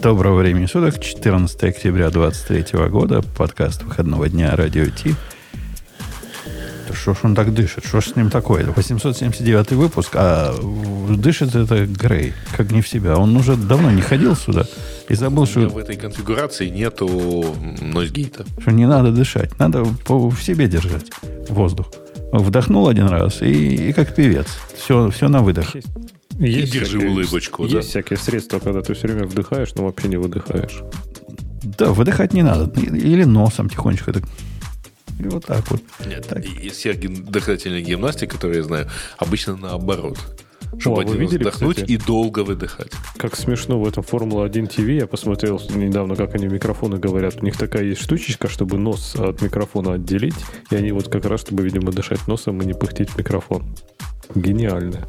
Доброго времени суток, 14 октября 2023 года, подкаст выходного дня Радио Ти. Что ж он так дышит? Что ж с ним такое? 879 выпуск, а дышит это Грей, как не в себя. Он уже давно не ходил сюда и забыл, что... В этой конфигурации нету нойзгейта. Что не надо дышать, надо по, в себе держать воздух. Вдохнул один раз и, и как певец. Все, все на выдох. Есть и держи всякие, улыбочку. Есть да. всякие средства, когда ты все время вдыхаешь, но вообще не выдыхаешь. Да, выдыхать не надо. Или носом тихонечко так. И вот так вот. Нет, так. из всех дыхательных гимнастик, которые я знаю, обычно наоборот. Чтобы О, вы видели, вдохнуть кстати, и долго выдыхать. Как смешно в этом Формула-1 ТВ. Я посмотрел недавно, как они микрофоны говорят. У них такая есть штучечка, чтобы нос от микрофона отделить. И они вот как раз, чтобы, видимо, дышать носом и не пыхтеть в микрофон. Гениально.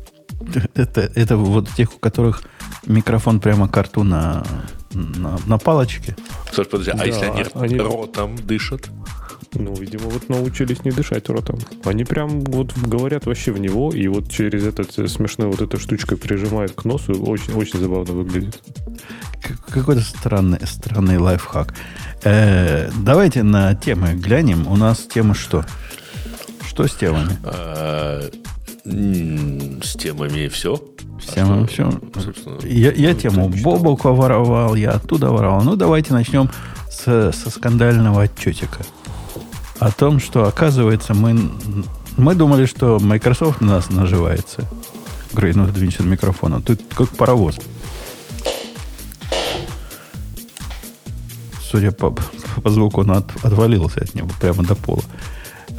Это, это вот тех, у которых микрофон прямо к рту на, на, на палочке. Слушай, подожди, а да, а если они, они ротом дышат? Ну, видимо, вот научились не дышать ротом. Они прям вот говорят вообще в него, и вот через этот э, смешной вот эта штучка прижимают к носу, очень, очень забавно выглядит. Какой-то странный, странный лайфхак. Э, давайте на темы глянем. У нас тема что? Что с темами? С темами все. С темами а все. Я, я ну, тему Бобока воровал, я оттуда воровал. Ну, давайте начнем с, со скандального отчетика. О том, что, оказывается, мы, мы думали, что Microsoft на нас наживается. Грей, ну, двинься микрофона. Тут как паровоз. Судя по, по звуку, он от, отвалился от него прямо до пола.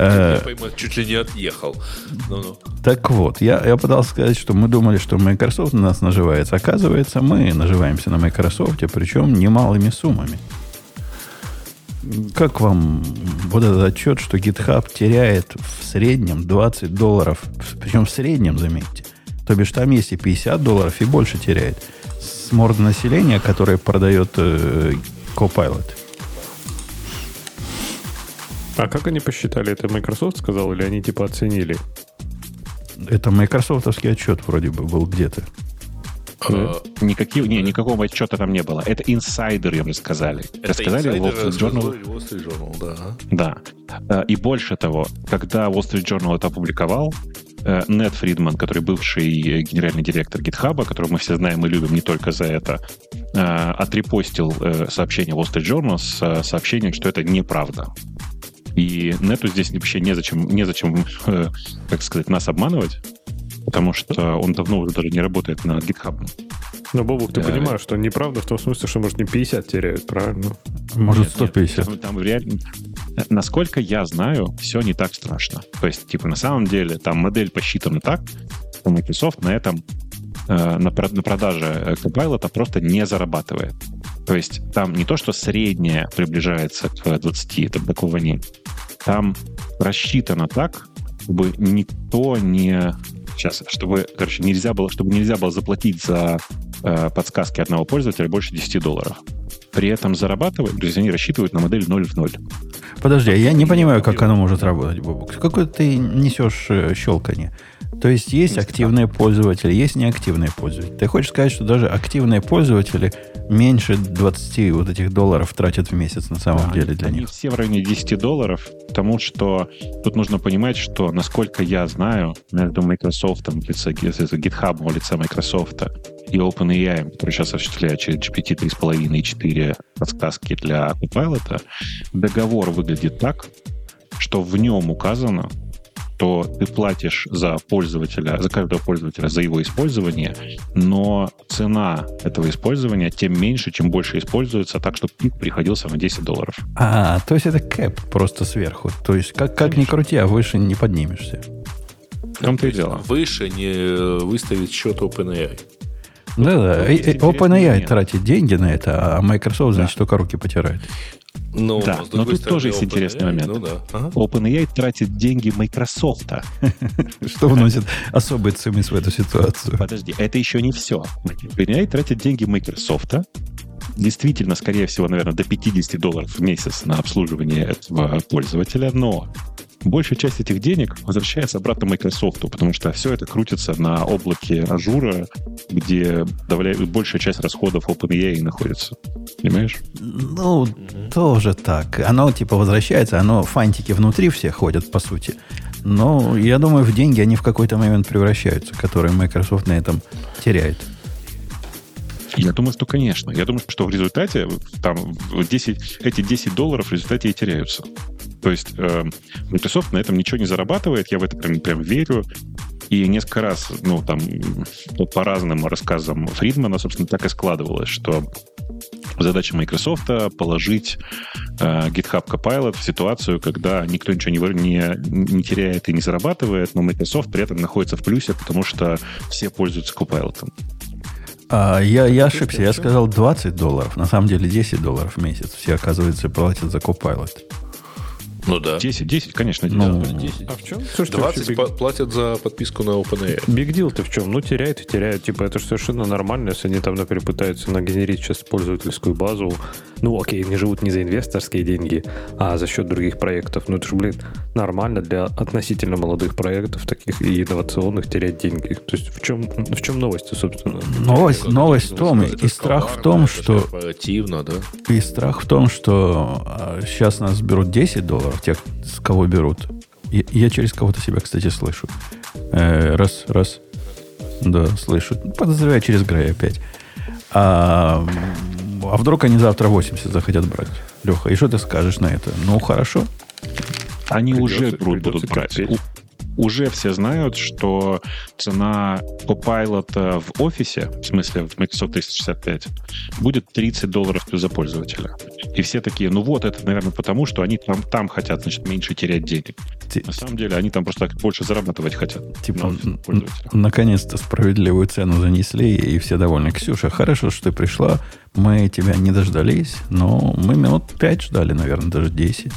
Э, я пойму, чуть ли не отъехал. Ну-ну. Так вот, я, я пытался сказать, что мы думали, что Microsoft на нас наживается. Оказывается, мы наживаемся на Microsoft, причем немалыми суммами. Как вам вот этот отчет, что GitHub теряет в среднем 20 долларов, причем в среднем, заметьте, то бишь там есть и 50 долларов, и больше теряет с морда населения, которое продает э, Copilot. А как они посчитали? Это Microsoft сказал или они типа оценили? Это майкрософтовский отчет вроде бы был где-то. А, Никаких, не, никакого отчета там не было. Это инсайдеры им рассказали. Это рассказали Wall Street Journal. Wall Street Journal, да. Да. И больше того, когда Wall Street Journal это опубликовал, э, Нед Фридман, который бывший генеральный директор GitHub, которого мы все знаем и любим не только за это, э, отрепостил э, сообщение Wall Street Journal с сообщением, что это неправда. И нету здесь вообще незачем, незачем э, как сказать, нас обманывать, потому что он давно уже даже не работает на GitHub. Но, Бобук, ты да. понимаешь, что неправда в том смысле, что, может, не 50 теряют, правильно? Может, 150. Нет, там, там реально... Насколько я знаю, все не так страшно. То есть, типа, на самом деле, там модель посчитана так, что Microsoft на этом, э, на, на продаже Copilot просто не зарабатывает. То есть там не то, что средняя приближается к 20, это такого нет. Там рассчитано так, чтобы никто не... Сейчас, чтобы, короче, нельзя было, чтобы нельзя было заплатить за э, подсказки одного пользователя больше 10 долларов. При этом зарабатывать, то есть они рассчитывают на модель 0 в 0. Подожди, а я не понимаю, как оно может работать, Бобок. Какое ты несешь э, щелканье? То есть есть активные пользователи, есть неактивные пользователи. Ты хочешь сказать, что даже активные пользователи меньше 20 вот этих долларов тратят в месяц на самом да, деле для они них? все в районе 10 долларов, потому что тут нужно понимать, что, насколько я знаю, между Microsoft, в лице, GitHub в лице Microsoft и OpenAI, который сейчас осуществляет через GPT 3.5 и 4 подсказки для Copilot, договор выглядит так, что в нем указано, что ты платишь за пользователя, за каждого пользователя за его использование, но цена этого использования тем меньше, чем больше используется, так, чтобы пик приходился на 10 долларов. А, то есть это кэп просто сверху. То есть как, как ни крути, а выше не поднимешься. В том-то и дело. Выше не выставить счет OpenAI. Да-да, OpenAI тратит деньги на это, а Microsoft, значит, да. только руки потирает. Но, да, но тут тоже есть интересный момент. Ну, да. ага. OpenAI тратит деньги Microsoft. Что вносит особый цимис в эту ситуацию? Подожди, это еще не все. OpenAI тратит деньги Microsoft, действительно, скорее всего, наверное, до 50 долларов в месяц на обслуживание этого пользователя, но большая часть этих денег возвращается обратно Microsoft, потому что все это крутится на облаке Azure а, где большая часть расходов OpenAI находится. Понимаешь? Ну, тоже так. Оно типа возвращается, оно фантики внутри все ходят, по сути. Но я думаю, в деньги они в какой-то момент превращаются, которые Microsoft на этом теряет. Я думаю, что, конечно. Я думаю, что в результате там 10, эти 10 долларов в результате и теряются. То есть э, Microsoft на этом ничего не зарабатывает, я в это прям, прям верю. И несколько раз, ну, там, по разным рассказам Фридмана, собственно, так и складывалось, что задача Microsoft положить э, GitHub Copilot в ситуацию, когда никто ничего не, не, не теряет и не зарабатывает, но Microsoft при этом находится в плюсе, потому что все пользуются Copilot. А, я, я ошибся, я сказал 20 долларов, на самом деле 10 долларов в месяц. Все, оказывается, платят за Copilot. Ну да. 10, 10, конечно, ну, 10. А в чем? Слушайте, 20 big... платят за подписку на OpenAI. Big deal ты в чем? Ну, теряют и теряют. Типа, это же совершенно нормально, если они там, например, пытаются нагенерить сейчас пользовательскую базу. Ну, окей, они живут не за инвесторские деньги, а за счет других проектов. Ну, это же, блин, нормально для относительно молодых проектов, таких и инновационных, терять деньги. То есть в чем, в чем новость, собственно? Новость, новость в том, и страх в том, что... да? И страх в том, что сейчас нас берут 10 долларов, тех, с кого берут. Я, я через кого-то себя, кстати, слышу. Э, раз, раз. Да, слышу. Подозреваю через Грей опять. А, а вдруг они завтра 80 захотят брать? Леха, и что ты скажешь на это? Ну, хорошо. Они придется, уже будут брать уже все знают, что цена Copilot в офисе, в смысле в Microsoft 365, будет 30 долларов за пользователя. И все такие, ну вот, это, наверное, потому, что они там, там хотят, значит, меньше терять денег. Ти... На самом деле, они там просто больше зарабатывать хотят. Типа, наконец-то справедливую цену занесли, и все довольны. Ксюша, хорошо, что ты пришла. Мы тебя не дождались, но мы минут 5 ждали, наверное, даже 10.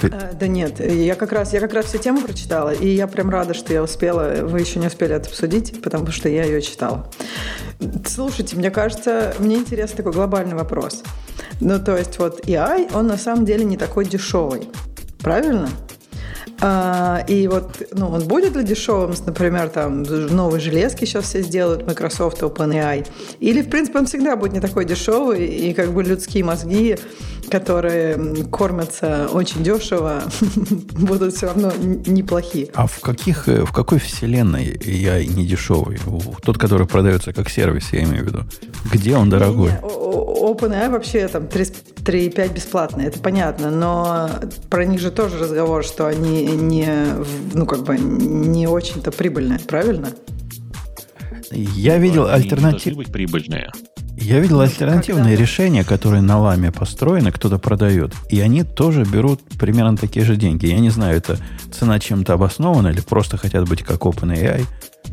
Ты... А, да нет, я как раз я как раз всю тему прочитала, и я прям рада, что я успела. Вы еще не успели это обсудить, потому что я ее читала. Слушайте, мне кажется, мне интересен такой глобальный вопрос. Ну, то есть вот AI, он на самом деле не такой дешевый. Правильно? А, и вот, ну, он будет ли дешевым, например, там новые железки сейчас все сделают, Microsoft, OpenAI, или, в принципе, он всегда будет не такой дешевый, и как бы людские мозги, которые кормятся очень дешево, будут все равно неплохие. А в каких, э, в какой вселенной AI не дешевый? Тот, который продается как сервис, я имею в виду. Где он дорогой? Не, OpenAI вообще там 3,5 бесплатно, это понятно, но про них же тоже разговор, что они не, ну, как бы, не очень-то прибыльные, правильно? Я видел альтернативу. быть прибыльные. Я видел альтернативные решения, которые на ламе построены, кто-то продает. И они тоже берут примерно такие же деньги. Я не знаю, это цена чем-то обоснована или просто хотят быть как OpenAI.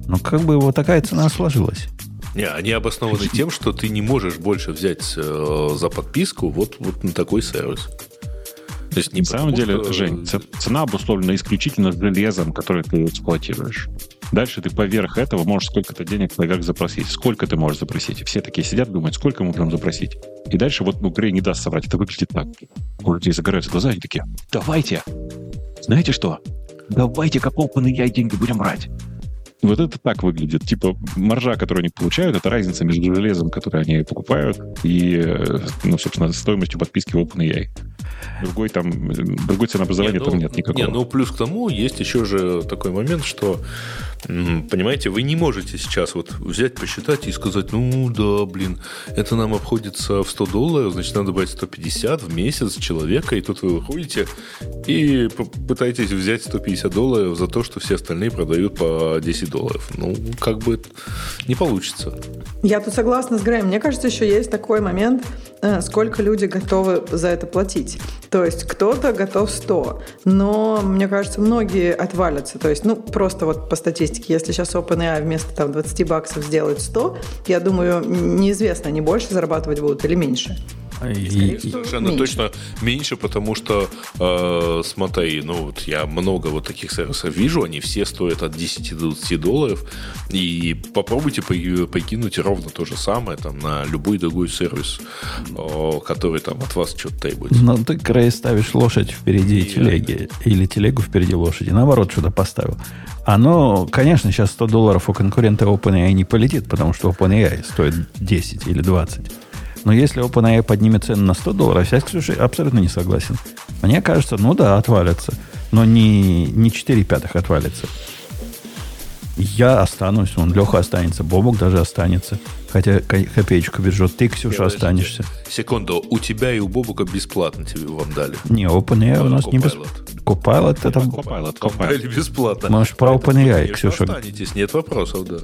Но как бы вот такая цена сложилась. Не, они обоснованы тем, что ты не можешь больше взять э, за подписку вот, вот на такой сервис. То есть не На самом деле, что... Жень, цена обусловлена исключительно железом, которое ты эксплуатируешь. Дальше ты поверх этого можешь сколько-то денег поверх запросить. Сколько ты можешь запросить? Все такие сидят, думают, сколько мы можем запросить. И дальше вот, ну, Грей не даст соврать. Это выглядит так. У людей загораются глаза, они такие, давайте. Знаете что? Давайте как OpenAI деньги будем брать. Вот это так выглядит. Типа маржа, которую они получают, это разница между железом, которое они покупают, и, э, ну, собственно, стоимостью подписки OpenAI. Другой там, другой ценообразования не, ну, там нет никакого. Не, ну плюс к тому есть еще же такой момент, что Понимаете, вы не можете сейчас вот взять, посчитать и сказать, ну да, блин, это нам обходится в 100 долларов, значит, надо брать 150 в месяц человека, и тут вы выходите и пытаетесь взять 150 долларов за то, что все остальные продают по 10 долларов. Ну, как бы не получится. Я тут согласна с Грэем. Мне кажется, еще есть такой момент, э, сколько люди готовы за это платить. То есть кто-то готов 100, но мне кажется, многие отвалятся. То есть, ну, просто вот по статистике, если сейчас OpenAI вместо там 20 баксов сделает 100, я думаю, неизвестно, они больше зарабатывать будут или меньше. И, совершенно меньше. точно меньше, потому что, э, смотри, ну вот я много вот таких сервисов вижу, они все стоят от 10 до 20 долларов, и попробуйте покинуть ровно то же самое там на любой другой сервис, э, который там от вас что-то требует. Ну, ты, Крей, ставишь лошадь впереди и телеги, или телегу впереди лошади, наоборот, что-то поставил. Оно, конечно, сейчас 100 долларов у конкурента OpenAI не полетит, потому что OpenAI стоит 10 или 20. Но если OpenAI поднимет цену на 100 долларов, я с Ксюшей абсолютно не согласен. Мне кажется, ну да, отвалится. Но не, не 4 пятых отвалится. Я останусь, он Леха останется, Бобок даже останется. Хотя копеечку бюджет, ты, Ксюша, останешься. Секунду, у тебя и у Бобука бесплатно тебе вам дали. Не, OpenAI у нас не бесплатно. Copilot это... Copilot, Copilot. бесплатно. Может, про OpenAI, Ксюша. Останетесь, нет вопросов, да.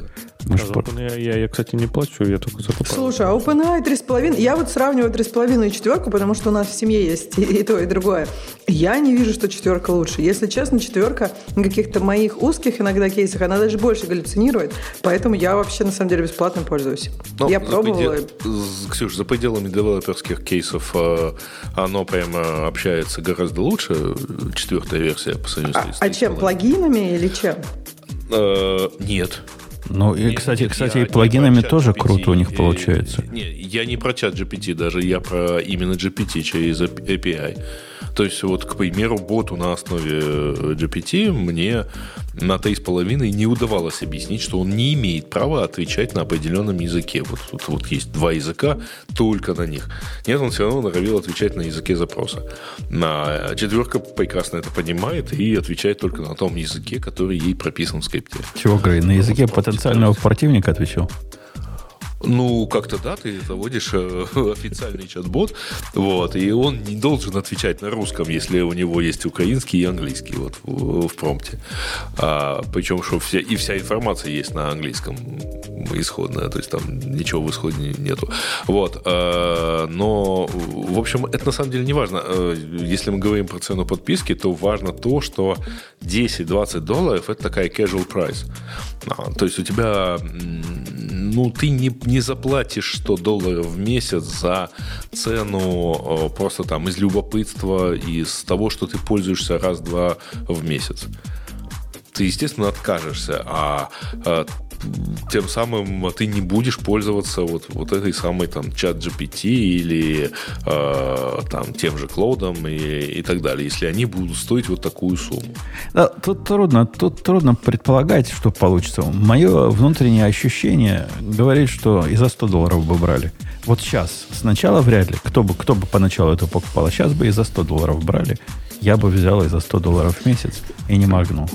Про... OpenAI я, я, кстати, не плачу, я только за Copilot. Слушай, а OpenAI 3,5... Я вот сравниваю 3,5 и четверку, потому что у нас в семье есть и, и то, и другое. Я не вижу, что четверка лучше. Если честно, четверка на каких-то моих узких иногда кейсах, она даже больше галлюцинирует, поэтому я вообще, на самом деле, бесплатно пользуюсь. Но я пробовала... Предел... Ксюш, за пределами девелоперских кейсов э, оно прямо общается гораздо лучше, четвертая версия по сравнению с А, а чем, плагинами или чем? Э, нет. Ну, и, кстати, нет, кстати, и плагинами тоже GPT, круто у них получается. Не, я не про чат GPT даже, я про именно GPT через API. То есть, вот, к примеру, боту на основе э, GPT мне на 3,5 не удавалось объяснить, что он не имеет права отвечать на определенном языке. Вот, вот, вот есть два языка, только на них. Нет, он все равно норовил отвечать на языке запроса. На четверка прекрасно это понимает и отвечает только на том языке, который ей прописан в скрипте. Чего, Грей, на языке потенциального противника отвечал? Ну, как-то да, ты заводишь э, официальный чат-бот, вот, и он не должен отвечать на русском, если у него есть украинский и английский вот в, в промпте. А, причем, что вся, и вся информация есть на английском исходная, то есть там ничего в исходе нету. Вот, а, но, в общем, это на самом деле не важно. Э, если мы говорим про цену подписки, то важно то, что 10-20 долларов это такая casual price. А, то есть у тебя, ну, ты не, не заплатишь 100 долларов в месяц за цену просто там из любопытства, из того, что ты пользуешься раз-два в месяц. Ты, естественно, откажешься, а, а тем самым ты не будешь пользоваться вот, вот этой самой там чат GPT или э, там тем же клоудом и, и так далее, если они будут стоить вот такую сумму. Да, тут трудно, тут трудно предполагать, что получится. Мое внутреннее ощущение говорит, что и за 100 долларов бы брали. Вот сейчас, сначала вряд ли, кто бы, кто бы поначалу это покупал, а сейчас бы и за 100 долларов брали. Я бы взял и за 100 долларов в месяц и не моргнул.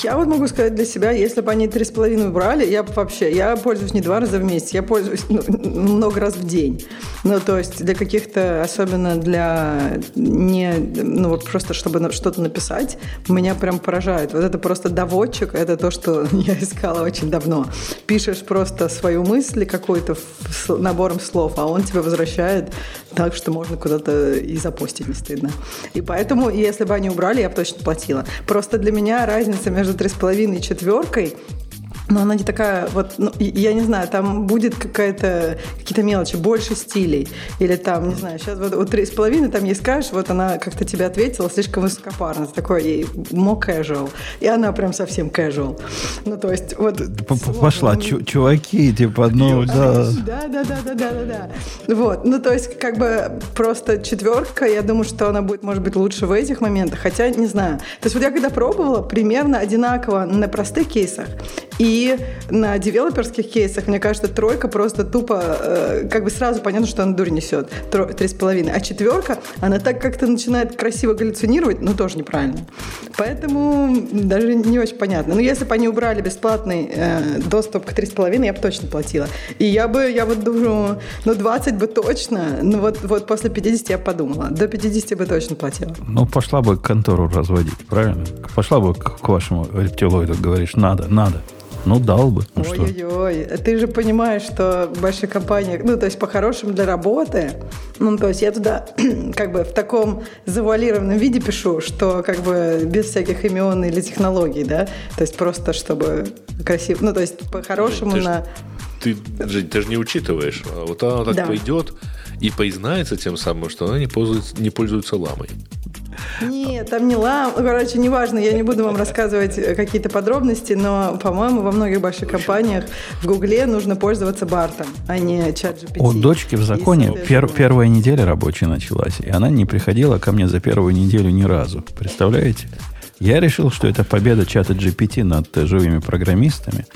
Я вот могу сказать для себя, если бы они три с половиной брали, я бы вообще, я пользуюсь не два раза в месяц, я пользуюсь ну, много раз в день. Ну, то есть для каких-то, особенно для не, ну, вот просто чтобы что-то написать, меня прям поражает. Вот это просто доводчик, это то, что я искала очень давно. Пишешь просто свою мысль какой-то набором слов, а он тебе возвращает так, что можно куда-то и запостить не стыдно. И поэтому, если бы они убрали, я бы точно платила. Просто для меня разница между между 3,5 и четверкой но она не такая, вот, ну, я не знаю, там будет какая-то, какие-то мелочи, больше стилей. Или там, не знаю, сейчас вот, три с половиной там ей скажешь, вот она как-то тебе ответила слишком высокопарно, такой ей more casual. И она прям совсем casual. Ну, то есть, вот... Пошла, чуваки, типа, ну, да. Да, да, да, да, да, да, да. Вот, ну, то есть, как бы просто четверка, я думаю, что она будет, может быть, лучше в этих моментах, хотя, не знаю. То есть, вот я когда пробовала, примерно одинаково на простых кейсах и на девелоперских кейсах, мне кажется, тройка просто тупо, э, как бы сразу понятно, что она дурь несет. Три с половиной. А четверка, она так как-то начинает красиво галлюцинировать, но тоже неправильно. Поэтому даже не очень понятно. Но если бы они убрали бесплатный э, доступ к три с половиной, я бы точно платила. И я бы, я вот думаю, ну 20 бы точно, ну вот, вот после 50 я подумала. До 50 бы точно платила. Ну, пошла бы контору разводить, правильно? Пошла бы к, к вашему рептилоиду, говоришь, надо, надо. Ну, дал бы. Ну, Ой-ой-ой. Ты же понимаешь, что большая компания, ну, то есть по-хорошему для работы, ну, то есть я туда как бы в таком завуалированном виде пишу, что как бы без всяких имен или технологий, да, то есть просто чтобы красиво, ну, то есть по-хорошему на... Ты, ты же не учитываешь. Вот она так да. пойдет, и поизнается тем самым, что она не пользуется, не пользуется ламой. Нет, там не лам. Короче, неважно, я не буду вам рассказывать э, какие-то подробности, но, по-моему, во многих больших компаниях в Гугле нужно пользоваться Бартом, а не чат GPT. У дочки в законе пер, первая неделя рабочая началась, и она не приходила ко мне за первую неделю ни разу. Представляете? Я решил, что это победа чата GPT над живыми программистами.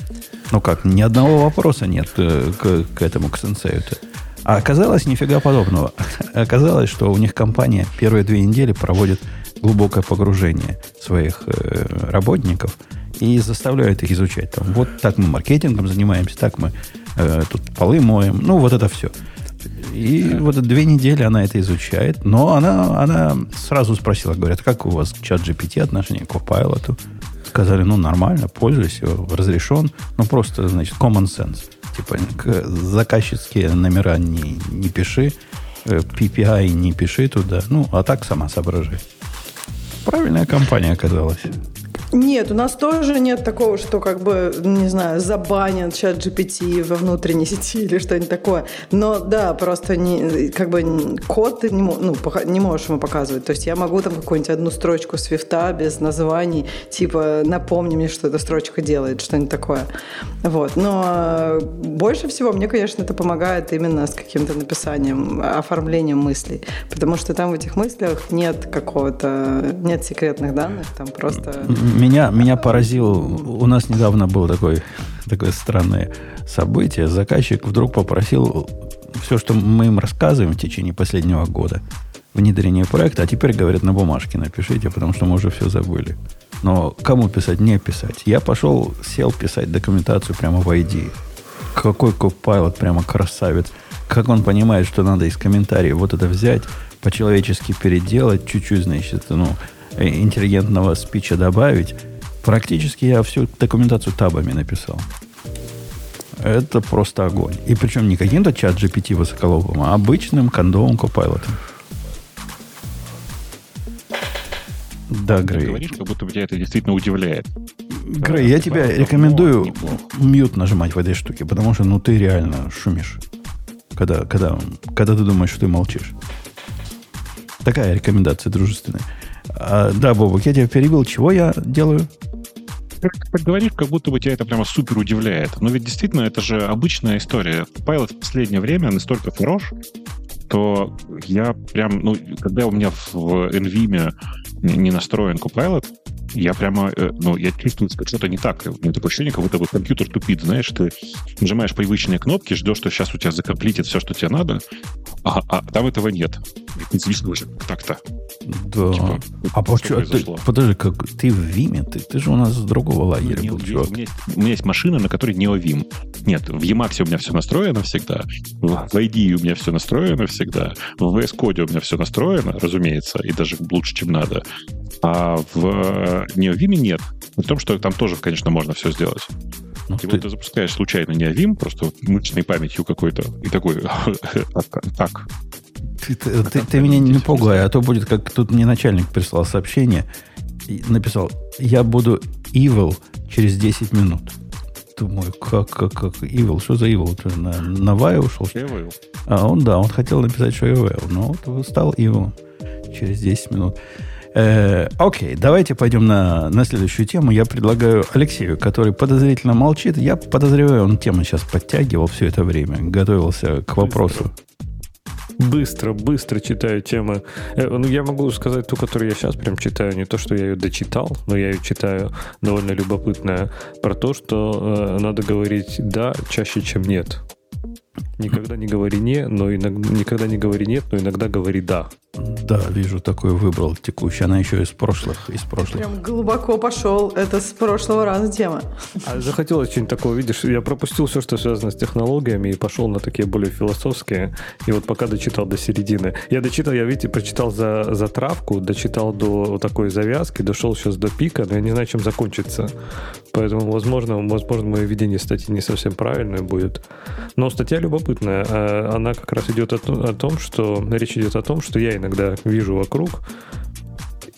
Ну как, ни одного вопроса нет э, к, к этому, к сенсею-то. А оказалось нифига подобного. Оказалось, что у них компания первые две недели проводит глубокое погружение своих э, работников и заставляют их изучать. Там, вот так мы маркетингом занимаемся, так мы э, тут полы моем. Ну, вот это все. И вот две недели она это изучает, но она, она сразу спросила, говорят, как у вас чат GPT отношение к Copilot? Сказали, ну, нормально, пользуюсь, разрешен, ну, просто, значит, common sense. Типа заказчицкие номера не, не пиши, PPI э, не пиши туда. Ну, а так сама соображай. Правильная компания оказалась. Нет, у нас тоже нет такого, что как бы, не знаю, забанят чат GPT во внутренней сети или что-нибудь такое. Но да, просто не, как бы код ты не, ну, не можешь ему показывать. То есть я могу там какую-нибудь одну строчку свифта без названий, типа напомни мне, что эта строчка делает, что-нибудь такое. Вот. Но больше всего мне, конечно, это помогает именно с каким-то написанием, оформлением мыслей. Потому что там в этих мыслях нет какого-то, нет секретных данных, там просто меня, меня поразил, у нас недавно было такое, такое странное событие. Заказчик вдруг попросил все, что мы им рассказываем в течение последнего года, внедрение проекта, а теперь, говорят, на бумажке напишите, потому что мы уже все забыли. Но кому писать, не писать. Я пошел, сел писать документацию прямо в ID. Какой Copilot, прямо красавец. Как он понимает, что надо из комментариев вот это взять, по-человечески переделать, чуть-чуть, значит, ну, интеллигентного спича добавить, практически я всю документацию табами написал. Это просто огонь. И причем не каким-то чат GPT высоколобым, а обычным кондовым копайлотом. Да, Грей. Говоришь, как будто тебя это действительно удивляет. Грей, я тебя рекомендую мьют нажимать в этой штуке, потому что ну ты реально шумишь. Когда, когда, когда ты думаешь, что ты молчишь. Такая рекомендация дружественная. А, да, Бобок, я тебя перебил. Чего я делаю? Как говоришь, как будто бы тебя это прямо супер удивляет. Но ведь действительно это же обычная история. Pilot в последнее время настолько хорош, то я прям, ну, когда у меня в NVIME не настроен Copilot, я прямо, э, ну, я чувствую, что что-то не так. У меня такое ощущение, как будто бы компьютер тупит, знаешь, ты нажимаешь привычные кнопки, ждешь, что сейчас у тебя закомплитит все, что тебе надо, а, а там этого нет. И ты уже так-то. Да. Типа, а почему? Ты, подожди, как ты в Виме? Ты, ты же у нас с другого лагеря не, был, чувак. У меня, есть, у меня есть машина, на которой не Vim. Нет, в Emacs у меня все настроено всегда. В ID у меня все настроено всегда. В VS Code у меня все настроено, разумеется, и даже лучше, чем надо. А в NeoVim нет. При том, что там тоже, конечно, можно все сделать. Ну, и ты... вот ты запускаешь случайно NeoVim, просто мышечной памятью какой-то, и такой, так, ты, ты, ты, ты меня не пугай, а то будет, как тут мне начальник прислал сообщение, и написал, я буду evil через 10 минут. Думаю, как, как, как, evil, что за evil? Ты на, на Вай ушел? Evil. А он, да, он хотел написать, что evil, но вот стал evil через 10 минут. Э, окей, давайте пойдем на, на следующую тему. Я предлагаю Алексею, который подозрительно молчит. Я подозреваю, он тему сейчас подтягивал все это время, готовился к вопросу. Быстро, быстро читаю темы. Э, ну, я могу сказать ту, которую я сейчас прям читаю. Не то, что я ее дочитал, но я ее читаю довольно любопытная. Про то, что э, надо говорить «да» чаще, чем «нет». Никогда не говори не, но иногда, никогда не говори нет, но иногда говори да. Да, вижу, такой выбрал текущий. Она еще из прошлых, из прошлых. Прям глубоко пошел. Это с прошлого раза тема. А захотелось что-нибудь такого, видишь, я пропустил все, что связано с технологиями, и пошел на такие более философские. И вот пока дочитал до середины. Я дочитал, я, видите, прочитал за, за травку, дочитал до такой завязки, дошел сейчас до пика, но я не знаю, чем закончится. Поэтому, возможно, возможно, мое видение статьи не совсем правильное будет. Но статья любопытная. А она как раз идет о, том, что речь идет о том, что я иногда вижу вокруг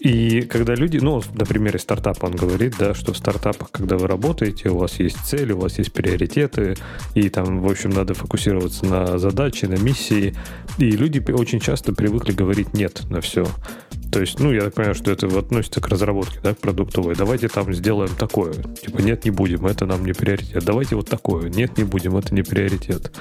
И когда люди, ну, на примере стартапа он говорит, да, что в стартапах, когда вы работаете, у вас есть цели, у вас есть приоритеты, и там, в общем, надо фокусироваться на задачи, на миссии. И люди очень часто привыкли говорить «нет» на все. То есть, ну, я так понимаю, что это относится к разработке, да, к продуктовой. Давайте там сделаем такое. Типа, нет, не будем, это нам не приоритет. Давайте вот такое. Нет, не будем, это не приоритет.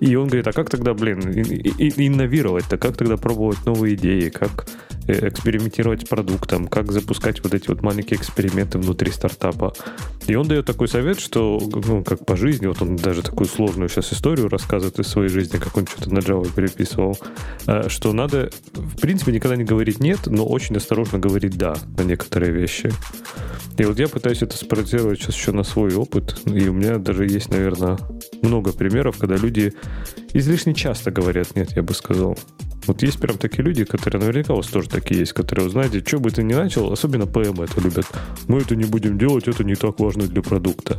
И он говорит, а как тогда, блин, инновировать-то? Как тогда пробовать новые идеи? Как э, экспериментировать с продуктом? Как запускать вот эти вот маленькие эксперименты внутри стартапа? И он дает такой совет, что, ну, как по жизни, вот он даже такую сложную сейчас историю рассказывает из своей жизни, как он что-то на Java переписывал, э, что надо, в принципе, никогда не говорить «нет», но очень осторожно говорить «да» на некоторые вещи. И вот я пытаюсь это спроецировать сейчас еще на свой опыт, и у меня даже есть, наверное, много примеров, когда люди излишне часто говорят «нет», я бы сказал. Вот есть прям такие люди, которые наверняка у вас тоже такие есть, которые, знаете, что бы ты ни начал, особенно ПМ это любят. Мы это не будем делать, это не так важно для продукта.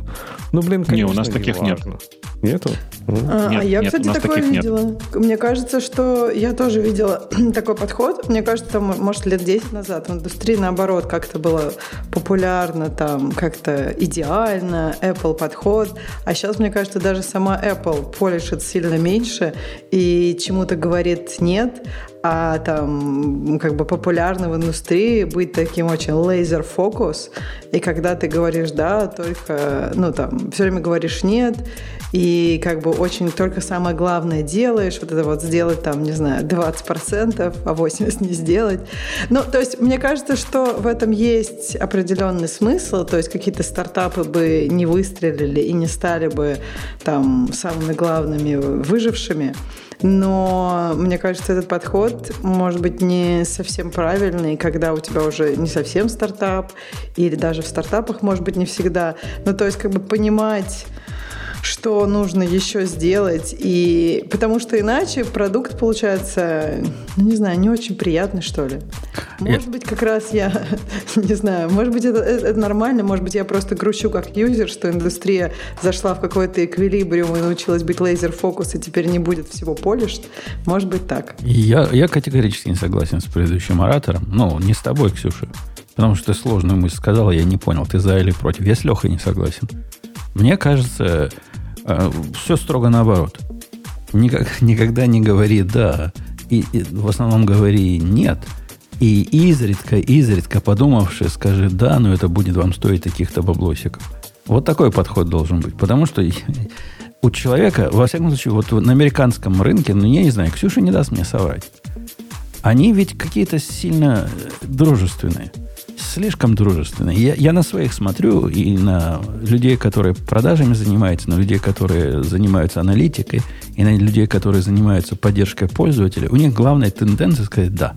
Ну, блин, конечно, не, у нас не таких важно. нет. Нету? А, нет, а я, нет, кстати, такое видела. Нет. Мне кажется, что я тоже видела такой подход. Мне кажется, там, может, лет 10 назад в индустрии, наоборот, как-то было популярно, там, как-то идеально, Apple подход. А сейчас, мне кажется, даже сама Apple полишит сильно меньше и чему-то говорит нет, а там как бы популярно в индустрии быть таким очень лазер фокус и когда ты говоришь да, только, ну там, все время говоришь нет, и как бы очень только самое главное делаешь, вот это вот сделать там, не знаю, 20%, а 80% не сделать. Ну, то есть мне кажется, что в этом есть определенный смысл, то есть какие-то стартапы бы не выстрелили и не стали бы там самыми главными выжившими, но мне кажется, этот подход может быть не совсем правильный, когда у тебя уже не совсем стартап, или даже в стартапах может быть не всегда. Ну, то есть как бы понимать что нужно еще сделать. И потому что иначе продукт получается, ну, не знаю, не очень приятный, что ли. Может быть, как раз я, не знаю, может быть, это, это нормально, может быть, я просто грущу как юзер, что индустрия зашла в какой-то эквилибриум и научилась быть лазер-фокус, и теперь не будет всего полиш. Может быть, так. Я, я категорически не согласен с предыдущим оратором. Ну, не с тобой, Ксюша. Потому что ты сложную мысль сказал, я не понял, ты за или против. Я с Лехой не согласен. Мне кажется, э, все строго наоборот. Никак, никогда не говори «да», и, и в основном говори «нет», и изредка, изредка подумавши, скажи «да, но это будет вам стоить таких-то баблосиков». Вот такой подход должен быть. Потому что у человека, во всяком случае, вот на американском рынке, ну, я не знаю, Ксюша не даст мне соврать. Они ведь какие-то сильно дружественные слишком дружественны. Я, я на своих смотрю и на людей, которые продажами занимаются, на людей, которые занимаются аналитикой, и на людей, которые занимаются поддержкой пользователя. У них главная тенденция сказать «да».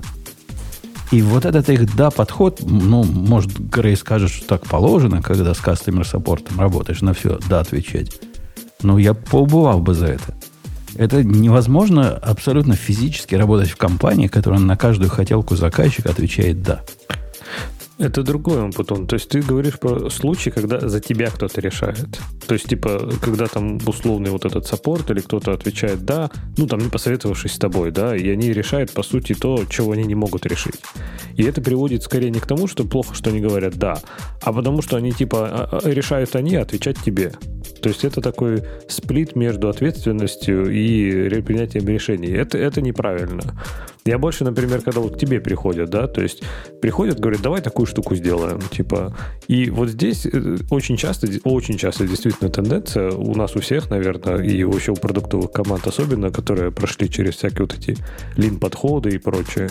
И вот этот их «да» подход, ну, может, Грей скажет, что так положено, когда с support работаешь, на все «да» отвечать. Но я поубывал бы за это. Это невозможно абсолютно физически работать в компании, которая на каждую хотелку заказчика отвечает «да». Это другой он потом. То есть ты говоришь про случай, когда за тебя кто-то решает. То есть, типа, когда там условный вот этот саппорт или кто-то отвечает «да», ну, там, не посоветовавшись с тобой, да, и они решают, по сути, то, чего они не могут решить. И это приводит скорее не к тому, что плохо, что они говорят «да», а потому что они, типа, а, а, решают они отвечать тебе. То есть это такой сплит между ответственностью и принятием решений. Это, это неправильно. Я больше, например, когда вот к тебе приходят, да, то есть приходят, говорят, давай такую штуку сделаем, типа. И вот здесь э, очень часто, очень часто действительно тенденция у нас у всех, наверное, и вообще у продуктовых команд особенно, которые прошли через всякие вот эти лин-подходы и прочее,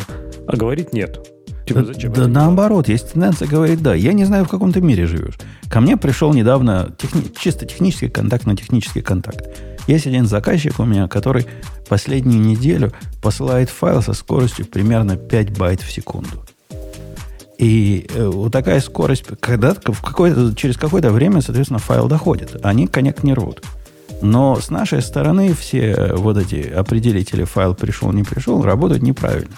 а говорить нет. Типа, зачем да, наоборот, есть тенденция говорить да. Я не знаю, в каком ты мире живешь. Ко мне пришел недавно техни- чисто технический контакт на технический контакт. Есть один заказчик у меня, который последнюю неделю посылает файл со скоростью примерно 5 байт в секунду. И э, вот такая скорость, когда в какое через какое-то время, соответственно, файл доходит. Они коннект не рвут. Но с нашей стороны все вот эти определители, файл пришел, не пришел, работают неправильно.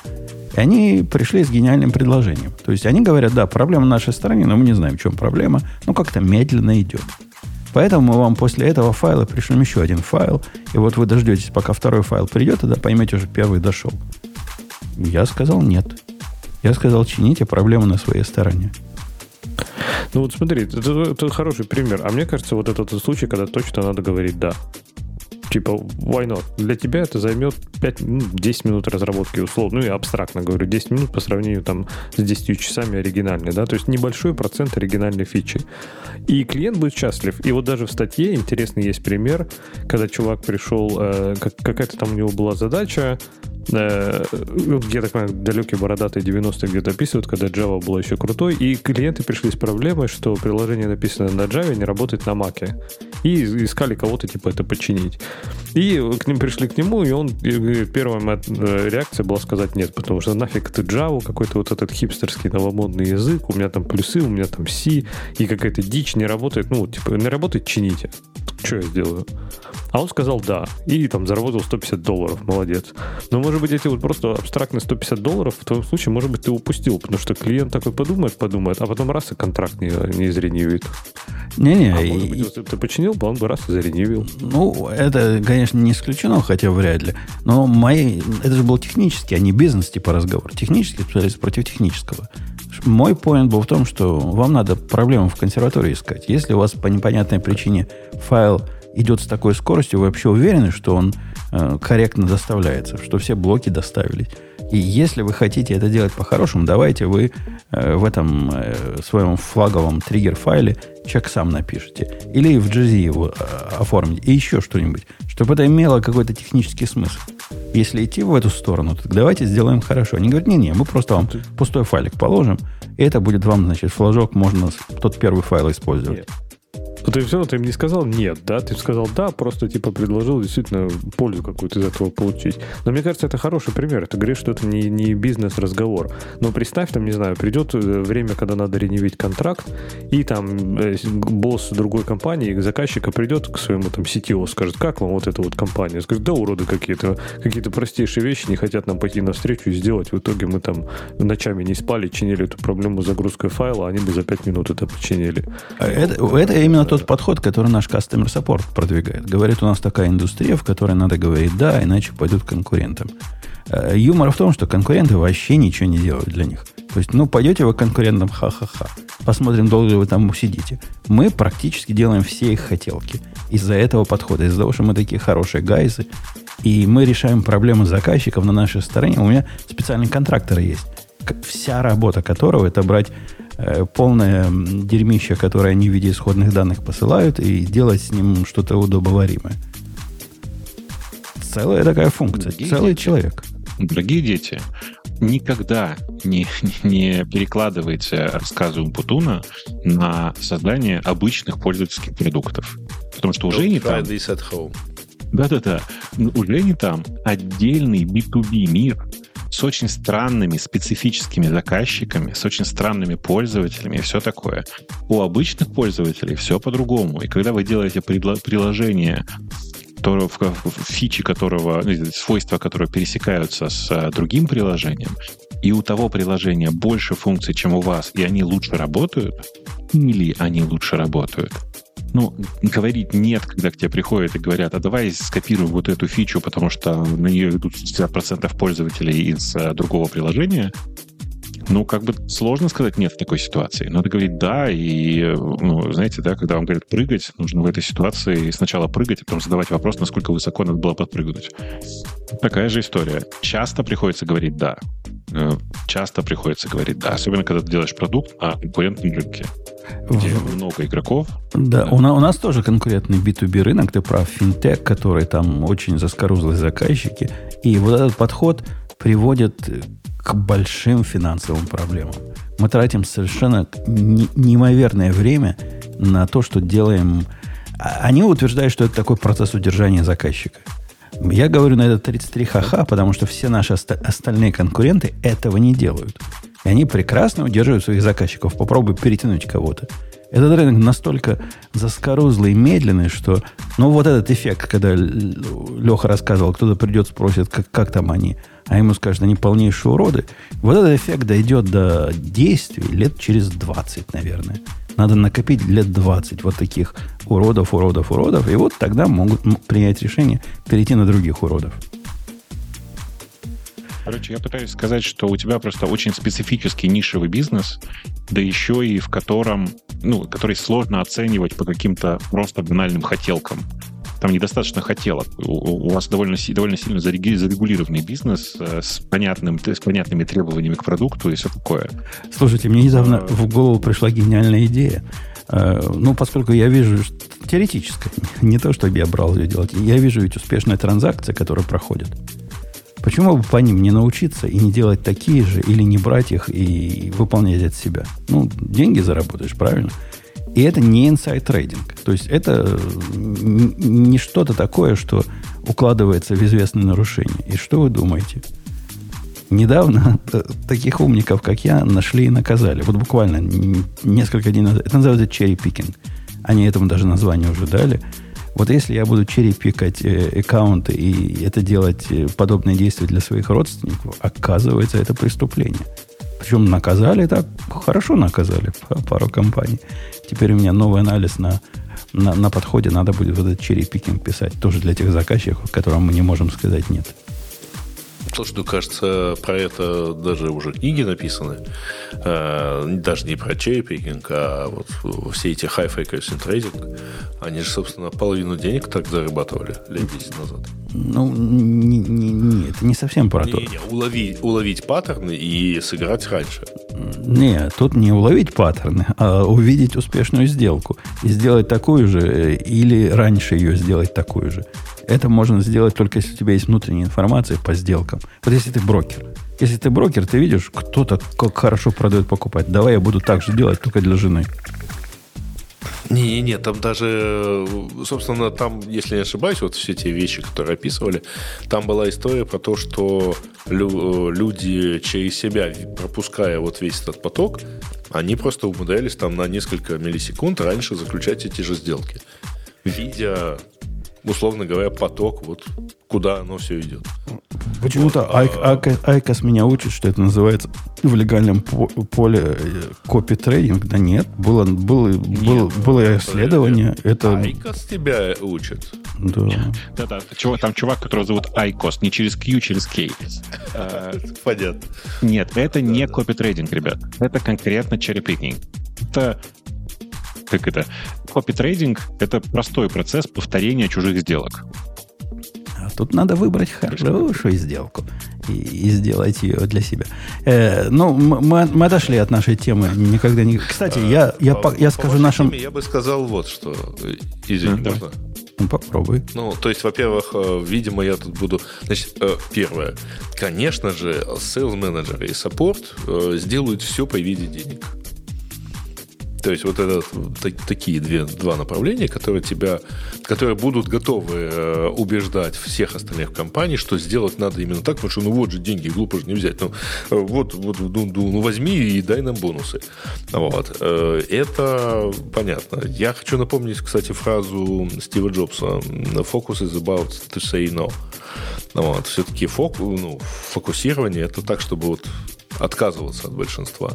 И они пришли с гениальным предложением. То есть они говорят, да, проблема на нашей стороне, но мы не знаем, в чем проблема, но как-то медленно идет. Поэтому мы вам после этого файла пришлем еще один файл, и вот вы дождетесь, пока второй файл придет, тогда поймете, уже первый дошел. Я сказал нет. Я сказал, чините проблему на своей стороне. Ну вот смотри, это, это хороший пример. А мне кажется, вот этот случай, когда точно надо говорить «да». Типа, why not? Для тебя это займет 5, ну, 10 минут разработки условно. Ну, я абстрактно говорю, 10 минут по сравнению там с 10 часами оригинальной, да, то есть небольшой процент оригинальной фичи. И клиент будет счастлив. И вот даже в статье интересный есть пример, когда чувак пришел, э, как, какая-то там у него была задача, э, я так понимаю, далекие бородатые 90-е где-то описывают, когда Java была еще крутой, и клиенты пришли с проблемой, что приложение, написанное на Java, не работает на Mac. И искали кого-то, типа, это починить. И к ним пришли к нему, и он, и первая моя э, реакция была сказать нет, потому что нафиг ты Java, какой-то вот этот хипстерский новомодный язык, у меня там плюсы, у меня там C, и какая-то дичь не работает, ну, типа, не работает, чините. Что я сделаю? А он сказал да. И там заработал 150 долларов. Молодец. Но может быть эти вот просто абстрактные 150 долларов в твоем случае, может быть, ты упустил, потому что клиент такой подумает, подумает, а потом раз и контракт не, не изренивит. Не-не. А и... может быть, если бы ты починил, он бы раз и заренивил. Ну, это, конечно, не исключено, хотя вряд ли. Но мои... это же был технический, а не бизнес типа разговор. Технический специалист против технического. Мой поинт был в том, что вам надо проблему в консерватории искать. Если у вас по непонятной причине файл идет с такой скоростью, вы вообще уверены, что он э, корректно доставляется, что все блоки доставились. И если вы хотите это делать по-хорошему, давайте вы э, в этом э, своем флаговом триггер-файле чек сам напишите. Или в GZ его э, оформите. И еще что-нибудь. Чтобы это имело какой-то технический смысл. Если идти в эту сторону, то давайте сделаем хорошо. Они говорят, не-не, мы просто вам пустой файлик положим, и это будет вам, значит, флажок, можно тот первый файл использовать. Нет. Но ты все равно ты им не сказал нет, да? Ты сказал да, просто типа предложил действительно пользу какую-то из этого получить. Но мне кажется, это хороший пример. Ты говоришь, что это не, не бизнес-разговор. Но представь, там, не знаю, придет э, время, когда надо реневить контракт, и там э, босс другой компании, заказчика придет к своему там CTO, скажет, как вам вот эта вот компания? Скажет, да уроды какие-то, какие-то простейшие вещи не хотят нам пойти навстречу и сделать. В итоге мы там ночами не спали, чинили эту проблему с загрузкой файла, а они бы за 5 минут это починили. А это, это именно то, тот подход, который наш Customer Support продвигает. Говорит, у нас такая индустрия, в которой надо говорить «да», иначе пойдут конкурентам. Э, юмор в том, что конкуренты вообще ничего не делают для них. То есть, ну, пойдете вы конкурентам, ха-ха-ха. Посмотрим, долго ли вы там сидите. Мы практически делаем все их хотелки. Из-за этого подхода, из-за того, что мы такие хорошие гайзы, и мы решаем проблемы заказчиков на нашей стороне. У меня специальный контрактор есть, вся работа которого это брать полное дерьмище, которое они в виде исходных данных посылают, и делать с ним что-то удобоваримое. Целая такая функция, Дорогие целый дети, человек. Дорогие дети, никогда не, не перекладывайте рассказы Умпутуна на создание обычных пользовательских продуктов. Потому что уже не там... Да-да-да. Уже не там отдельный B2B мир, с очень странными специфическими заказчиками, с очень странными пользователями и все такое. У обычных пользователей все по-другому. И когда вы делаете приложение, фичи которого, ну, свойства которого пересекаются с а, другим приложением, и у того приложения больше функций, чем у вас, и они лучше работают, или они лучше работают, ну, говорить нет, когда к тебе приходят и говорят, а давай скопируем вот эту фичу, потому что на нее идут 60% пользователей из а, другого приложения, ну, как бы сложно сказать нет в такой ситуации. Надо говорить да, и, ну, знаете, да, когда вам говорят прыгать, нужно в этой ситуации сначала прыгать, а потом задавать вопрос, насколько высоко надо было подпрыгнуть. Такая же история. Часто приходится говорить да. Э, часто приходится говорить да, особенно когда ты делаешь продукт на конкурентном рынке где много игроков. Да, да. У, нас, у нас тоже конкурентный B2B рынок, ты прав, финтех, который там очень заскорузлые заказчики. И вот этот подход приводит к большим финансовым проблемам. Мы тратим совершенно неимоверное время на то, что делаем... А, они утверждают, что это такой процесс удержания заказчика. Я говорю на это 33 ха-ха, потому что все наши остальные конкуренты этого не делают. И они прекрасно удерживают своих заказчиков. Попробуй перетянуть кого-то. Этот рынок настолько заскорузлый и медленный, что... Ну, вот этот эффект, когда Леха рассказывал, кто-то придет, спросит, как, как там они, а ему скажут, они полнейшие уроды. Вот этот эффект дойдет до действий лет через 20, наверное. Надо накопить лет 20 вот таких уродов, уродов, уродов, и вот тогда могут принять решение перейти на других уродов. Короче, я пытаюсь сказать, что у тебя просто очень специфический нишевый бизнес, да еще и в котором, ну, который сложно оценивать по каким-то просто банальным хотелкам. Там недостаточно хотелок. У, у вас довольно, довольно сильно зарегулированный бизнес э, с, понятным, с понятными требованиями к продукту и все такое. Слушайте, мне недавно а... в голову пришла гениальная идея. Э, ну, поскольку я вижу, теоретически, не то, чтобы я брал ее делать, я вижу ведь успешные транзакции, которые проходят. Почему бы по ним не научиться и не делать такие же, или не брать их и выполнять от себя? Ну, деньги заработаешь, правильно? И это не inside трейдинг. То есть это не что-то такое, что укладывается в известные нарушения. И что вы думаете? Недавно таких умников, как я, нашли и наказали. Вот буквально несколько дней назад. Это называется picking. Они этому даже название уже дали. Вот если я буду черепикать э, аккаунты и это делать э, подобные действия для своих родственников, оказывается, это преступление. Причем наказали так, хорошо наказали пару компаний. Теперь у меня новый анализ на, на, на подходе. Надо будет вот этот черепикинг писать. Тоже для тех заказчиков, которым мы не можем сказать нет. Слушай, ну, кажется, про это даже уже книги написаны. Э, даже не про черепикинг, а вот все эти frequency trading, они же, собственно, половину денег так зарабатывали лет 10 назад. Ну, не, не, не, это не совсем про не, то. Не, уловить, уловить паттерны и сыграть раньше. Не, тут не уловить паттерны, а увидеть успешную сделку. И сделать такую же, э, или раньше ее сделать такую же. Это можно сделать только если у тебя есть внутренняя информация по сделкам. Вот если ты брокер. Если ты брокер, ты видишь, кто-то как хорошо продает покупать. Давай я буду так же делать, только для жены. Не-не-не, там даже, собственно, там, если не ошибаюсь, вот все те вещи, которые описывали, там была история про то, что лю- люди через себя, пропуская вот весь этот поток, они просто умудрялись там на несколько миллисекунд раньше заключать эти же сделки, видя условно говоря, поток, вот куда оно все идет. Почему-то вот, Айкос меня учит, что это называется в легальном поле copy trading. Да нет, было, было, нет, было, было исследование. Это... Айкос тебя учит. Да. Да-да, там чувак, которого зовут Айкос, не через Q, через K. Понятно. Нет, это не copy trading, ребят. Это конкретно cherry picking. Это как это, копи-трейдинг — это простой процесс повторения чужих сделок. А тут надо выбрать хорошую сделку и, и сделать ее для себя. Э, ну, мы, мы отошли от нашей темы. Никогда не... Кстати, я, я, по, я скажу нашим... Я бы сказал вот что. Извини, да. можно? Ну, попробуй. Ну, то есть, во-первых, э, видимо, я тут буду... Значит, э, первое. Конечно же, sales менеджеры и саппорт э, сделают все по виде денег. То есть вот это так, такие две, два направления, которые тебя, которые будут готовы э, убеждать всех остальных компаний, что сделать надо именно так, потому что ну вот же деньги, глупо же не взять. Ну вот, вот ну, ну, ну возьми и дай нам бонусы. Вот. Э, это понятно. Я хочу напомнить, кстати, фразу Стива Джобса «Focus is about to say no». Вот. Все-таки фок, ну, фокусирование это так, чтобы вот отказываться от большинства.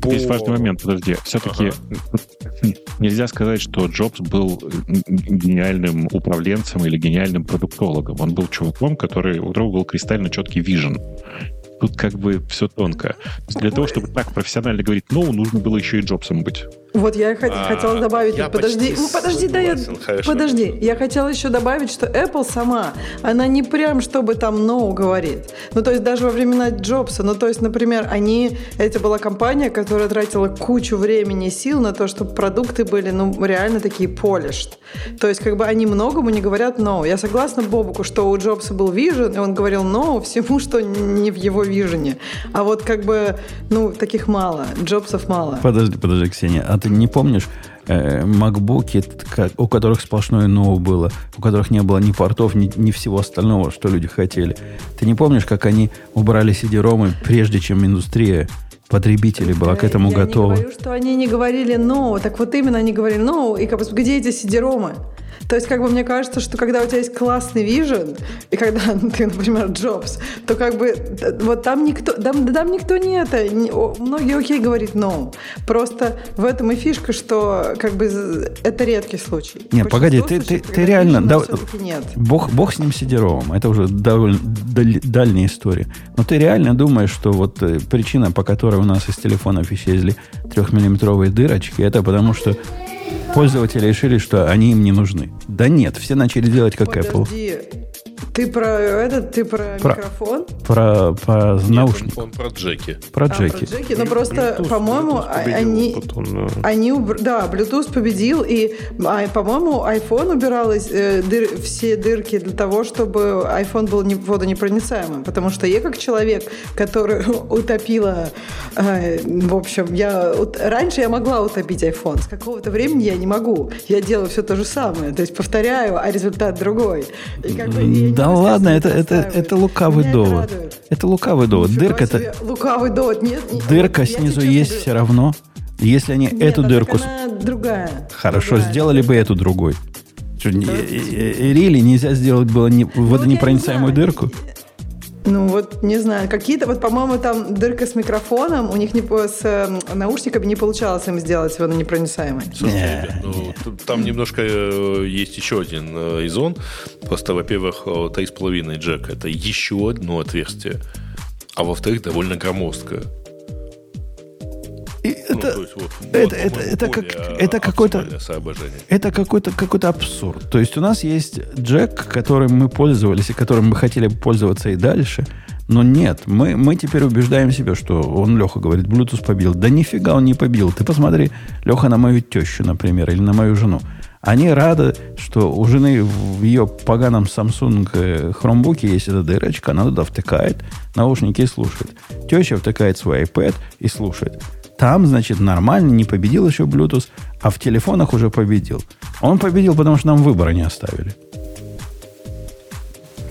По... Есть важный момент, подожди. Все-таки ага. нельзя сказать, что Джобс был гениальным управленцем или гениальным продуктологом. Он был чуваком, который, у которого был кристально четкий вижен. Тут как бы все тонко. Для того, чтобы так профессионально говорить «ну», нужно было еще и Джобсом быть. Вот я а, хотела добавить, я подожди, ну, подожди, да, я, подожди, я хотела еще добавить, что Apple сама, она не прям, чтобы там no говорит. Ну, то есть даже во времена Джобса, ну, то есть, например, они, это была компания, которая тратила кучу времени и сил на то, чтобы продукты были, ну, реально такие polished. То есть, как бы они многому не говорят no. Я согласна Бобуку, что у Джобса был vision, и он говорил no всему, что не в его вижене. А вот как бы, ну, таких мало, Джобсов мало. Подожди, подожди, Ксения, а ты не помнишь, э, макбуки, у которых сплошное ноу было, у которых не было ни портов, ни, ни всего остального, что люди хотели. Ты не помнишь, как они убрали CD-ромы, прежде чем индустрия потребителей была к этому я готова? Я не говорю, что они не говорили «но». Так вот именно они говорили «но». И где эти CD-ромы? То есть, как бы мне кажется, что когда у тебя есть классный вижен, и когда ты, например, Джобс, то как бы вот там никто, там, там никто не это, не, многие окей говорит no. Просто в этом и фишка, что как бы это редкий случай. Нет, погоди, ты, ты, ты реально, да, нет. Бог, бог с ним сидеровым, это уже довольно дальняя история. Но ты реально думаешь, что вот э, причина, по которой у нас из телефонов исчезли трехмиллиметровые дырочки, это потому что пользователи решили, что они им не нужны. Да нет, все начали делать как Подожди. Apple. Ты про этот, ты про, про микрофон? Про, про наушник. Он, он про джеки. Про а, джеки. Про джеки. Ну просто, по-моему, они, потом, да. они, да, Bluetooth победил, и, а, по-моему, iPhone убирал э, дыр, все дырки для того, чтобы iPhone был не, водонепроницаемым, потому что я как человек, который утопила, э, в общем, я раньше я могла утопить iPhone, с какого-то времени я не могу, я делаю все то же самое, то есть повторяю, а результат другой. И как бы, да ну ладно, это, это, это лукавый Меня довод. Это, это лукавый довод. Дырка это... Лукавый довод, нет. Дырка вот, снизу есть все равно. Если они нет, эту дырку... другая. Хорошо, другая. сделали бы эту другой. Рили нельзя сделать было не, ну, водонепроницаемую дырку? Ну вот, не знаю, какие-то, вот, по-моему, там дырка с микрофоном, у них не, с э, наушниками не получалось им сделать водонепроницаемой. Слушайте, ребят, ну, там немножко э, есть еще один э, изон. Просто, во-первых, 3,5 джек – это еще одно отверстие. А во-вторых, довольно громоздкое. Ну, это, есть, вот, это, это, это, как, это какой-то это какой-то какой-то абсурд. То есть у нас есть джек, которым мы пользовались и которым мы хотели пользоваться и дальше, но нет, мы, мы теперь убеждаем себя, что он, Леха, говорит, Bluetooth побил. Да нифига он не побил. Ты посмотри, Леха, на мою тещу, например, или на мою жену. Они рады, что у жены в ее поганом Samsung э, Chromebook есть эта дырочка, она туда втыкает, наушники и слушает. Теща втыкает свой iPad и слушает. Там, значит, нормально, не победил еще Bluetooth, а в телефонах уже победил. Он победил, потому что нам выбора не оставили.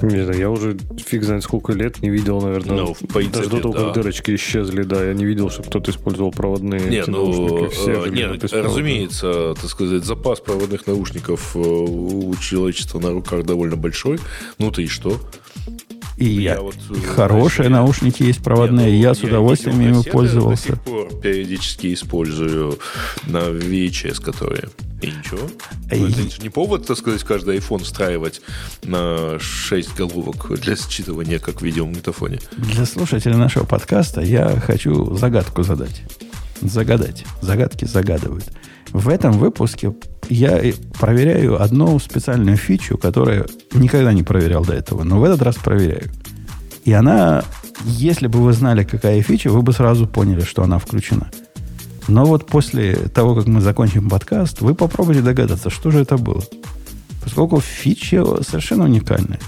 Не знаю, я уже фиг знает сколько лет не видел, наверное. Ну, в принципе, даже до того, да. как дырочки исчезли, да, я не видел, чтобы кто-то использовал проводные не, ну, Все э, нет, разумеется, так сказать, запас проводных наушников э, у человечества на руках довольно большой. Ну ты и что? И я, я вот, и хорошие я, наушники есть проводные. Я, ну, я с удовольствием ими пользовался. До сих пор периодически использую на VHS, которые. И ничего. И... Это же не повод, так сказать, каждый iPhone встраивать на 6 головок для считывания, как в видеомагнитофоне. Для слушателя нашего подкаста я хочу загадку задать. Загадать. Загадки загадывают. В этом выпуске я проверяю одну специальную фичу, которую никогда не проверял до этого, но в этот раз проверяю. И она, если бы вы знали, какая фича, вы бы сразу поняли, что она включена. Но вот после того, как мы закончим подкаст, вы попробуйте догадаться, что же это было. Поскольку фича совершенно уникальная.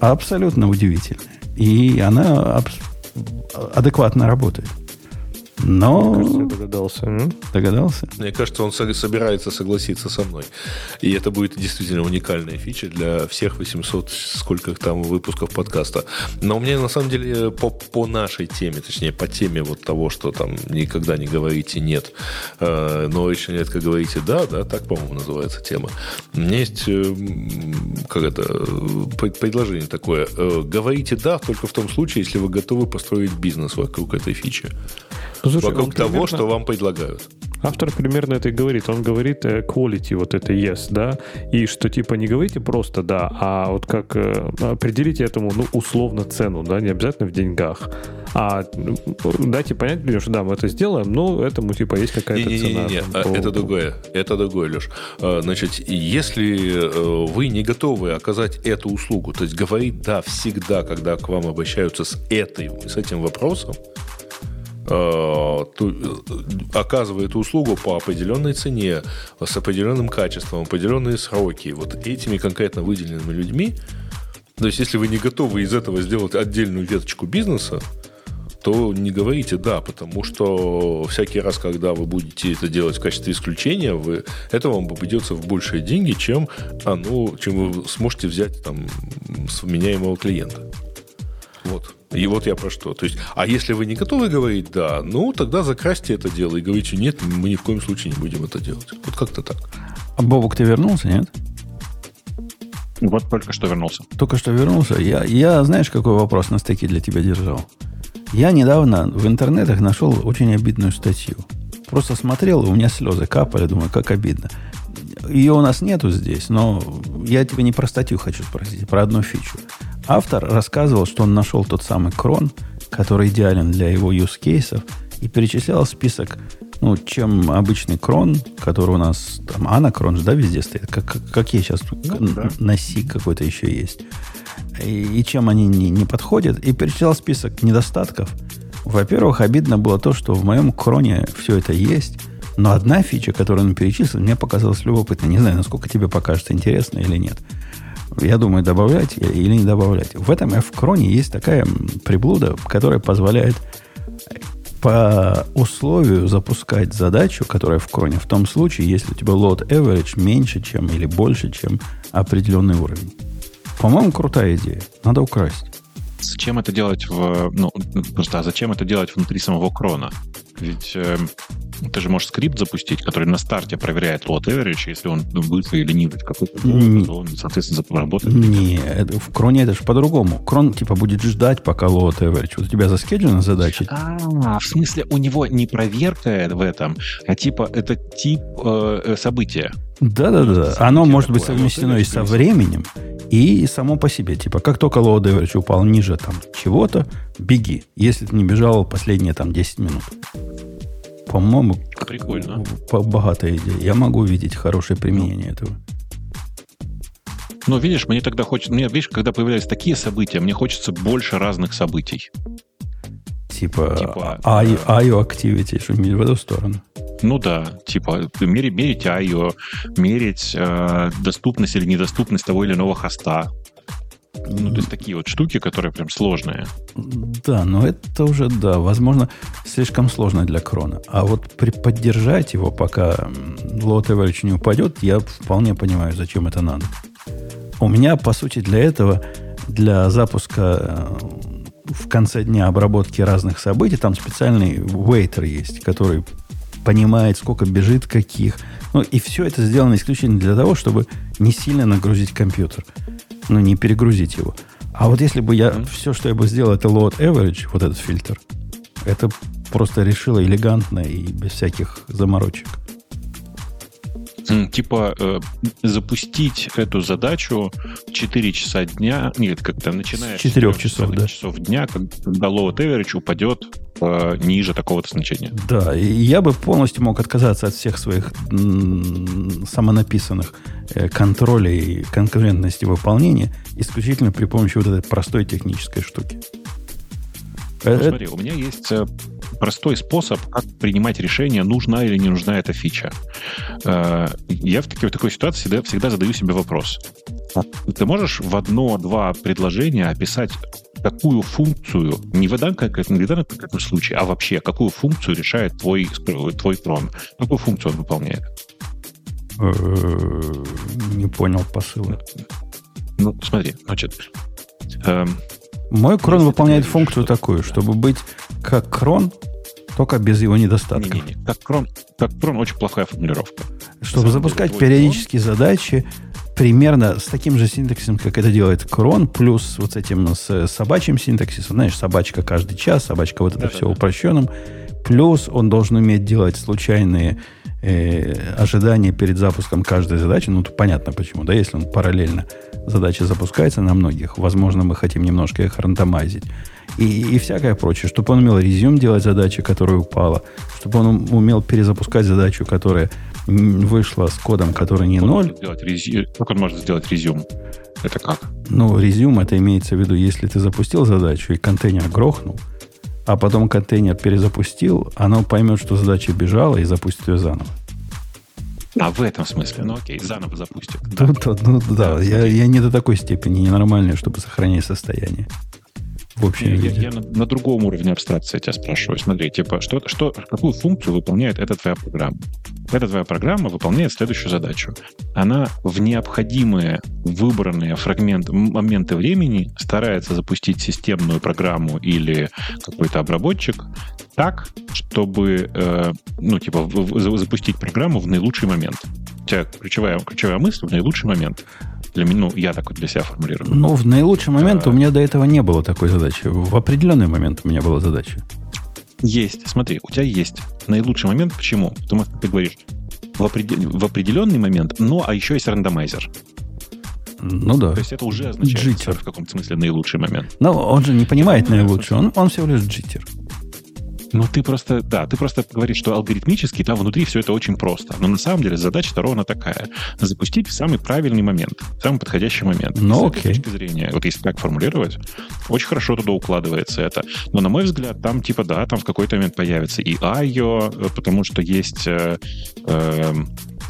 Абсолютно удивительная. И она адекватно работает. Но... Мне кажется, я догадался. М? Догадался? Мне кажется, он собирается согласиться со мной. И это будет действительно уникальная фича для всех 800, сколько там выпусков подкаста. Но у меня на самом деле по, по нашей теме, точнее по теме вот того, что там никогда не говорите нет, э, но очень редко говорите да, да, так, по-моему, называется тема. У меня есть, э, как это, предложение такое. Э, говорите да только в том случае, если вы готовы построить бизнес вокруг этой фичи. Ну, слушай, вокруг того, примерно... что вам предлагают. Автор примерно это и говорит. Он говорит э, quality, вот это yes, да, и что типа не говорите просто да, а вот как э, определите этому, ну, условно цену, да, не обязательно в деньгах, а дайте понять людям, что да, мы это сделаем, но этому типа есть какая-то не, цена. Не, не, не. Это другое, это другое, Леш. А, значит, если э, вы не готовы оказать эту услугу, то есть говорить да всегда, когда к вам обращаются с этой, с этим вопросом, Э, э, оказывает услугу по определенной цене, с определенным качеством, определенные сроки, вот этими конкретно выделенными людьми, то есть если вы не готовы из этого сделать отдельную веточку бизнеса, то не говорите «да», потому что всякий раз, когда вы будете это делать в качестве исключения, вы, это вам обойдется в большие деньги, чем, ну, чем вы сможете взять там, с вменяемого клиента. Вот. И вот я про что. То есть, а если вы не готовы говорить «да», ну, тогда закрасьте это дело и говорите «нет, мы ни в коем случае не будем это делать». Вот как-то так. А Бобок, ты вернулся, нет? Вот только что вернулся. Только что вернулся. Я, я знаешь, какой вопрос на стыке для тебя держал? Я недавно в интернетах нашел очень обидную статью. Просто смотрел, и у меня слезы капали, думаю, как обидно. Ее у нас нету здесь, но я тебе не про статью хочу спросить, а про одну фичу. Автор рассказывал, что он нашел тот самый крон, который идеален для его use кейсов, и перечислял список, ну, чем обычный крон, который у нас, там, анакрон да, везде стоит, как, как, какие сейчас, ну, да. носи какой-то еще есть, и, и чем они не, не подходят, и перечислял список недостатков. Во-первых, обидно было то, что в моем кроне все это есть, но одна фича, которую он перечислил, мне показалась любопытной. Не знаю, насколько тебе покажется интересно или нет. Я думаю, добавлять или не добавлять. В этом F-кроне есть такая приблуда, которая позволяет по условию запускать задачу, которая в кроне, в том случае, если у тебя load average меньше, чем или больше, чем определенный уровень. По-моему, крутая идея. Надо украсть. Зачем это делать в... Ну, просто а зачем это делать внутри самого крона? Ведь э, ты же можешь скрипт запустить, который на старте проверяет load average, если он быстрый или ленивый какой-то, то он, соответственно, работает. Нет, в кроне это же по-другому. Крон, типа, будет ждать, пока load average. Вот у тебя заскеджена задача. А, в смысле, у него не проверка в этом, а типа, это тип э, э события. Да-да-да. Оно может быть совмещено и со временем, и само по себе. Типа, как только load average упал ниже там чего-то, беги. Если ты не бежал последние там 10 минут. По-моему, прикольно. Богатая идея. Я могу увидеть хорошее применение ну. этого. Ну, видишь, мне тогда хочется... Мне, видишь, когда появляются такие события, мне хочется больше разных событий. Типа, типа IO, IO activity, что в эту сторону. Ну да, типа мерить, мерить IO, мерить э, доступность или недоступность того или иного хоста. Ну, то есть такие вот штуки, которые прям сложные. Да, но это уже, да, возможно, слишком сложно для крона. А вот при поддержать его, пока load average не упадет, я вполне понимаю, зачем это надо. У меня, по сути, для этого, для запуска э, в конце дня обработки разных событий, там специальный вейтер есть, который понимает, сколько бежит каких. Ну, и все это сделано исключительно для того, чтобы не сильно нагрузить компьютер ну, не перегрузить его. А вот если бы я, mm-hmm. все, что я бы сделал, это load average, вот этот фильтр, это просто решило элегантно и без всяких заморочек. Типа э, запустить эту задачу в 4 часа дня, нет, как-то начиная с 4 часов, да. часов дня, когда load average упадет ниже такого-то значения. Да, и я бы полностью мог отказаться от всех своих самонаписанных э, контролей и конкурентности выполнения исключительно при помощи вот этой простой технической штуки. Ну, э, смотри, у меня есть э, простой способ, как принимать решение, нужна или не нужна эта фича. Я в такой, в такой ситуации всегда, всегда задаю себе вопрос. Ты можешь в одно-два предложения описать какую функцию, не в данном конкретном, не в данном конкретном случае, а вообще, какую функцию решает твой, твой крон? Какую функцию он выполняет? Э, не понял посыла. Ну, смотри, значит... Эм, Мой крон выполняет функцию такую, чтобы быть как крон, только без его недостатков. Не, не, не. Как крон, как крон очень плохая формулировка. Чтобы запускать периодические крон... задачи, примерно с таким же синтаксисом, как это делает крон, плюс вот с этим с собачьим синтаксисом. Знаешь, собачка каждый час, собачка вот это да, все да, упрощенным. Плюс он должен уметь делать случайные э, ожидания перед запуском каждой задачи. Ну, то понятно почему, да, если он параллельно задача запускается на многих. Возможно, мы хотим немножко их рандомайзить. И, и всякое прочее. Чтобы он умел резюм делать задачи, которая упала. Чтобы он умел перезапускать задачу, которая вышла с кодом, который не ноль. Как он может сделать резюм? Это как? Ну, резюм это имеется в виду, если ты запустил задачу и контейнер грохнул, а потом контейнер перезапустил, оно поймет, что задача бежала и запустит ее заново. А в этом смысле? Ну окей, заново запустит. Да, да, ну, да, да я, я не до такой степени ненормальный, чтобы сохранять состояние в общем Я, я на, на другом уровне абстракции тебя спрашиваю. Смотри, типа, что, что, какую функцию выполняет эта твоя программа? Эта твоя программа выполняет следующую задачу. Она в необходимые выбранные фрагменты, моменты времени старается запустить системную программу или какой-то обработчик так, чтобы, э, ну, типа, в, в, запустить программу в наилучший момент. У тебя ключевая, ключевая мысль в наилучший момент. Для меня, ну, я так вот для себя формулирую. Ну, в наилучший момент а... у меня до этого не было такой задачи. В определенный момент у меня была задача. Есть. Смотри, у тебя есть наилучший момент. Почему? Потому что ты говоришь в, определ... в определенный момент, но а еще есть рандомайзер. Ну да. То есть это уже означает джиттер. в каком-то смысле наилучший момент. Но он же не понимает наилучший, он, он всего лишь джиттер. Ну, ты просто, да, ты просто говоришь, что алгоритмически там внутри все это очень просто. Но на самом деле задача ровно такая. Запустить в самый правильный момент, в самый подходящий момент. Ну, С окей. этой точки зрения, вот если так формулировать, очень хорошо туда укладывается это. Но, на мой взгляд, там типа, да, там в какой-то момент появится и IO, э, потому что есть э, э,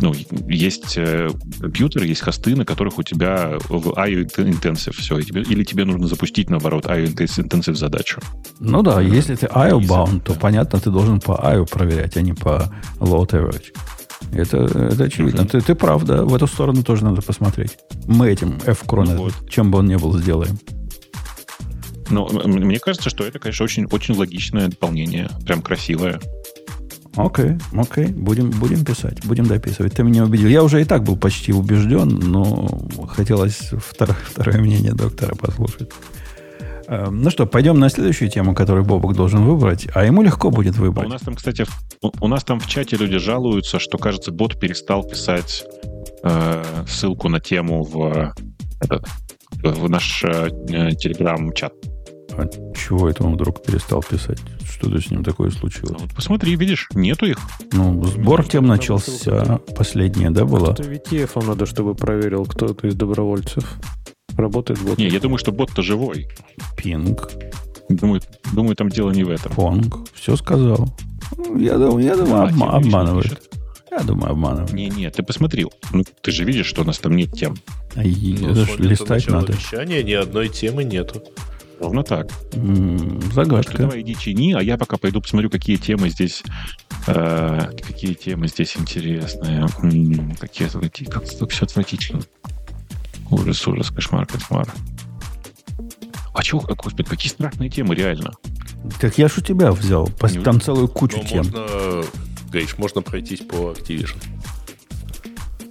ну, есть э, компьютеры, есть хосты, на которых у тебя в IO Intensive все, тебе, или тебе нужно запустить, наоборот, IO Intensive задачу. Ну да, если ты IO bound, то понятно, ты должен по IO проверять, а не по load average. Это, это очевидно. Uh-huh. Ты, ты прав, да, в эту сторону тоже надо посмотреть. Мы этим F кроме, ну, вот. чем бы он ни был, сделаем. Ну, мне кажется, что это, конечно, очень, очень логичное дополнение. Прям красивое. Окей, окей, будем, будем писать, будем дописывать. Ты меня убедил. Я уже и так был почти убежден, но хотелось второе, второе мнение доктора послушать. Эм, ну что, пойдем на следующую тему, которую Бобок должен выбрать, а ему легко будет выбрать. У нас там, кстати, у нас там в чате люди жалуются, что, кажется, бот перестал писать э, ссылку на тему в, этот, в наш э, телеграм-чат. А чего это он вдруг перестал писать? Что-то с ним такое случилось? Ну, вот посмотри, видишь, нету их. Ну, сбор тем начался. Последняя, да, была? Это VTF надо, чтобы проверил кто-то из добровольцев. Работает бот. Не, я думаю, что бот-то живой. Пинг. Думаю, думаю, там дело не в этом. Понг. Все сказал. Я думаю, я думаю а, обма- обманывает. Я думаю, обманывает. Не-не, ты посмотри. Ну, ты же видишь, что у нас там нет тем. А ну, листать надо. Вещания, ни одной темы нету. Ровно так. М-м, загадка. Что, давай иди чини, а я пока пойду посмотрю, какие темы здесь, э, какие темы здесь интересные. М-м, какие, какие, как, как все отвратительно. Ужас, ужас, кошмар, кошмар. А чего, господи, какие страшные темы, реально. Так я ж у тебя взял. Там целую кучу Но тем. Можно, Гриш, можно пройтись по Activision.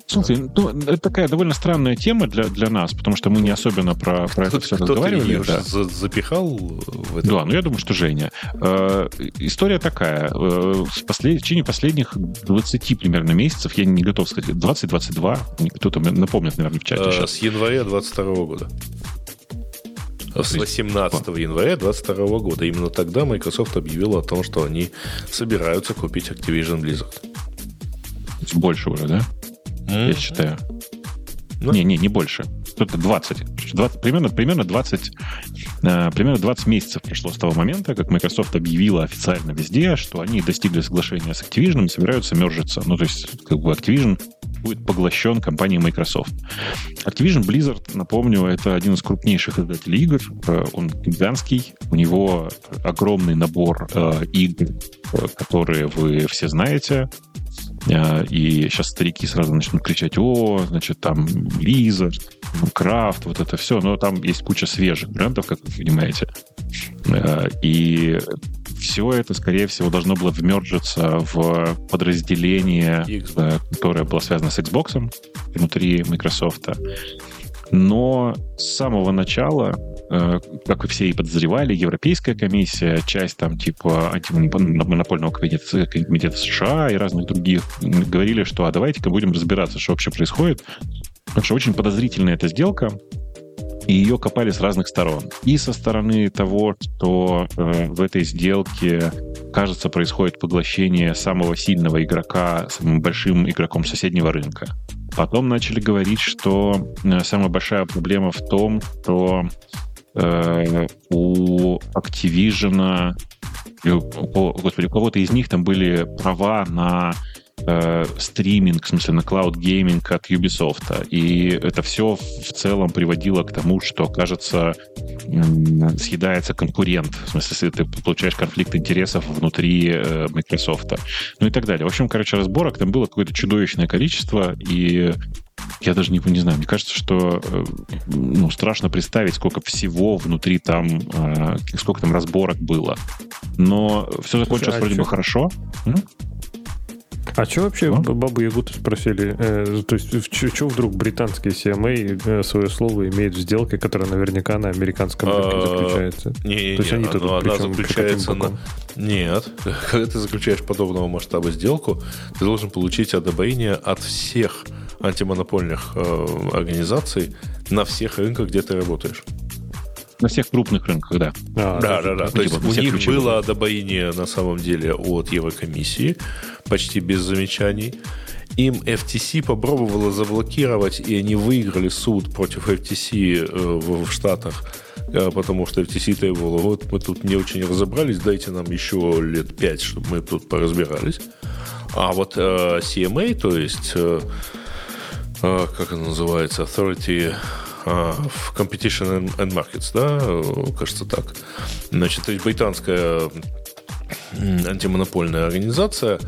Слушай, ну, это такая довольно странная тема для, для нас, потому что мы не особенно про, про это все разговаривали. Да. запихал в это? Да, ну я думаю, что Женя. Э, история такая. Э, в, послед... в течение последних 20 примерно месяцев, я не готов сказать, 20-22, кто-то напомнит, наверное, в чате э, сейчас. С января 22 года. С 18 января 2022 года. Именно тогда Microsoft объявила о том, что они собираются купить Activision Blizzard. Больше уже, да? Mm-hmm. я считаю. Ну? Не, не, не больше. Тут 20. 20 примерно, примерно, 20, э, примерно 20 месяцев прошло с того момента, как Microsoft объявила официально везде, что они достигли соглашения с Activision и собираются мержиться. Ну, то есть, как бы Activision будет поглощен компанией Microsoft. Activision Blizzard, напомню, это один из крупнейших издателей игр. Э, он гигантский, у него огромный набор э, игр, э, которые вы все знаете. Э, и сейчас старики сразу начнут кричать, о, значит, там Blizzard, Крафт, вот это все. Но там есть куча свежих брендов, как вы понимаете. Э, и все это, скорее всего, должно было вмержиться в подразделение. Э, которое было связано с Xbox внутри Microsoft. Но с самого начала как и все и подозревали, Европейская комиссия, часть там типа антимонопольного комитета, комитета США и разных других говорили, что а давайте-ка будем разбираться, что вообще происходит. Потому что очень подозрительная эта сделка, и ее копали с разных сторон. И со стороны того, что э, в этой сделке, кажется, происходит поглощение самого сильного игрока самым большим игроком соседнего рынка. Потом начали говорить, что э, самая большая проблема в том, что э, у Activision, э, господи, у кого-то из них там были права на э, стриминг, в смысле на cloud gaming от Ubisoft. И это все в целом приводило к тому, что, кажется, съедается конкурент. В смысле, если ты получаешь конфликт интересов внутри э, Microsoft. Ну и так далее. В общем, короче, разборок там было какое-то чудовищное количество, и я даже не, не знаю, мне кажется, что э, ну, страшно представить, сколько всего внутри там, э, сколько там разборок было. Но все закончилось Слушай, а вроде что? бы хорошо. А что вообще ну? Бабу Ягуту спросили? Э, то есть, что вдруг британский CMA э, свое слово имеет в сделке, которая наверняка на американском рынке а, заключается? Не, не, то есть они тут она заключается на... Нет. Когда ты заключаешь подобного масштаба сделку, ты должен получить одобрение от всех антимонопольных э, организаций на всех рынках, где ты работаешь. На всех крупных рынках, да. А, да, да, да. То есть у них было одобрение на самом деле от Еврокомиссии, почти без замечаний. Им FTC попробовала заблокировать, и они выиграли суд против FTC э, в, в Штатах, э, потому что FTC требовала, вот мы тут не очень разобрались, дайте нам еще лет пять, чтобы мы тут поразбирались. А вот э, CMA, то есть, э, э, как это называется, Authority в Competition and Markets, да, кажется так. Значит, то есть британская антимонопольная организация,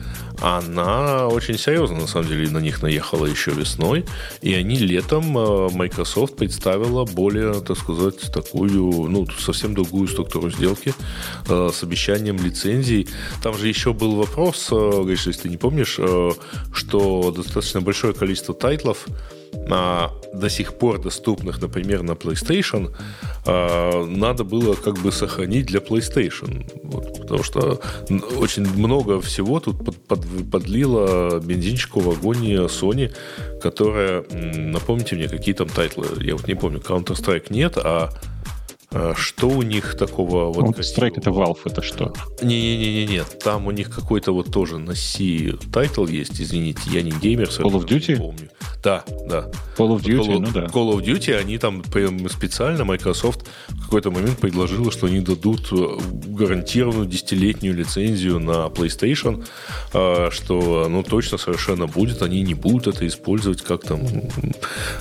она очень серьезно, на самом деле, на них наехала еще весной, и они летом э, Microsoft представила более, так сказать, такую, ну, совсем другую структуру сделки э, с обещанием лицензий. Там же еще был вопрос, э, если ты не помнишь, что достаточно большое количество тайтлов а, до сих пор доступных, например, на PlayStation, а, надо было как бы сохранить для PlayStation. Вот, потому что очень много всего тут под, под, подлило бензинчику в агонии Sony, которая, напомните мне, какие там тайтлы, я вот не помню, Counter-Strike нет, а что у них такого вот... Strike это Valve, это что? Не-не-не, нет, там у них какой-то вот тоже на C тайтл есть, извините, я не геймер, Call of Duty? помню. Да, да. Call of Duty, Call, ну да. Call of Duty, они там специально, Microsoft в какой-то момент предложила, что они дадут э, гарантированную десятилетнюю лицензию на PlayStation, а, что ну точно совершенно будет, они не будут это использовать как там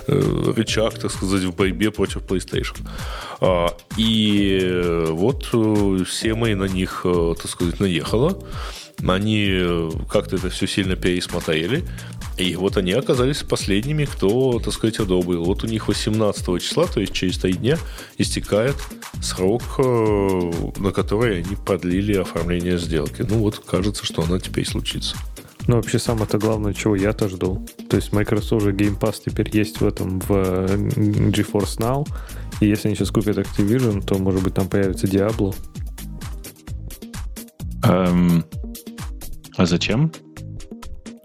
э, рычаг, так сказать, в борьбе против PlayStation. И э, вот все мы на них, э, так сказать, наехало. Они э, как-то это все сильно пересмотрели. И вот они оказались последними, кто, так сказать, одобрил. Вот у них 18 числа, то есть через три дня, истекает срок, на который они продлили оформление сделки. Ну вот, кажется, что она теперь случится. Ну, вообще, самое-то главное, чего я-то жду. То есть, Microsoft уже Game Pass теперь есть в этом, в GeForce Now. И если они сейчас купят Activision, то, может быть, там появится Diablo. Эм, а зачем?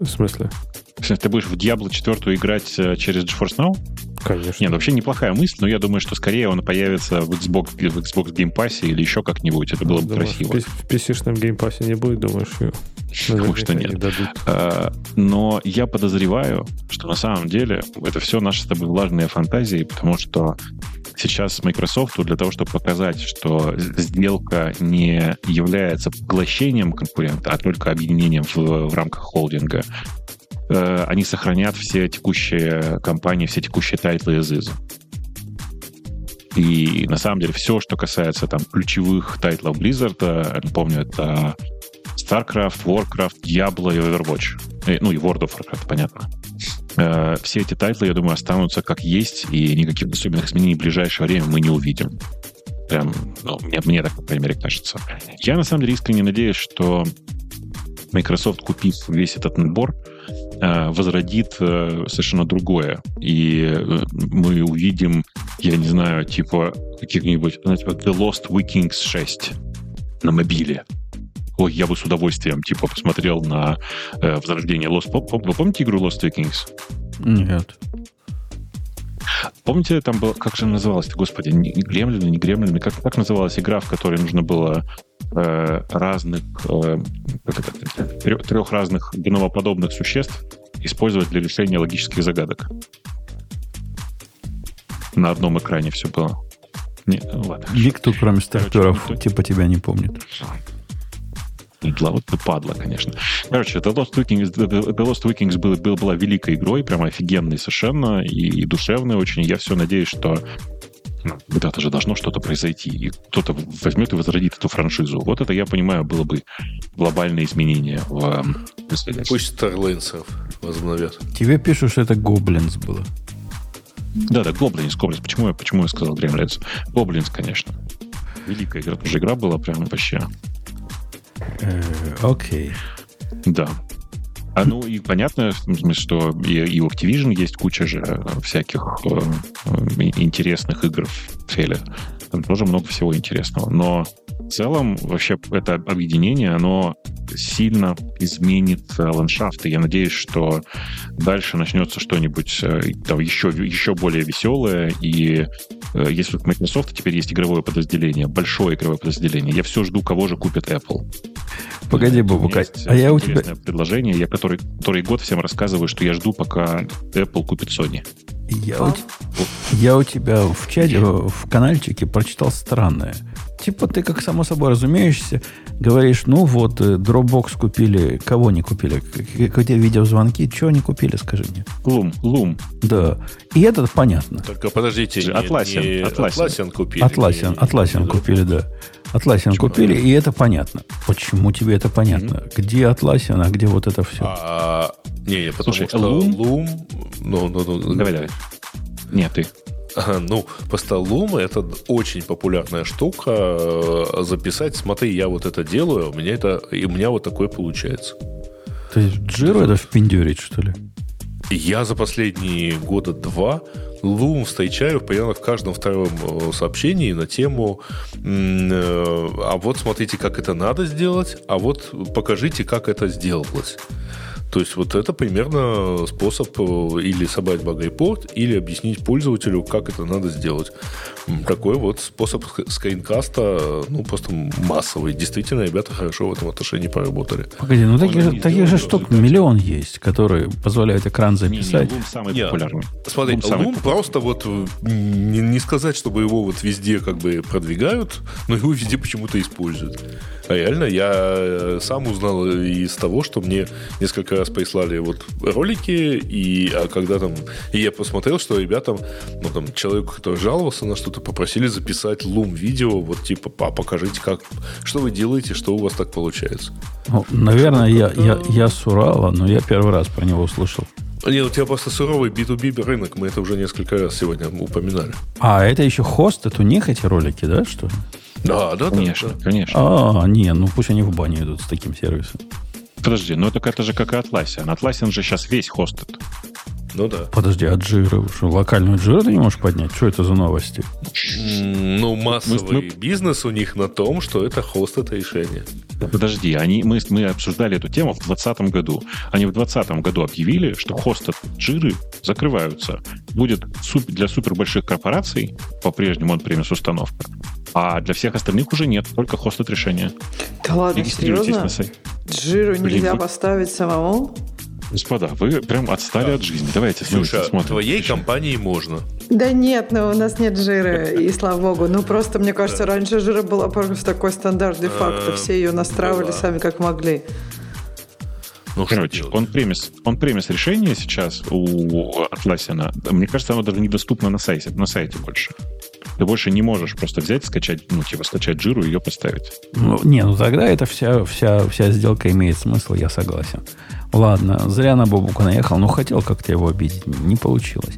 В смысле? Ты будешь в Diablo 4 играть э, через GeForce Now? Конечно. Нет, вообще неплохая мысль, но я думаю, что скорее он появится в Xbox, в Xbox Game Pass или еще как-нибудь. Это было бы думаешь, красиво. В PC-шном Game Pass не будет, думаешь? Потому что нет. А, но я подозреваю, что на самом деле это все наши с тобой влажные фантазии, потому что сейчас Microsoft для того, чтобы показать, что сделка не является поглощением конкурента, а только объединением в, в рамках холдинга, э, они сохранят все текущие компании, все текущие тайтлы as is. И на самом деле все, что касается там ключевых тайтлов Blizzard, напомню, это StarCraft, Warcraft, Diablo и Overwatch. И, ну и World of Warcraft, понятно. Э, все эти тайтлы, я думаю, останутся как есть, и никаких особенных изменений в ближайшее время мы не увидим. Прям, ну, мне, мне так, по крайней мере, кажется. Я, на самом деле, искренне надеюсь, что Microsoft, купив весь этот набор, э, возродит э, совершенно другое. И мы увидим, я не знаю, типа каких-нибудь, знаете, The Lost Vikings 6 на мобиле. Ой, я бы с удовольствием, типа, посмотрел на э, возрождение Lost... Вы помните игру Lost Vikings? Нет. Помните, там был, как же называлась, господи, не Гремлины, не Гремлины, как, как называлась игра, в которой нужно было э, разных, э, трех, трех разных геномоподобных существ использовать для решения логических загадок? На одном экране все было. Нет, ладно. Никто, кроме стартеров, типа тебя не помнит. Идла. Вот ты падла, конечно. Короче, The Lost Vikings, The Lost Vikings был, был, была великой игрой, прям офигенной совершенно и, и душевной очень. Я все надеюсь, что ну, когда-то же должно что-то произойти, и кто-то возьмет и возродит эту франшизу. Вот это, я понимаю, было бы глобальное изменение в Пусть Starlands возобновят. Тебе пишут, что это Goblins было. Да, да, Goblins, Goblins. Почему я, почему я сказал Gremlins? Goblins, конечно. Великая игра, тоже игра была прям вообще окей. Да. А ну и понятно, что и, у Activision есть куча же всяких э, интересных игр в Феле. Там тоже много всего интересного. Но в целом вообще это объединение, оно сильно изменит э, ландшафт. И я надеюсь, что дальше начнется что-нибудь э, там, еще, еще более веселое. И э, если у Microsoft теперь есть игровое подразделение, большое игровое подразделение, я все жду, кого же купит Apple. Погоди, Бобука, а я у тебя... предложение, я который, который год всем рассказываю, что я жду, пока Apple купит Sony. Я, у, я у тебя в чате, в каналчике прочитал странное. Типа ты, как само собой разумеешься, говоришь, ну вот, э, Dropbox купили, кого не купили? Какие видеозвонки, чего не купили, скажи мне? Лум, Лум. Да. И это понятно. Только подождите, Atlassian, не, не Atlassian. купили. Atlassian, Atlassian купили, да. Atlassian купили, и это понятно. Почему тебе это понятно? Mm-hmm. Где Atlassian, а где вот это все? А, не, потому Слушай, что Loom... Loom... Ну, ну, ну, давай, давай. Нет, ты. Ну, просто Loom это очень популярная штука. Записать, смотри, я вот это делаю, у меня это, и у меня вот такое получается. То есть Джиру это впендюрить, что ли? Я за последние года два Loom встречаю примерно в каждом втором э, сообщении на тему э, а вот смотрите, как это надо сделать, а вот покажите, как это сделалось. То есть вот это примерно способ э, или собрать баг-репорт, или объяснить пользователю, как это надо сделать. Такой вот способ скринкаста, ну, просто массовый. Действительно, ребята хорошо в этом отношении поработали. Погоди, ну таких, таких же штук миллион есть, которые позволяют экран записать. Не, не, самый Нет, популярный. Смотри, Loom, Loom просто вот не, не сказать, чтобы его вот везде как бы продвигают, но его везде почему-то используют. А реально, я э, сам узнал из того, что мне несколько раз прислали вот ролики, и а когда там... И я посмотрел, что ребятам, ну там, человеку, который жаловался на что-то, попросили записать лум-видео, вот типа, а покажите, как, что вы делаете, что у вас так получается. Ну, наверное, я, я, я с Урала, но я первый раз про него услышал. Нет, у тебя просто суровый B2B рынок, мы это уже несколько раз сегодня упоминали. А, это еще хост, это у них эти ролики, да, что ли? Да, да, конечно, да. конечно. А, не, ну пусть они в баню идут с таким сервисом. Подожди, ну это, это же как и Atlassian. Atlassian же сейчас весь хостит. Ну да. Подожди, от жира, что локальную джиру ты не можешь поднять? Что это за новости? Ну, массовый мы, бизнес у них на том, что это хост это решение. Подожди, они, мы, мы обсуждали эту тему в 2020 году. Они в 2020 году объявили, что хосты джиры закрываются. Будет для супер больших корпораций по-прежнему он премис установка. А для всех остальных уже нет, только хостед решение. Да ладно, Регистрируйтесь серьезно? на сайте. Джиру Блин, нельзя вы... поставить самому? Господа, вы прям отстали да. от жизни. Давайте Слушай, а смотрим. твоей компании можно. Да нет, но у нас нет жира, и слава богу. Ну просто, мне кажется, раньше жира была просто такой стандарт де-факто. А, Все ее настраивали сами как могли. Ну, Короче, он премис, он премис решение сейчас у Atlassian. Мне кажется, оно даже недоступно на сайте, на сайте больше. Ты больше не можешь просто взять, скачать, ну, типа, скачать жиру и ее поставить. Ну, не, ну тогда это вся, вся, вся сделка имеет смысл, я согласен. Ладно, зря на Бобука наехал, но хотел как-то его обидеть, не получилось.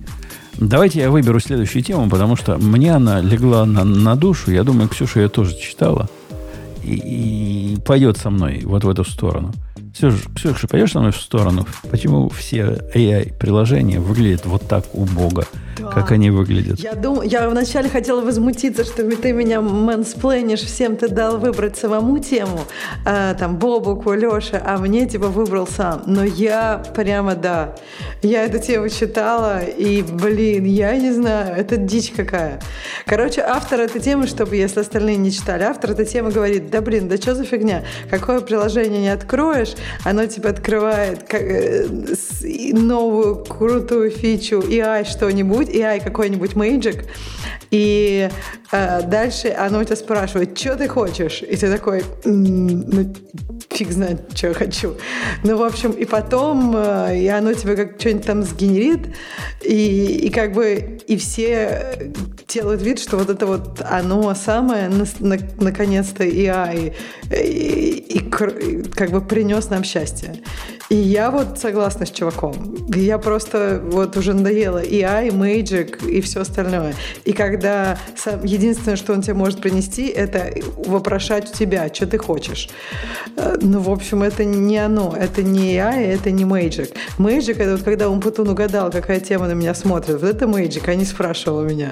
Давайте я выберу следующую тему, потому что мне она легла на, на душу. Я думаю, Ксюша ее тоже читала. И, и пойдет со мной вот в эту сторону. Ксюша, Ксюша, пойдешь со мной в сторону? Почему все AI-приложения выглядят вот так убого? Да. Как они выглядят? Я, дум... я вначале хотела возмутиться, что ты меня мэнсплейнишь, всем ты дал выбрать самому тему, а, там, Бобуку, Леша, а мне, типа, выбрал сам. Но я прямо, да, я эту тему читала, и, блин, я не знаю, это дичь какая. Короче, автор этой темы, чтобы, если остальные не читали, автор этой темы говорит, да, блин, да что за фигня? Какое приложение не откроешь, оно, типа, открывает как, э, новую крутую фичу, AI что-нибудь, какой-нибудь AI, какой-нибудь Magic, и э, дальше оно тебя спрашивает, что ты хочешь? И ты такой, ну, фиг знает, что я хочу. Ну, в общем, и потом, э, и оно тебе как что-нибудь там сгенерит, и, и как бы, и все делают вид, что вот это вот оно самое, на, на, наконец-то AI, и, и, и как бы принес нам счастье. И я вот согласна с чуваком. Я просто вот уже надоела и AI, и Magic, и все остальное. И когда сам, единственное, что он тебе может принести, это вопрошать у тебя, что ты хочешь. Э, ну, в общем, это не оно. Это не AI, это не Magic. Magic — это вот когда он Путун угадал, какая тема на меня смотрит. Вот это Magic, а не спрашивал меня.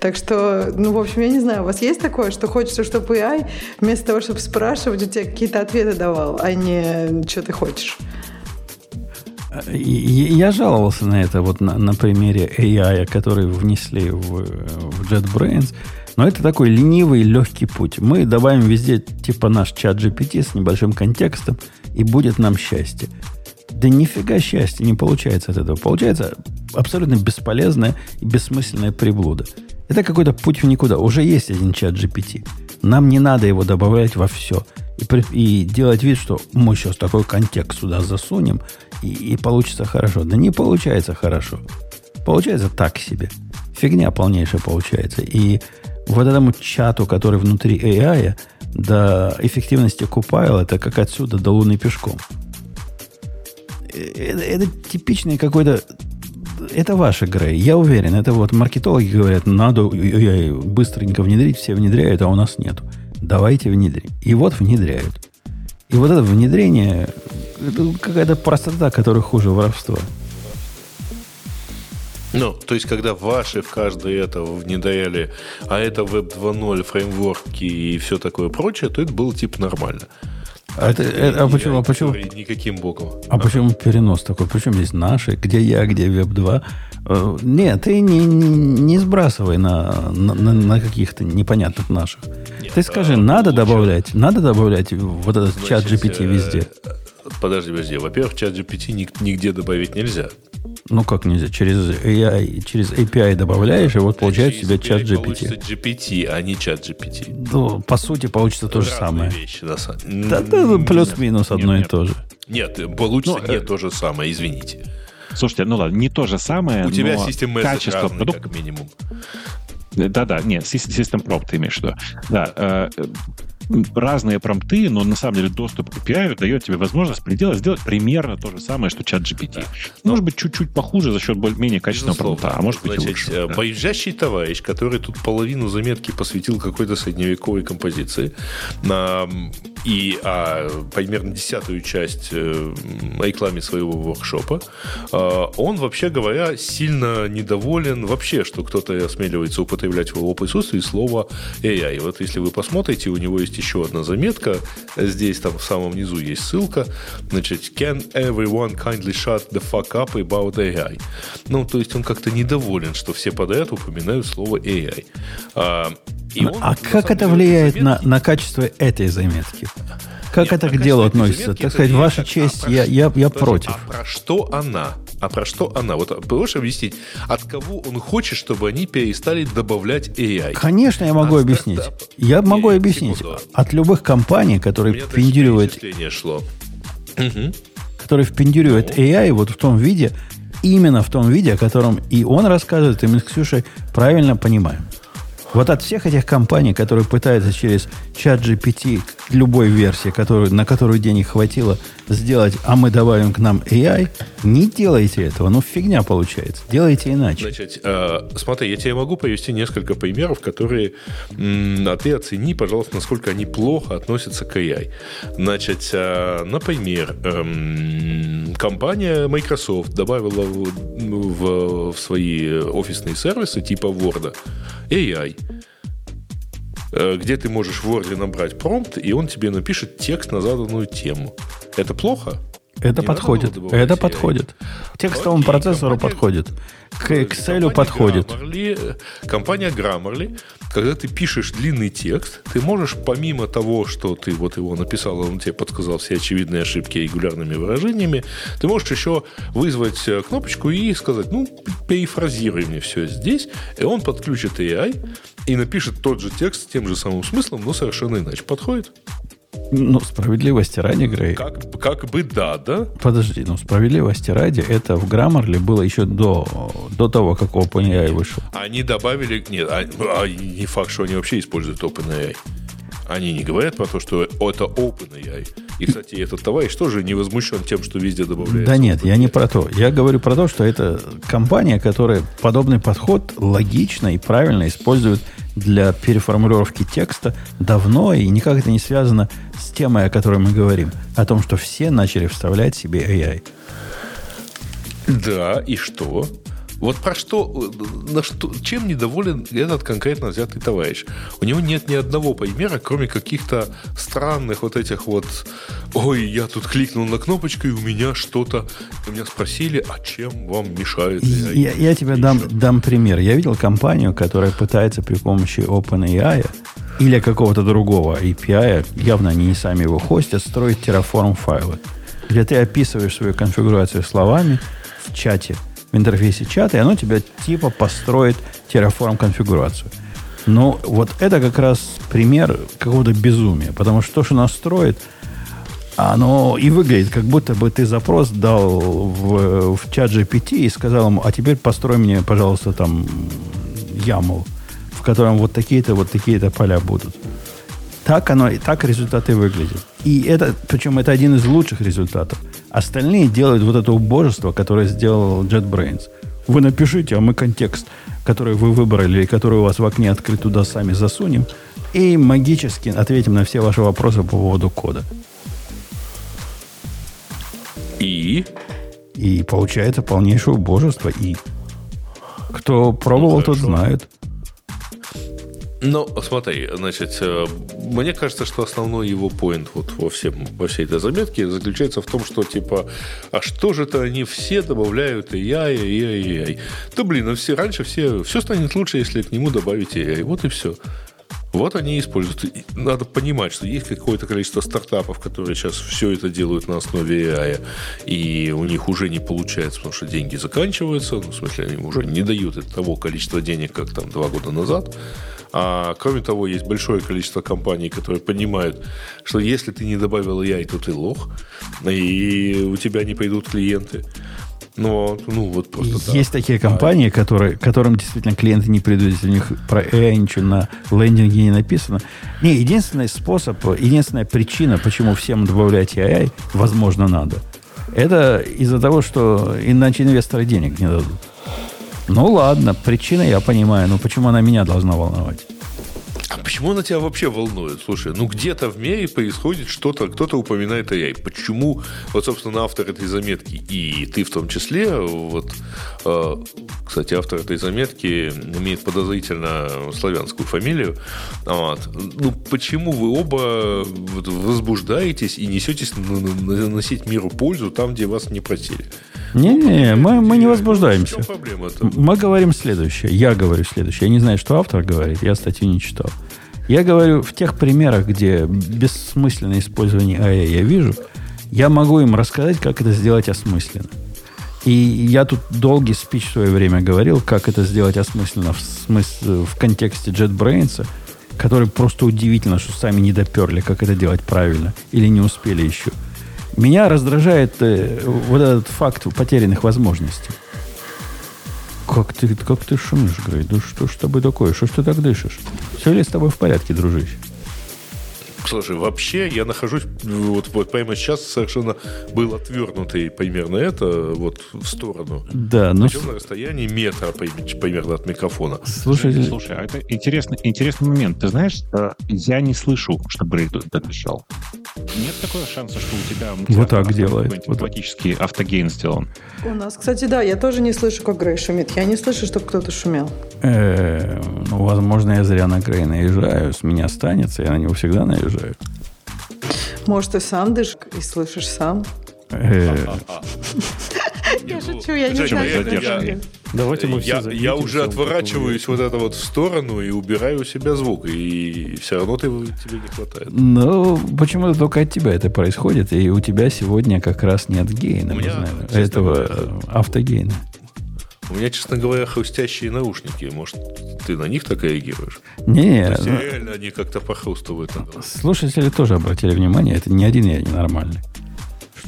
Так что, ну, в общем, я не знаю, у вас есть такое, что хочется, чтобы AI вместо того, чтобы спрашивать, у тебя какие-то ответы давал, а не что ты хочешь? Я жаловался на это вот на, на примере AI, который внесли в, в JetBrains. Но это такой ленивый, легкий путь. Мы добавим везде типа наш чат GPT с небольшим контекстом, и будет нам счастье. Да нифига счастья не получается от этого. Получается абсолютно бесполезная и бессмысленная приблуда. Это какой-то путь в никуда. Уже есть один чат GPT. Нам не надо его добавлять во все. И, и делать вид, что мы сейчас такой контекст сюда засунем, и, и получится хорошо. Да не получается хорошо. Получается так себе. Фигня полнейшая получается. И вот этому чату, который внутри AI, до эффективности Купайл, это как отсюда до Луны пешком. Это, это типичный какой-то... Это ваша Грей, я уверен. Это вот маркетологи говорят, надо быстренько внедрить, все внедряют, а у нас нету. Давайте внедрим. И вот внедряют. И вот это внедрение, это какая-то простота, которая хуже воровства. Ну, то есть, когда ваши в каждое это внедряли, а это Web 2.0, фреймворки и все такое прочее, то это было типа нормально. А, это, это, а почему? А почему? Никаким боком. А, а почему перенос такой? Причем здесь наши? Где я, где Web 2? Э, нет, ты не, не, не сбрасывай на, на, на каких-то непонятных наших. Нет, ты скажи, а, надо лучше... добавлять, надо добавлять вот этот Значит, чат GPT везде. Э, подожди, подожди. Во-первых, чат GPT нигде добавить нельзя. Ну как нельзя? Через AI, через API добавляешь, и вот получается у тебя чат GPT. Получится GPT, а не чат GPT. Ну, по сути, получится то же самое. Вещи, да, да, да плюс-минус одно и то же. Нет, получится ну, не э... то же самое, извините. Слушайте, ну ладно, не то же самое, У тебя система качество продукта как минимум. Да-да, нет, System Prop ты имеешь в виду. Да, э, разные промпты, но на самом деле доступ к API дает тебе возможность предела сделать примерно то же самое, что чат GPT. Да. Может быть, чуть-чуть похуже за счет более-менее качественного промпта, а может быть Значит, лучше. Э, да. Поезжащий товарищ, который тут половину заметки посвятил какой-то средневековой композиции, и а, примерно десятую часть э, рекламе своего воркшопа, э, он, вообще говоря, сильно недоволен вообще, что кто-то осмеливается употреблять в его присутствии слово AI. И вот если вы посмотрите, у него есть еще одна заметка. Здесь там в самом низу есть ссылка. Значит, can everyone kindly shut the fuck up about AI? Ну, то есть он как-то недоволен, что все подряд упоминают слово AI. А, и он, а как это влияет заметки... на, на качество этой заметки? Как Нет, это к делу относится? Так сказать, ваша честь, а я, я, я против. А про что она? А про что она? Вот можешь объяснить, от кого он хочет, чтобы они перестали добавлять AI? Конечно, я могу а объяснить. Стартап... Я могу объяснить. Секунду. От любых компаний, которые впендюривают... шло. Которые впендюривают ну. AI вот в том виде, именно в том виде, о котором и он рассказывает, и мы с Ксюшей правильно понимаем. Вот от всех этих компаний, которые пытаются через чат GPT любой версии, которую, на которую денег хватило, сделать, а мы добавим к нам AI, не делайте этого. Ну, фигня получается. Делайте иначе. Значит, э, смотри, я тебе могу привести несколько примеров, которые... М- а ты оцени, пожалуйста, насколько они плохо относятся к AI. Значит, э, например, э, компания Microsoft добавила в, в, в свои офисные сервисы типа Word AI где ты можешь в Word набрать промпт, и он тебе напишет текст на заданную тему. Это плохо? Это Не подходит. Это подходит. К текстовому Окей, процессору подходит. К Excel подходит. Grammarly, компания Grammarly, когда ты пишешь длинный текст, ты можешь помимо того, что ты вот его написал, он тебе подсказал все очевидные ошибки регулярными выражениями, ты можешь еще вызвать э, кнопочку и сказать, ну, перефразируй мне все здесь, и он подключит AI и напишет тот же текст с тем же самым смыслом, но совершенно иначе. Подходит? Ну, справедливости ради, Грей. Как, как бы да, да? Подожди, ну, справедливости ради, это в Grammarly было еще до, до того, как OpenAI вышел. Они добавили... Нет, а, а, не факт, что они вообще используют OpenAI. Они не говорят про то, что это OpenAI. И, кстати, этот товарищ тоже не возмущен тем, что везде добавляется. Да нет, я не про то. Я говорю про то, что это компания, которая подобный подход логично и правильно использует для переформулировки текста давно и никак это не связано с темой, о которой мы говорим. О том, что все начали вставлять себе AI. Да, и что? Вот про что, на что, чем недоволен этот конкретно взятый товарищ? У него нет ни одного примера, кроме каких-то странных вот этих вот, ой, я тут кликнул на кнопочку, и у меня что-то, у меня спросили, а чем вам мешает? Я, я тебе дам, дам пример. Я видел компанию, которая пытается при помощи OpenAI или какого-то другого API, явно они не сами его хостят, строить Terraform файлы, где ты описываешь свою конфигурацию словами в чате – в интерфейсе чата, и оно тебя типа построит Terraform конфигурацию. Ну, вот это как раз пример какого-то безумия, потому что то, что настроит, оно и выглядит, как будто бы ты запрос дал в, в чат GPT и сказал ему, а теперь построй мне, пожалуйста, там YAML, в котором вот такие-то, вот такие-то поля будут. Так оно, и так результаты выглядят. И это, причем это один из лучших результатов. Остальные делают вот это убожество, которое сделал JetBrains. Вы напишите, а мы контекст, который вы выбрали, который у вас в окне открыт, туда сами засунем, и магически ответим на все ваши вопросы по поводу кода. И? И получается полнейшее убожество. И кто пробовал, ну, тот знает. Ну, смотри, значит, э, мне кажется, что основной его поинт вот во, всем, во всей этой заметке заключается в том, что типа, а что же это они все добавляют и я, и я, и я. Да блин, ну все, раньше все, все станет лучше, если к нему добавить AI. Вот и все. Вот они используют. Надо понимать, что есть какое-то количество стартапов, которые сейчас все это делают на основе AI, и у них уже не получается, потому что деньги заканчиваются, ну, в смысле, они уже не дают того количества денег, как там два года назад. А кроме того, есть большое количество компаний, которые понимают, что если ты не добавил AI, то ты лох, и у тебя не пойдут клиенты. Но, ну, вот просто, Есть такие компании, а, которые, которым действительно клиенты не придут, если у них про AI ничего на лендинге не написано. Не, единственный способ, единственная причина, почему всем добавлять AI, возможно, надо, это из-за того, что иначе инвесторы денег не дадут. Ну ладно, причина я понимаю, но почему она меня должна волновать? А почему она тебя вообще волнует? Слушай, ну где-то в мире происходит что-то, кто-то упоминает AI. Почему, вот, собственно, автор этой заметки, и ты в том числе, вот, э, кстати, автор этой заметки имеет подозрительно славянскую фамилию, вот, ну почему вы оба возбуждаетесь и несетесь наносить миру пользу там, где вас не просили? Не-не, мы, мы не возбуждаемся. Мы говорим следующее. Я говорю следующее. Я не знаю, что автор говорит. Я статью не читал. Я говорю, в тех примерах, где бессмысленное использование AI я вижу, я могу им рассказать, как это сделать осмысленно. И я тут долгий спич в свое время говорил, как это сделать осмысленно в, смысле, в контексте JetBrains, который просто удивительно, что сами не доперли, как это делать правильно, или не успели еще. Меня раздражает э, вот этот факт потерянных возможностей. Как ты, как ты шумишь, Грей? Да что ж с тобой такое? Что ж ты так дышишь? Все ли с тобой в порядке, дружище? Слушай, вообще я нахожусь, вот, вот прямо сейчас совершенно был отвернутый примерно это вот в сторону. Да, ну... Причем на расстоянии метра примерно от микрофона. Слушай, слушай, а это интересный, интересный момент. Ты знаешь, э, я не слышу, что Брейд дышал. Нет такого шанса, что у тебя, вот так делает. Автоматический вот автогейн сделан. У нас, кстати, да, я тоже не слышу, как Грей шумит. Я не слышу, чтобы кто-то шумел. Э, ну, возможно, я зря на Грей наезжаю. С меня останется, я на него всегда наезжаю. Может, ты сам дышишь и слышишь сам? Э. Я шучу, я не знаю, Давайте мы все я, уже отворачиваюсь вот это вот в сторону и убираю у себя звук, и все равно ты, тебе не хватает. Ну, почему-то только от тебя это происходит, и у тебя сегодня как раз нет гейна, у меня, этого автогейна. У меня, честно говоря, хрустящие наушники. Может, ты на них так реагируешь? Не, То ну, реально они как-то похрустывают. Слушатели тоже обратили внимание, это не один я ненормальный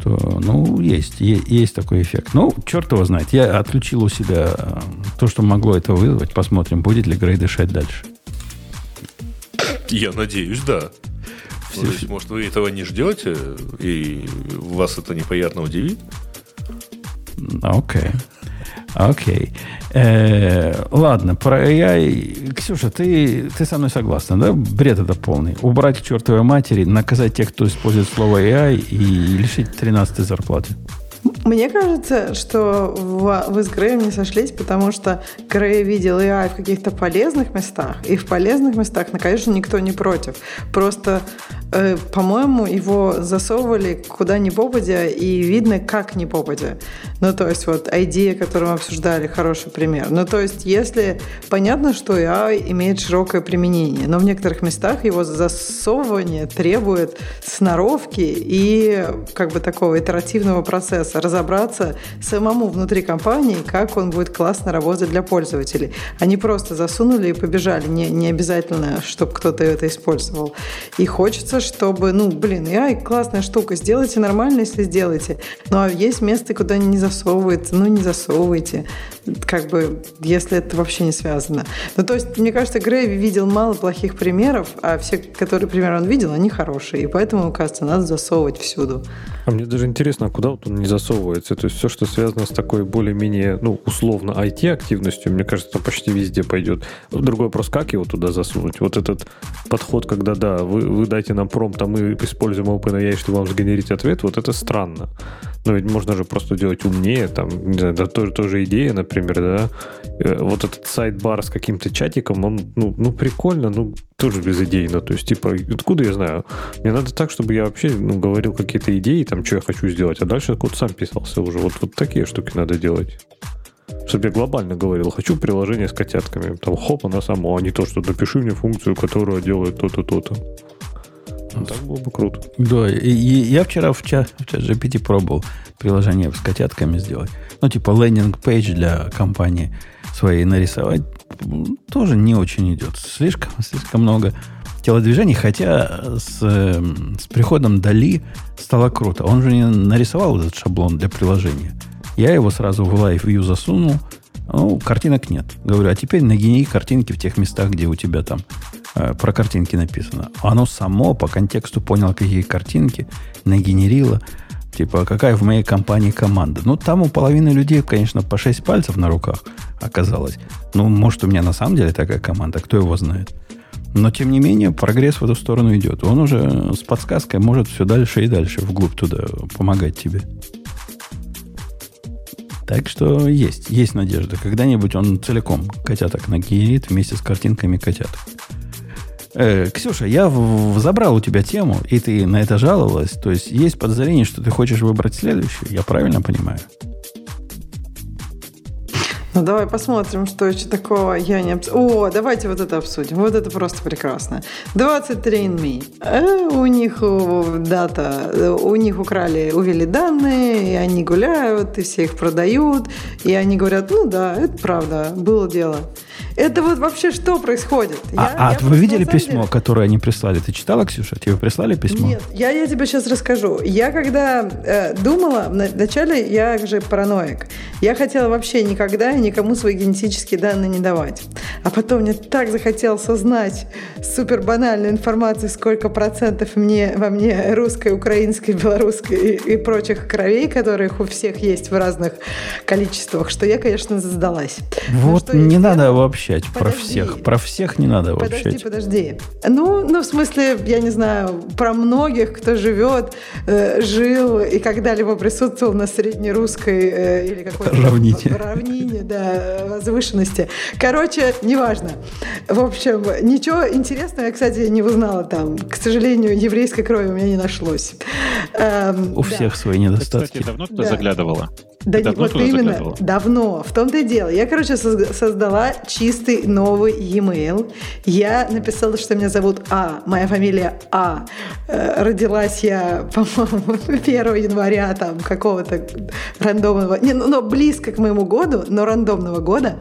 что, ну, есть, есть, есть такой эффект. Ну, черт его знает. Я отключил у себя э, то, что могло это вызвать. Посмотрим, будет ли Грей дышать дальше. Я надеюсь, да. То есть, может, вы этого не ждете, и вас это неприятно удивит? Окей. Окей. Э, ладно, про AI. Ксюша, ты, ты со мной согласна, да? Бред это полный. Убрать к чертовой матери, наказать тех, кто использует слово AI и лишить 13 зарплаты. Мне кажется, что вы с Греем не сошлись, потому что Грей видел AI в каких-то полезных местах, и в полезных местах, ну, конечно, никто не против. Просто Э, по-моему, его засовывали куда ни попадя, и видно, как ни попадя. Ну, то есть, вот идея, которую мы обсуждали, хороший пример. Ну, то есть, если понятно, что AI имеет широкое применение, но в некоторых местах его засовывание требует сноровки и как бы такого итеративного процесса, разобраться самому внутри компании, как он будет классно работать для пользователей. Они просто засунули и побежали, не, не обязательно, чтобы кто-то это использовал. И хочется, чтобы, ну, блин, ай, классная штука, сделайте нормально, если сделаете. Ну, а есть место, куда не засовывается, ну, не засовывайте. Как бы, если это вообще не связано. Ну, то есть, мне кажется, Грей видел мало плохих примеров, а все, которые примеры он видел, они хорошие. И поэтому, кажется, надо засовывать всюду. А мне даже интересно, а куда вот он не засовывается? То есть все, что связано с такой более-менее, ну, условно, IT-активностью, мне кажется, там почти везде пойдет. Другой вопрос, как его туда засунуть? Вот этот подход, когда, да, вы, вы дайте нам промпт, а мы используем OpenAI, чтобы вам сгенерить ответ, вот это странно. Но ведь можно же просто делать умнее, там, не знаю, да, тоже, тоже идея, например, да. Э, вот этот сайт-бар с каким-то чатиком, он, ну, ну, прикольно, ну, тоже без безыдейно. То есть, типа, откуда я знаю? Мне надо так, чтобы я вообще, ну, говорил какие-то идеи, там, что я хочу сделать, а дальше код сам писался уже. Вот, вот такие штуки надо делать. Чтобы я глобально говорил, хочу приложение с котятками. Там хоп, оно само, а не то, что напиши мне функцию, которая делает то-то, то-то. Ну, так было бы круто. Да, и, и я вчера в чат, в чат GPT пробовал приложение с котятками сделать. Ну, типа лендинг-пейдж для компании своей нарисовать. Тоже не очень идет. Слишком, слишком много телодвижений, хотя с, с приходом Дали стало круто. Он же не нарисовал этот шаблон для приложения. Я его сразу в Live View засунул. Ну, картинок нет. Говорю, а теперь нагени картинки в тех местах, где у тебя там про картинки написано. Оно само по контексту поняло, какие картинки, нагенерило. Типа, какая в моей компании команда. Ну, там у половины людей, конечно, по 6 пальцев на руках оказалось. Ну, может, у меня на самом деле такая команда, кто его знает. Но, тем не менее, прогресс в эту сторону идет. Он уже с подсказкой может все дальше и дальше вглубь туда помогать тебе. Так что есть, есть надежда. Когда-нибудь он целиком котяток нагенерит вместе с картинками котяток. Э, Ксюша, я в, в, забрал у тебя тему, и ты на это жаловалась. То есть есть подозрение, что ты хочешь выбрать следующую. Я правильно понимаю? Ну, давай посмотрим, что еще такого я не обс... О, давайте вот это обсудим. Вот это просто прекрасно. 23andMe. Э, у них дата, у них украли, увели данные, и они гуляют, и все их продают, и они говорят, ну да, это правда, было дело. Это вот вообще что происходит? А, я, а я вы видели письмо, деле... которое они прислали? Ты читала, Ксюша? Тебе прислали письмо? Нет, я, я тебе сейчас расскажу. Я когда э, думала, вначале я же параноик. Я хотела вообще никогда никому свои генетические данные не давать. А потом мне так захотелось узнать супер банальную информацию, сколько процентов мне, во мне русской, украинской, белорусской и, и прочих кровей, которых у всех есть в разных количествах, что я, конечно, сдалась. Вот не надо обобщать подожди. про всех. Про всех не надо обобщать. Подожди, подожди. Ну, ну, в смысле, я не знаю, про многих, кто живет, э, жил и когда-либо присутствовал на среднерусской э, или какой-то равнине. равнине, да, возвышенности. Короче, неважно. В общем, ничего интересного я, кстати, не узнала там. К сожалению, еврейской крови у меня не нашлось. Эм, у да. всех свои недостатки. Ты, кстати, давно туда да. заглядывала? Да не, вот именно, заглядывала? давно. В том-то и дело. Я, короче, создала чистый новый e-mail. Я написала, что меня зовут А, моя фамилия А. Э, родилась я, по-моему, 1 января там какого-то рандомного, не, ну, близко к моему году, но рандомного года.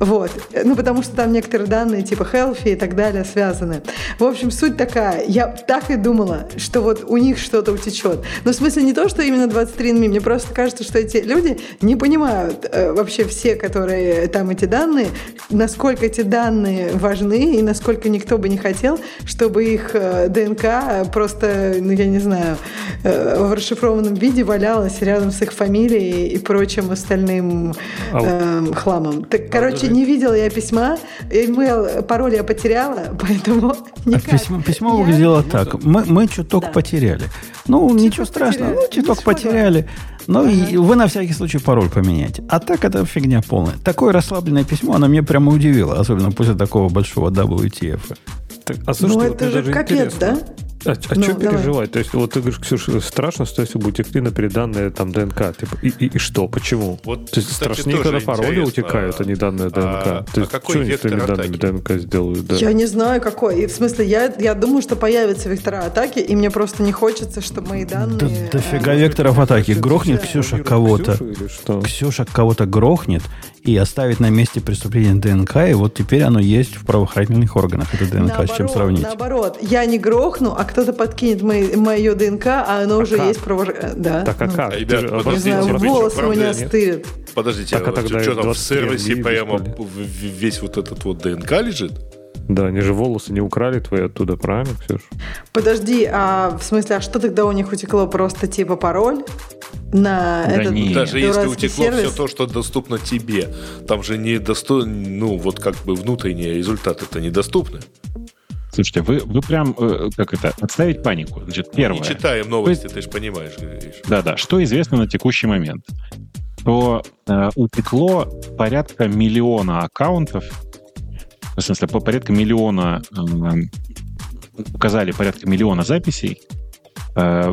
Вот. Ну, потому что там некоторые данные, типа healthy и так далее, связаны. В общем, суть такая. Я так и думала, что вот у них что-то утечет. Но в смысле не то, что именно 23 НМИ. Мне просто кажется, что эти люди не понимают э, вообще все, которые там эти данные, насколько эти данные важны и насколько никто бы не хотел, чтобы их э, ДНК просто, ну, я не знаю, э, в расшифрованном виде валялась рядом с их фамилией и прочим остальным э, хламом. Так, короче, не видела я письма, email, пароль я потеряла, поэтому а никак. А письмо, письмо я... выглядело так. Мы, мы чуток да. потеряли. Ну, чуток ничего страшного. Потеряли. Ну, чуток Ничего потеряли. Ну, ага. и вы на всякий случай пароль поменяйте. А так это фигня полная. Такое расслабленное письмо, оно меня прямо удивило. Особенно после такого большого WTF. Так, а слушайте, ну, это же капец, да? А, а ну, что переживать? То есть, вот ты говоришь, Ксюша, страшно, что если бы утекли на переданные там ДНК. Типа, и, и, и что? Почему? Вот, То есть кстати, страшнее, когда пароли утекают, а не данные ДНК. А, То есть, а какой что они с твоими данными ДНК сделают? Да? Я не знаю, какой. И в смысле, я, я думаю, что появятся вектора атаки, и мне просто не хочется, чтобы мои данные... Да, дофига э, векторов атаки. Грохнет Ксюша кого-то. Ксюша кого-то грохнет, и оставить на месте преступления ДНК, и вот теперь оно есть в правоохранительных органах, это ДНК, наоборот, с чем сравнить. Наоборот, я не грохну, а кто-то подкинет мои, мое ДНК, а оно а уже как? есть право... Да. Так а ну. как? Ребят, Ты, подождите, не знаю, волосы у меня стырят. Подождите, так, а, а тогда что там в сервисе прямо весь вот этот вот ДНК лежит? Да, они же волосы не украли твои оттуда, правильно, Ксюш? Подожди, а в смысле, а что тогда у них утекло? Просто типа пароль? на да этот нет. Даже если утекло сервис. все то, что доступно тебе, там же не доступно, ну вот как бы внутренние результаты это недоступны. Слушайте, вы, вы прям, э, как это, отставить панику. Значит, первое. Мы не читаем новости, ты же понимаешь. Да-да. Что известно на текущий момент? То э, утекло порядка миллиона аккаунтов, в смысле, по порядка миллиона, э, указали порядка миллиона записей, Э,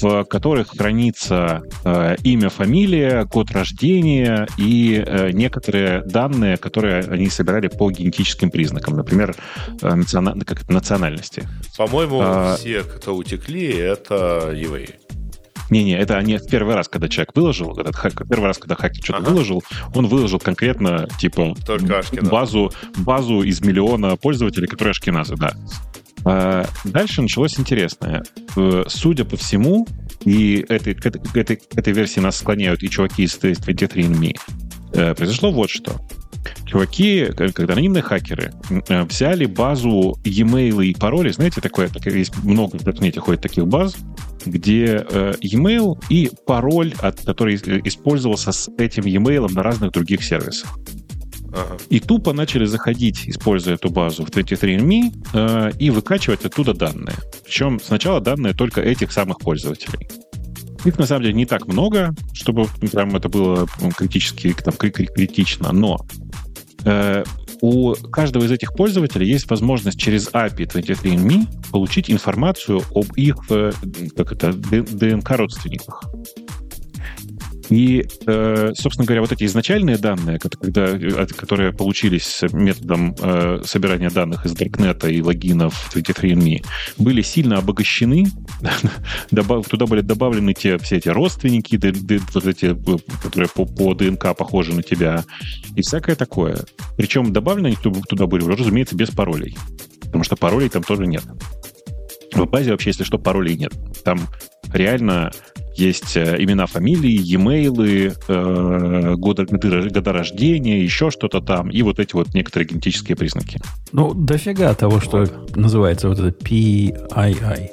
в которых хранится э, имя, фамилия, год рождения и э, некоторые данные, которые они собирали по генетическим признакам, например, как национальности. По-моему, а, все, кто утекли, это евреи. Не-не, это в первый раз, когда человек выложил, этот хакер, первый раз, когда хакер что-то ага. выложил, он выложил конкретно, типа, базу, базу из миллиона пользователей, которые ашкеназы, да. А дальше началось интересное. Э, судя по всему, и этой, этой, этой версии нас склоняют и чуваки из 23andMe, э, произошло вот что. Чуваки, когда анонимные хакеры, э, взяли базу e-mail и пароли, знаете, такое, такое есть много в интернете ходит таких баз, где e-mail и пароль, от, который использовался с этим e-mail на разных других сервисах. И тупо начали заходить, используя эту базу в 23andMe, э, и выкачивать оттуда данные. Причем сначала данные только этих самых пользователей. Их на самом деле не так много, чтобы прям это было критически там, критично, но э, у каждого из этих пользователей есть возможность через API 23andMe получить информацию об их э, как это, ДНК родственниках. И, э, собственно говоря, вот эти изначальные данные, когда, э, которые получились методом э, собирания данных из Даркнета и логинов 23andMe, были сильно обогащены. Туда были добавлены те, все эти родственники, вот эти, которые по, по ДНК похожи на тебя, и всякое такое. Причем добавлены они туда были, разумеется, без паролей. Потому что паролей там тоже нет. В базе вообще, если что, паролей нет. Там реально есть э, имена, фамилии, e-mail, э, года, года рождения, еще что-то там, и вот эти вот некоторые генетические признаки. Ну, дофига того, что называется вот это PII,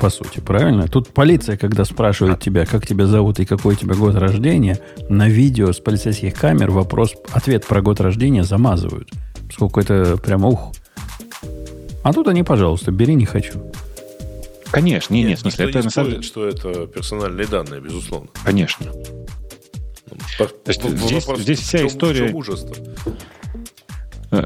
по сути, правильно? Тут полиция, когда спрашивает тебя, как тебя зовут и какой у тебя год рождения, на видео с полицейских камер вопрос, ответ про год рождения замазывают. Сколько это прямо ух. А тут они, пожалуйста, бери, не хочу. Конечно, не, нет, нет, в смысле, это не на самом деле... что это персональные данные, безусловно. Конечно. По, То есть, здесь, здесь вся история... ужас-то? Э,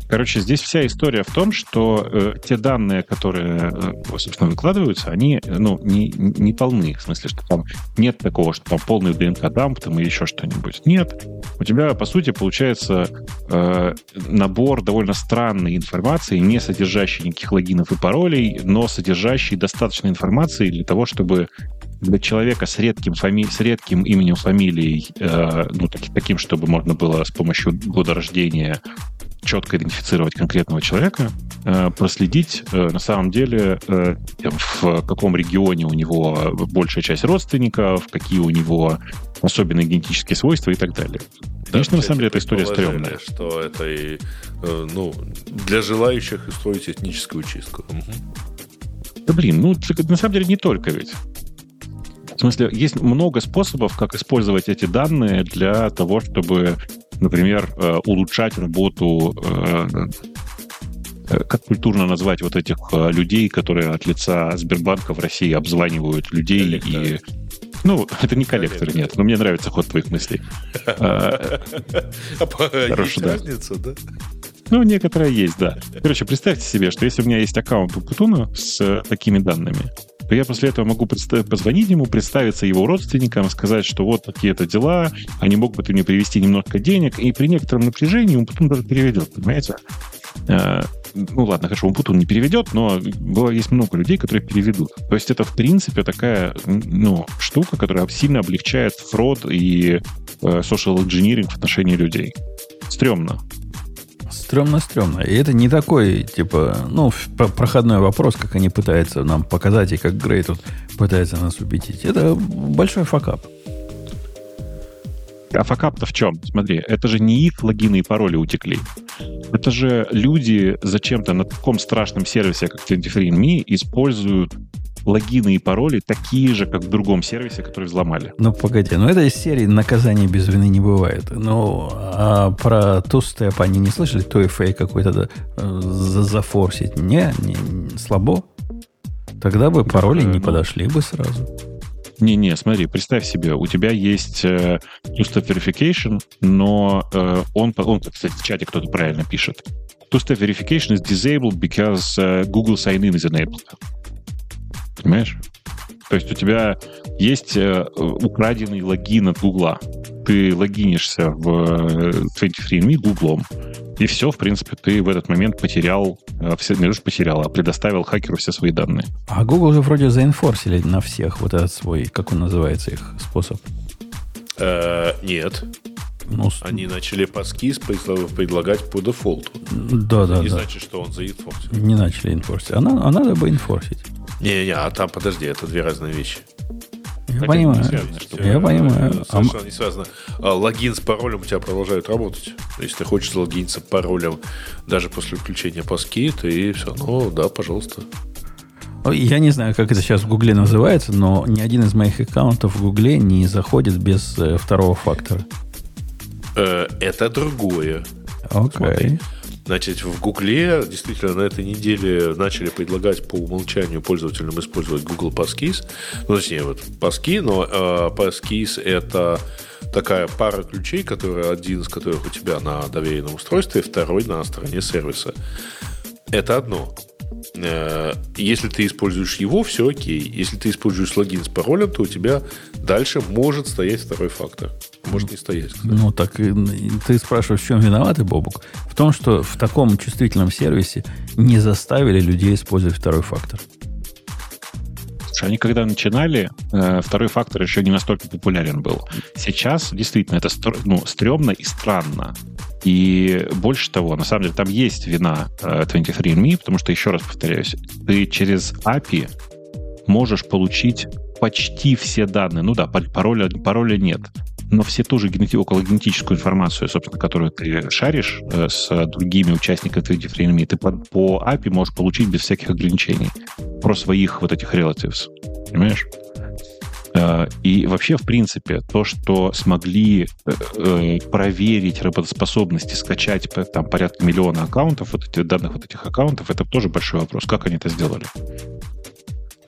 короче, здесь вся история в том, что э, те данные, которые, э, собственно, выкладываются, они ну, не, не полны. В смысле, что там нет такого, что там полный ДНК-дамп там, или еще что-нибудь. Нет. У тебя, по сути, получается э, набор довольно странной информации, не содержащий никаких логинов и паролей, но содержащий достаточно информации для того, чтобы для человека с редким, фами... с редким именем, фамилией, э, ну, так, таким, чтобы можно было с помощью года рождения четко идентифицировать конкретного человека, э, проследить э, на самом деле, э, в каком регионе у него большая часть родственников, какие у него особенные генетические свойства и так далее. Конечно, на самом деле, эта история стрёмная. Что это и, ну, для желающих устроить этническую чистку. Да блин, ну, на самом деле не только ведь. В смысле, есть много способов, как использовать эти данные для того, чтобы например, э, улучшать работу э, э, как культурно назвать вот этих людей, которые от лица Сбербанка в России обзванивают людей Коллектор. и ну, это не коллекторы, нет, но мне нравится ход твоих мыслей. А Хорошая разница, да? Ну, некоторая есть, да. Короче, представьте себе, что если у меня есть аккаунт у Путуна с такими данными, то я после этого могу позвонить ему, представиться его родственникам, сказать, что вот такие-то дела, они могут бы мне привести немножко денег, и при некотором напряжении он потом даже переведет, понимаете? А, ну ладно, хорошо, он Путун не переведет, но было, есть много людей, которые переведут. То есть это, в принципе, такая ну, штука, которая сильно облегчает фрод и э, social engineering в отношении людей. Стремно. Стремно-стремно. И это не такой, типа, ну, проходной вопрос, как они пытаются нам показать, и как Грей тут пытается нас убедить. Это большой факап. А факап-то в чем? Смотри, это же не их логины и пароли утекли. Это же люди зачем-то на таком страшном сервисе, как 23andMe, используют логины и пароли такие же, как в другом сервисе, который взломали. Ну, погоди, ну это из серии наказания без вины не бывает. Ну, а про two-step они не слышали? TOEFA какой-то да, зафорсить? Не, не, слабо. Тогда бы пароли не ну, подошли бы сразу. Не-не, смотри, представь себе, у тебя есть э, two-step verification, но э, он, он, кстати, в чате кто-то правильно пишет. Two-step verification is disabled because uh, Google sign-in is enabled. Понимаешь? То есть у тебя есть э, украденный логин от Гугла. Ты логинишься в 23andMe э, Гуглом, и все, в принципе, ты в этот момент потерял, э, все, не потерял, а предоставил хакеру все свои данные. А Google же вроде заинфорсили на всех вот этот свой, как он называется, их способ. Э, нет. Ну, Они начали паскиз предлагать по дефолту. Да, да, не да. значит, что он заинфорсил. Не начали инфорсить. А, а надо бы инфорсить. Не-не, а там, подожди, это две разные вещи. Я так понимаю. Связано, что я понимаю. Совершенно а... не связано. А, логин с паролем у тебя продолжает работать. Если ты хочешь залогиниться паролем даже после включения паски, ты все равно, да, пожалуйста. Я не знаю, как это сейчас в Гугле называется, но ни один из моих аккаунтов в Гугле не заходит без э, второго фактора. Э, это другое. Окей. Okay. Значит, в Гугле действительно на этой неделе начали предлагать по умолчанию пользователям использовать Google Passkeys. Ну, точнее, вот Passkey, но э, Passkeys это такая пара ключей, которые один из которых у тебя на доверенном устройстве, второй на стороне сервиса. Это одно. Э, если ты используешь его, все окей. Если ты используешь логин с паролем, то у тебя дальше может стоять второй фактор. Может не стоять. Кстати. Ну, так ты спрашиваешь, в чем виноваты, Бобук? В том, что в таком чувствительном сервисе не заставили людей использовать второй фактор. Они когда начинали, э, второй фактор еще не настолько популярен был. Сейчас действительно это ну, стрёмно и странно. И больше того, на самом деле, там есть вина 23andMe, э, потому что, еще раз повторяюсь, ты через API можешь получить почти все данные. Ну да, пароля, пароля нет. Но все ту же генети- окологенетическую информацию, собственно, которую ты шаришь э, с другими участниками 23andMe, ты по, по API можешь получить без всяких ограничений про своих вот этих relatives. Понимаешь? Э, и вообще, в принципе, то, что смогли э, э, проверить работоспособность и скачать там порядка миллиона аккаунтов, вот этих данных вот этих аккаунтов, это тоже большой вопрос. Как они это сделали?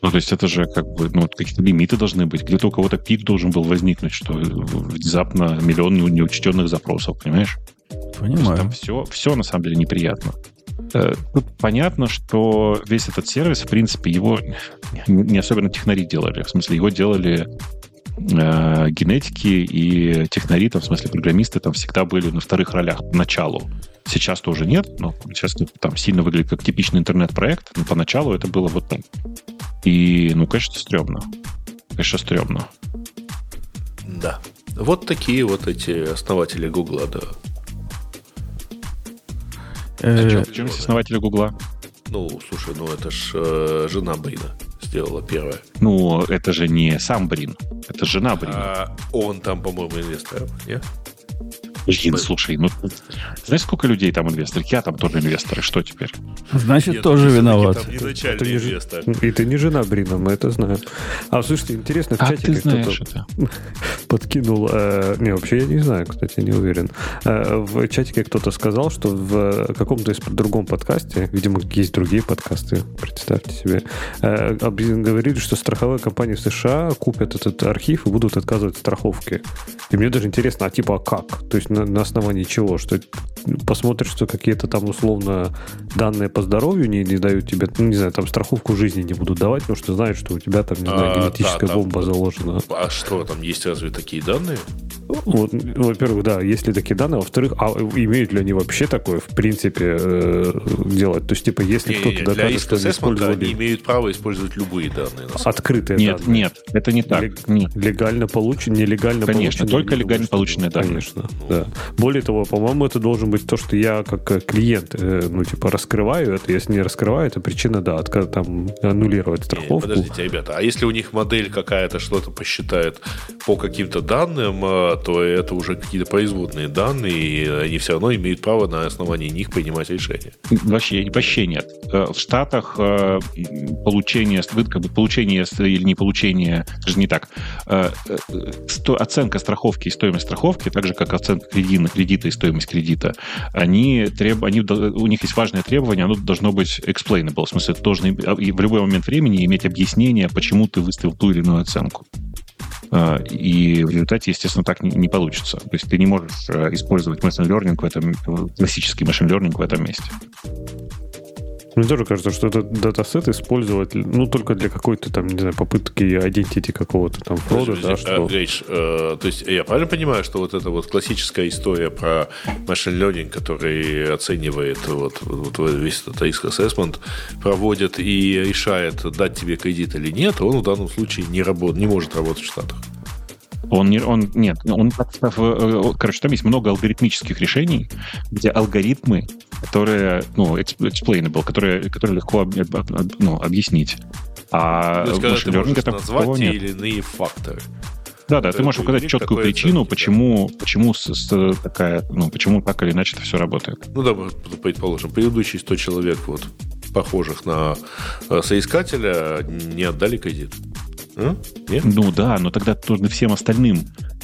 Ну, то есть это же как бы, ну, какие-то лимиты должны быть. Где-то у кого-то пик должен был возникнуть, что внезапно миллион неучтенных запросов, понимаешь? Понимаю. Там все, все на самом деле неприятно. Тут понятно, что весь этот сервис, в принципе, его не особенно технари делали. В смысле, его делали э, генетики и технари, там, в смысле, программисты там всегда были на вторых ролях поначалу. Сейчас тоже нет, но сейчас там сильно выглядит как типичный интернет-проект, но поначалу это было вот так. И, ну, конечно, стрёмно. конечно, стрёмно. Да. Вот такие вот эти основатели Гугла, да. А что, в чем основатели Гугла? Ну, слушай, ну это ж э, жена Брина сделала первая. Ну, это же не сам Брин, это жена Брина. А он там, по-моему, инвестор, нет? Блин, слушай, ну знаешь, сколько людей там инвесторы? Я там тоже инвесторы. Что теперь? Значит, Нет, тоже виноват. Там это не, инвестор. И ты не жена Брина, мы это знаем. А слушайте, интересно, в а чатике кто-то подкинул... Э, не, вообще я не знаю, кстати, не уверен. Э, в чатике кто-то сказал, что в каком-то из другом подкасте, видимо, есть другие подкасты, представьте себе, э, говорили, что страховые компании в США купят этот архив и будут отказывать страховки. И мне даже интересно, а типа а как? То есть на, на основании чего? Что посмотришь, что какие-то там условно данные по здоровью не, не дают тебе, ну, не знаю, там страховку жизни не будут давать, потому что знают, что у тебя там, не знаю, а, генетическая да, бомба там, заложена. А что, там есть разве такие данные? Вот, во-первых, да, есть ли такие данные, во-вторых, а имеют ли они вообще такое, в принципе, э, делать? То есть, типа, если не, кто-то не, докажет, что они использовали... они имеют право использовать любые данные. Открытые нет, данные. Нет, это не так. Лег... Нет. Легально полученные, нелегально Конечно, только легально полученные данные. Конечно, ну. Да. Более того, по-моему, это должен быть то, что я как э, клиент, э, ну, типа, раскрываю это. Если не раскрываю, это причина, да, отка- там, аннулировать страховку. Не, подождите, ребята, а если у них модель какая-то что-то посчитает по каким-то данным, то это уже какие-то производные данные, и они все равно имеют право на основании них принимать решения. Вообще, вообще нет. Э, в Штатах э, получение, как бы получение или не получение, даже не так, э, оценка страховки и стоимость страховки, так же, как оценка кредита, кредита и стоимость кредита, они, треб, они, у них есть важное требование, оно должно быть explainable, в смысле, должны в любой момент времени иметь объяснение, почему ты выставил ту или иную оценку. А, и в результате, естественно, так не, получится. То есть ты не можешь э, использовать machine learning в этом, классический machine learning в этом месте. Мне тоже кажется, что этот датасет использовать, ну, только для какой-то там, не знаю, попытки identity какого-то там фрода, да, что... Гриш, э, то есть я правильно понимаю, что вот эта вот классическая история про machine learning, который оценивает вот, вот весь этот risk assessment, проводит и решает, дать тебе кредит или нет, он в данном случае не, работ, не может работать в Штатах? Он не, он, нет, он, э, короче, там есть много алгоритмических решений, где алгоритмы, которые, ну, explainable, которые, которые легко ну, объяснить. А в машин там назвать те или иные факторы. Да, да, ты можешь указать четкую причину, оценки, почему, да. почему с, с, такая, ну, почему так или иначе это все работает. Ну да, предположим, предыдущие 100 человек, вот, похожих на э, соискателя, не отдали кредит. А? Нет? Ну да, но тогда нужно всем остальным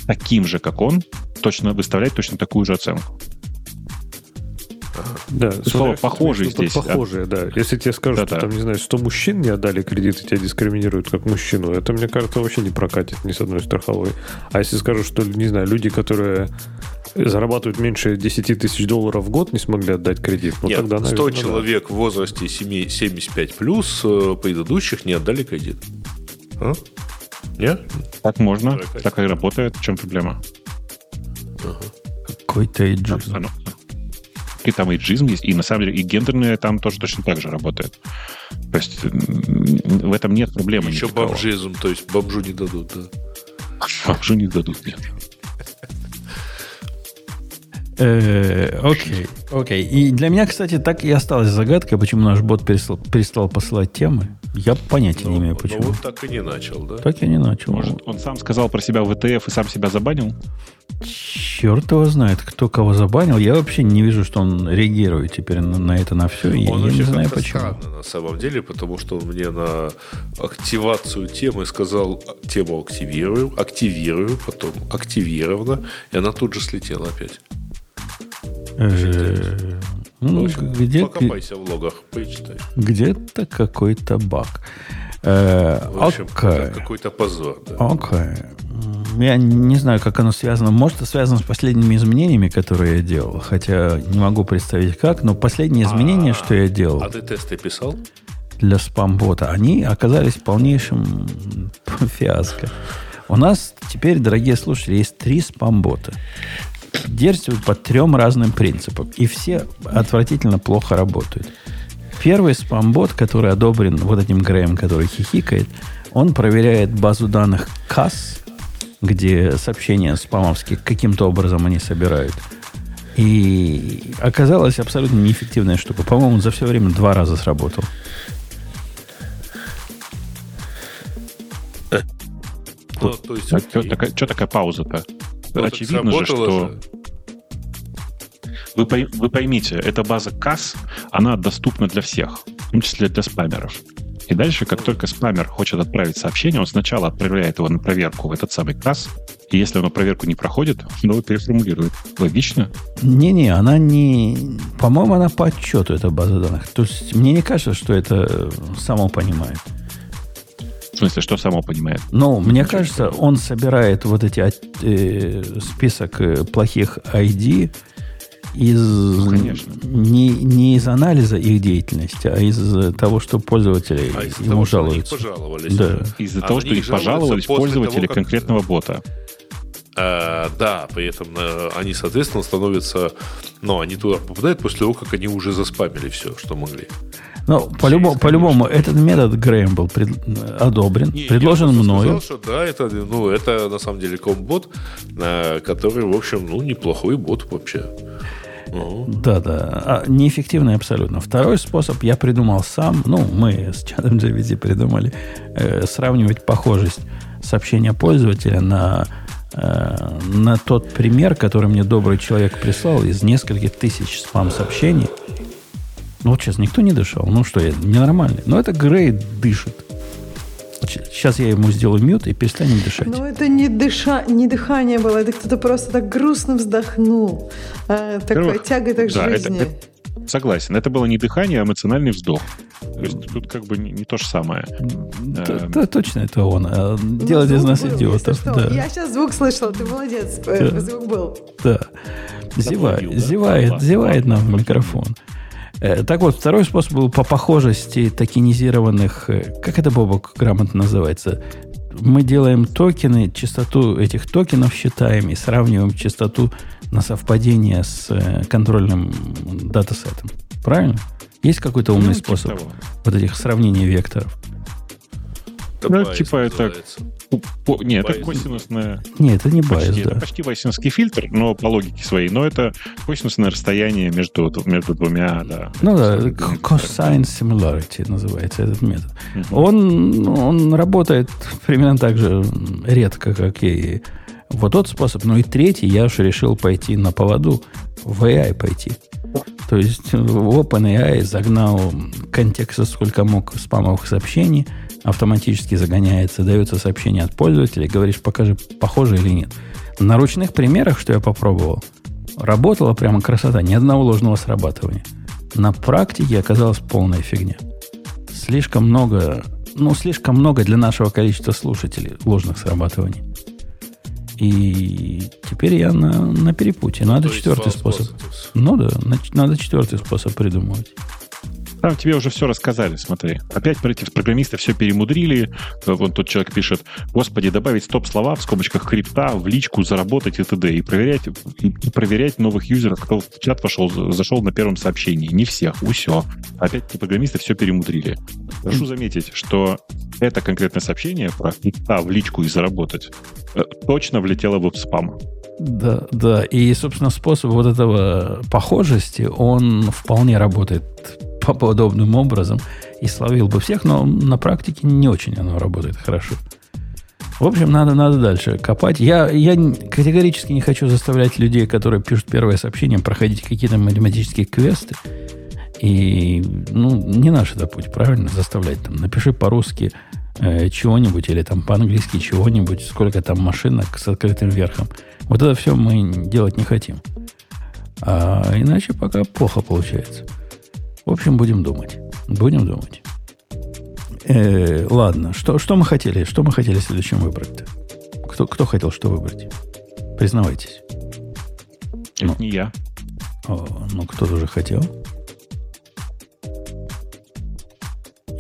таким же, как он, точно выставлять точно такую же оценку. Да, слово похожий здесь. Похожие, да. Если тебе скажут, да, что там, не знаю, 100 мужчин не отдали кредит и тебя дискриминируют как мужчину, это, мне кажется, вообще не прокатит ни с одной страховой. А если скажут, что, не знаю, люди, которые зарабатывают меньше 10 тысяч долларов в год, не смогли отдать кредит, ну Нет, тогда, наверное, 100 человек да. в возрасте 75 плюс э, предыдущих не отдали кредит. А? Нет? Так можно, так и работает. В чем проблема? Ага. Какой-то эйджизм. Ну, и там эйджизм есть, и на самом деле и гендерные там тоже точно так же работает. То есть в этом нет проблемы. Еще никакого. бомжизм, то есть бомжу не дадут, да. Бомжу не дадут, нет. Э, окей, окей. И для меня, кстати, так и осталась загадка, почему наш бот перестал, перестал посылать темы. Я понятия но, не имею, почему. Но он так и не начал, да? Так и не начал. Может, он сам сказал про себя в ETF и сам себя забанил? Черт его знает, кто кого забанил. Я вообще не вижу, что он реагирует теперь на, на это, на все. Он я не знаю, почему. странно на самом деле, потому что он мне на активацию темы сказал, тему активирую, активирую, потом активировано, и она тут же слетела опять. Ну, где покопайся в логах, почитай. Где-то какой-то баг. Э, в общем, okay. какой-то позор. Да. Okay. Я не знаю, как оно связано. Может, это связано с последними изменениями, которые я делал. Хотя не могу представить как. Но последние изменения, а, что я делал... А ты тесты писал? Для спам-бота. Они оказались полнейшим фиаско. У нас теперь, дорогие слушатели, есть три спам-бота действуют по трем разным принципам. И все отвратительно плохо работают. Первый спамбот, который одобрен вот этим Греем, который хихикает, Он проверяет базу данных КАС, где сообщения спамовские каким-то образом они собирают. И оказалась абсолютно неэффективная штука. По-моему, за все время два раза сработал. Ну, то есть, а что, такая, что такая пауза-то? Ну, Очевидно же, что... Же. Вы, вы поймите, эта база КАС, она доступна для всех, в том числе для спамеров. И дальше, как только спамер хочет отправить сообщение, он сначала отправляет его на проверку в этот самый КАС, и если он проверку не проходит, он его переформулирует. Логично? Не-не, она не... По-моему, она по отчету, эта база данных. То есть мне не кажется, что это само понимает. В смысле, что само понимает? Ну, мне кажется, он собирает вот эти э, список э, плохих ID из ну, конечно. Не, не из анализа их деятельности, а из того, что пользователи а из ему того, жалуются. Что пожаловались. Да. Из-за а того, что их пожаловались пользователи того, конкретного бота. А, да, при этом а, они, соответственно, становятся... Ну, они туда попадают после того, как они уже заспамили все, что могли. Ну, по-любому, по-любому, этот метод Грэм был пред, одобрен, не, предложен мною. Сказал, что да, это, ну, это на самом деле комбот, который, в общем, ну, неплохой бот вообще. Да, да. А, неэффективный абсолютно. Второй способ я придумал сам. Ну, мы с чатом GPT придумали э, сравнивать похожесть сообщения пользователя на, э, на тот пример, который мне добрый человек прислал из нескольких тысяч спам-сообщений. Ну, вот сейчас никто не дышал. Ну что, я ненормальный. Но это Грей дышит. Сейчас я ему сделаю мют и перестанем дышать. Ну, это не, дыша, не дыхание было, это кто-то просто так грустно вздохнул. А, такой тягой так да, жизни. Это, это, согласен. Это было не дыхание, а эмоциональный вздох. То есть тут как бы не, не то же самое. Да, эм. да, точно это он. А ну, Делать из нас был, идиотов. Да. Я сейчас звук слышал, ты молодец. Да. Звук был. Да. Зевает, зевает, зевает нам в микрофон. Э, так вот, второй способ был по похожести токенизированных... Э, как это, Бобок, грамотно называется? Мы делаем токены, частоту этих токенов считаем и сравниваем частоту на совпадение с э, контрольным датасетом. Правильно? Есть какой-то умный ну, типа способ того. вот этих сравнений векторов? Ну, типа это... По, нет, это косинусное... Нет, это не Байес, почти, да. Это почти байесовский фильтр, но по логике своей. Но это косинусное расстояние между, между двумя, да. Ну да, cosine similarity называется этот метод. Угу. Он, он работает примерно так же редко, как и вот тот способ. Ну и третий, я уж решил пойти на поводу, в AI пойти. То есть OpenAI загнал контекста сколько мог спамовых сообщений, автоматически загоняется, дается сообщение от пользователя, говоришь, покажи, похоже или нет. На ручных примерах, что я попробовал, работала прямо красота, ни одного ложного срабатывания. На практике оказалась полная фигня. Слишком много, ну, слишком много для нашего количества слушателей ложных срабатываний. И теперь я на, на перепутье. Надо То четвертый способ. Ну да, надо четвертый способ придумывать. Там тебе уже все рассказали, смотри. Опять про этих программистов все перемудрили. Вон тот человек пишет, господи, добавить стоп-слова в скобочках крипта в личку, заработать и т.д. И проверять, и проверять новых юзеров, кто в чат вошел, зашел на первом сообщении. Не всех, все. Опять эти программисты все перемудрили. Прошу заметить, что это конкретное сообщение про крипта в личку и заработать э, точно влетело в спам. Да, да. И, собственно, способ вот этого похожести, он вполне работает по подобным образом и словил бы всех, но на практике не очень оно работает хорошо. В общем, надо, надо дальше копать. Я, я категорически не хочу заставлять людей, которые пишут первое сообщение, проходить какие-то математические квесты. И, ну, не наш это путь, правильно, заставлять там. Напиши по-русски э, чего-нибудь или там по-английски чего-нибудь, сколько там машинок с открытым верхом. Вот это все мы делать не хотим. А иначе пока плохо получается. В общем, будем думать. Будем думать. Э, ладно, что, что мы хотели? Что мы хотели следующим выбрать-то? Кто, кто хотел что выбрать? Признавайтесь. Это ну, не я. О, ну, кто-то уже хотел.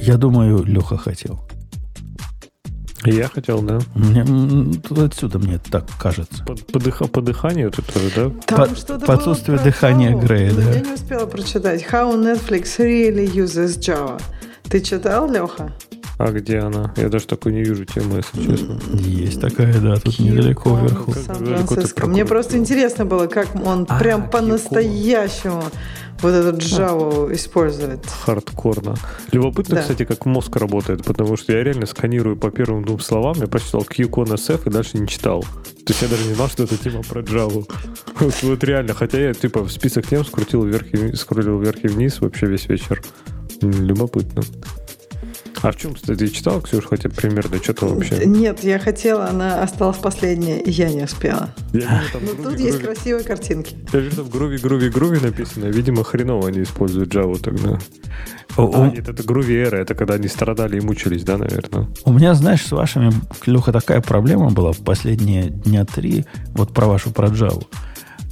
Я думаю, Леха хотел. Я хотел, да. Мне, тут отсюда мне так кажется. По, по, дыха, по дыханию это тоже, да? Там по, по отсутствию дыхания how, Грея, да. Я не успела прочитать. How Netflix really uses Java. Ты читал, Леха? А где она? Я даже такой не вижу темы, если честно. Есть такая, да, тут недалеко вверху. Сан-Франциско. Мне просто интересно было, как он а, прям по-настоящему вот этот Java использует. Хардкорно. Любопытно, да. кстати, как мозг работает, потому что я реально сканирую по первым двум словам, я прочитал QCon SF и дальше не читал. То есть я даже не знал, что это тема про Java. Вот, вот реально, хотя я типа в список тем скрутил вверх и, скроллил вверх и вниз вообще весь вечер. Любопытно. А в чем, кстати, читал, Ксюш, хотя примерно что-то вообще? Нет, я хотела, она осталась последняя, и я не успела. Я вижу, ну, тут есть красивые картинки. Я вижу, там груви, груви, груви написано. Видимо, хреново они используют Java тогда. О, а, нет, это груви эра, это когда они страдали и мучились, да, наверное? У меня, знаешь, с вашими, Клюха, такая проблема была в последние дня три, вот про вашу, про Java.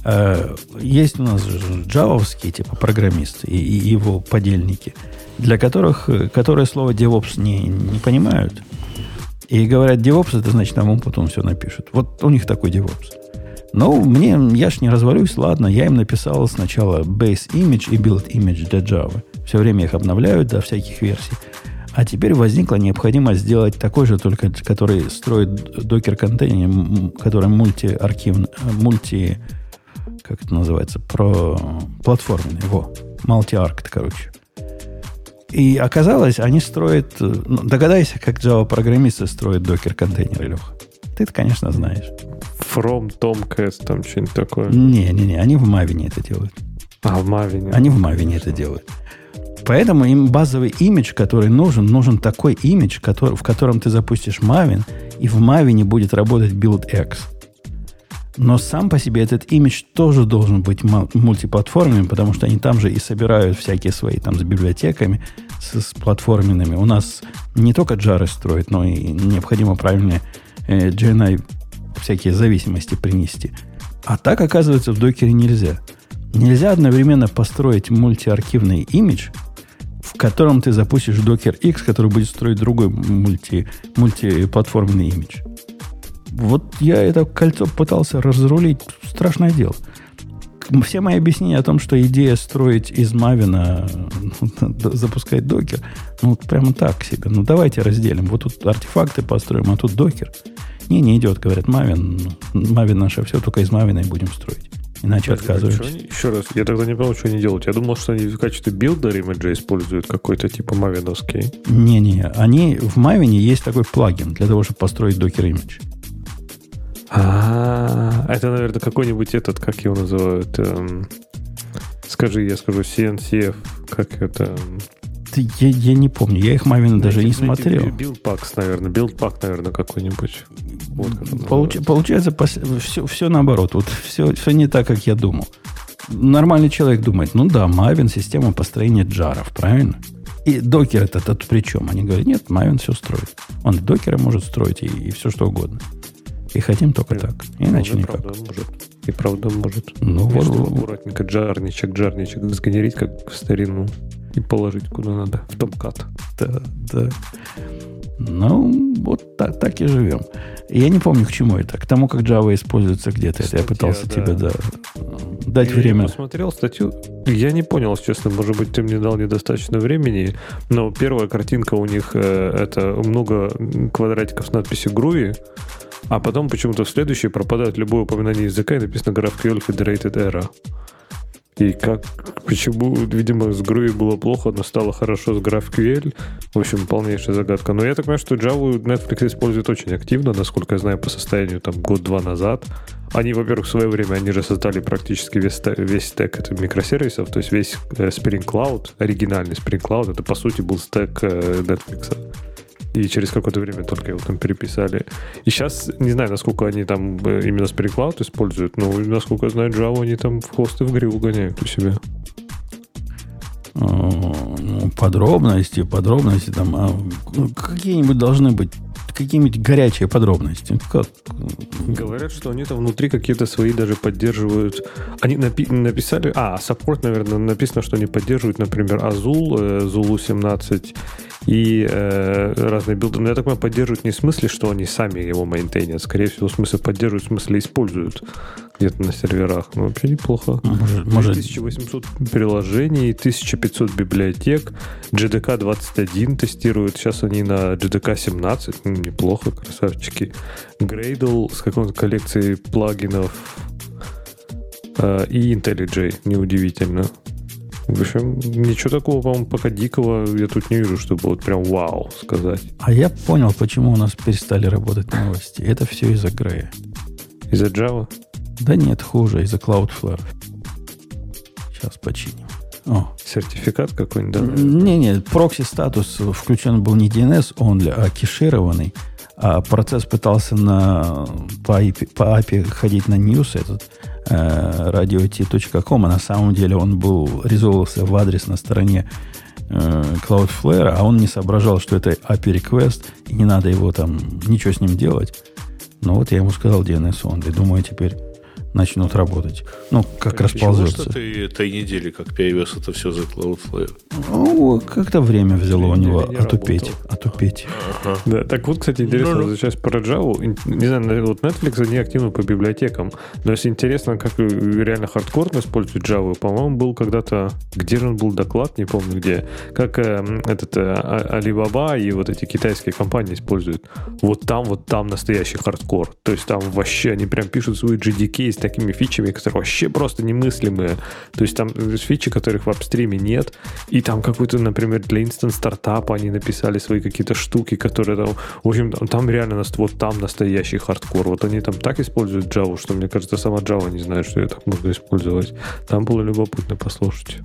Э, есть у нас джавовские типа программисты и, и его подельники – для которых, которые слово DevOps не, не понимают. И говорят, DevOps, это значит, нам потом все напишут. Вот у них такой DevOps. Но мне, я ж не развалюсь, ладно, я им написал сначала base image и build image для Java. Все время их обновляют до всяких версий. А теперь возникла необходимость сделать такой же, только который строит докер-контейнер, который мультиархивный, мульти, как это называется, про платформенный, во, multi-arc, короче. И оказалось, они строят... Ну, догадайся, как Java-программисты строят докер-контейнеры, Леха. Ты это, конечно, знаешь. From Tomcat, там что-нибудь такое. Не-не-не, они в Maven это делают. А, в Maven. Они в Maven это делают. Поэтому им базовый имидж, который нужен, нужен такой имидж, который, в котором ты запустишь Maven, и в Maven будет работать BuildX. Но сам по себе этот имидж тоже должен быть мультиплатформенным, потому что они там же и собирают всякие свои там с библиотеками, с, с платформенными. У нас не только Java строят, но и необходимо правильные э, GNI всякие зависимости принести. А так, оказывается, в докере нельзя. Нельзя одновременно построить мультиархивный имидж, в котором ты запустишь докер X, который будет строить другой мульти, мультиплатформенный имидж. Вот я это кольцо пытался разрулить. Страшное дело. Все мои объяснения о том, что идея строить из Мавина, запускать докер, ну, прямо так себе. Ну, давайте разделим. Вот тут артефакты построим, а тут докер. Не, не идет, говорят, Мавин. Мавин наше все, только из Мавина и будем строить. Иначе отказываются. Еще раз, я тогда не понял, что они делают. Я думал, что они в качестве билда имиджа используют какой-то типа мавиновский. Не-не, они в Мавине есть такой плагин для того, чтобы построить докер имидж. А, это, наверное, какой-нибудь этот, как его называют? Эм, скажи, я скажу, CNCF, как это? Я, я не помню, я их Мавина даже не смотрел. Билдпакс, наверное, билдпак, наверное, какой-нибудь. Вот Получ, получается, все, все наоборот, вот все, все не так, как я думал. Нормальный человек думает, ну да, Мавин система построения джаров, правильно? И докер это тут при чем? Они говорят, нет, Мавин все строит. Он докеры может строить и, и все что угодно. И хотим только так. Иначе ну, никак. Правда может. И правда может. Ну, вот, аккуратненько джарничек, джарничек сгенерить, как в старину, и положить куда надо, в томкат. Да, да. Ну, вот так, так и живем. Я не помню, к чему это. К тому, как Java используется где-то. Статья, я пытался да. тебе да, дать я время. Я посмотрел статью. Я не понял, честно. Может быть, ты мне дал недостаточно времени. Но первая картинка у них э, это много квадратиков с надписью Groovy. А потом почему-то в следующей пропадает любое упоминание языка и написано GraphQL Federated Era. И как, почему, видимо, с Groovy было плохо, но стало хорошо с GraphQL. В общем, полнейшая загадка. Но я так понимаю, что Java Netflix использует очень активно, насколько я знаю, по состоянию там год-два назад. Они, во-первых, в свое время, они же создали практически весь, весь стек это микросервисов, то есть весь э, Spring Cloud, оригинальный Spring Cloud, это, по сути, был стек э, Netflix и через какое-то время только его там переписали. И сейчас, не знаю, насколько они там э, именно Spirit Cloud используют, но, насколько я знаю, Java они там в хосты в гриву гоняют у себя. Ну, подробности, подробности там, а, какие-нибудь должны быть какие-нибудь горячие подробности. Как? Говорят, что они там внутри какие-то свои даже поддерживают. Они напи- написали... А, саппорт, наверное, написано, что они поддерживают, например, Azul, Zulu 17 и э, разные билды. Но я так понимаю, поддерживают не в смысле, что они сами его мейнтейнят. Скорее всего, в смысле поддерживают, в смысле используют где-то на серверах. Ну, вообще неплохо. Может, может... 1800 приложений, 1500 библиотек, GDK 21 тестируют. Сейчас они на GDK 17. Неплохо, красавчики. Gradle с какой-то коллекцией плагинов э, и IntelliJ, неудивительно. В общем, ничего такого, по-моему, пока дикого я тут не вижу, чтобы вот прям вау сказать. А я понял, почему у нас перестали работать новости. Это все из-за Грея. Из-за Java? Да нет, хуже, из-за Cloudflare. Сейчас починим. О. Сертификат какой-нибудь, да? Не-не, прокси-статус включен был не DNS only, а кешированный. А процесс пытался на, по, IP, по API ходить на news, этот э, radio.t.com, а на самом деле он был, резолвился в адрес на стороне э, Cloudflare, а он не соображал, что это API request, и не надо его там, ничего с ним делать. Ну вот я ему сказал DNS only. Думаю, теперь начнут работать. Ну, как так расползется. Что ты этой недели, как перевез это все за Cloudflare? Ну, как-то время взяло у него отупеть. отупеть. Ага. Да, так вот, кстати, интересно, ну, возвращаясь про Java, не знаю, вот Netflix, они активны по библиотекам, но если интересно, как реально хардкорно используют Java, по-моему, был когда-то, где же он был доклад, не помню где, как э, этот э, а, Alibaba и вот эти китайские компании используют. Вот там, вот там настоящий хардкор. То есть там вообще они прям пишут свой JDK такими фичами, которые вообще просто немыслимые. То есть там фичи, которых в upstream е нет, и там какой-то, например, для instant startup а они написали свои какие-то штуки, которые там, в общем, там, там реально вот там настоящий хардкор. Вот они там так используют Java, что мне кажется, сама Java не знает, что ее так можно использовать. Там было любопытно послушать.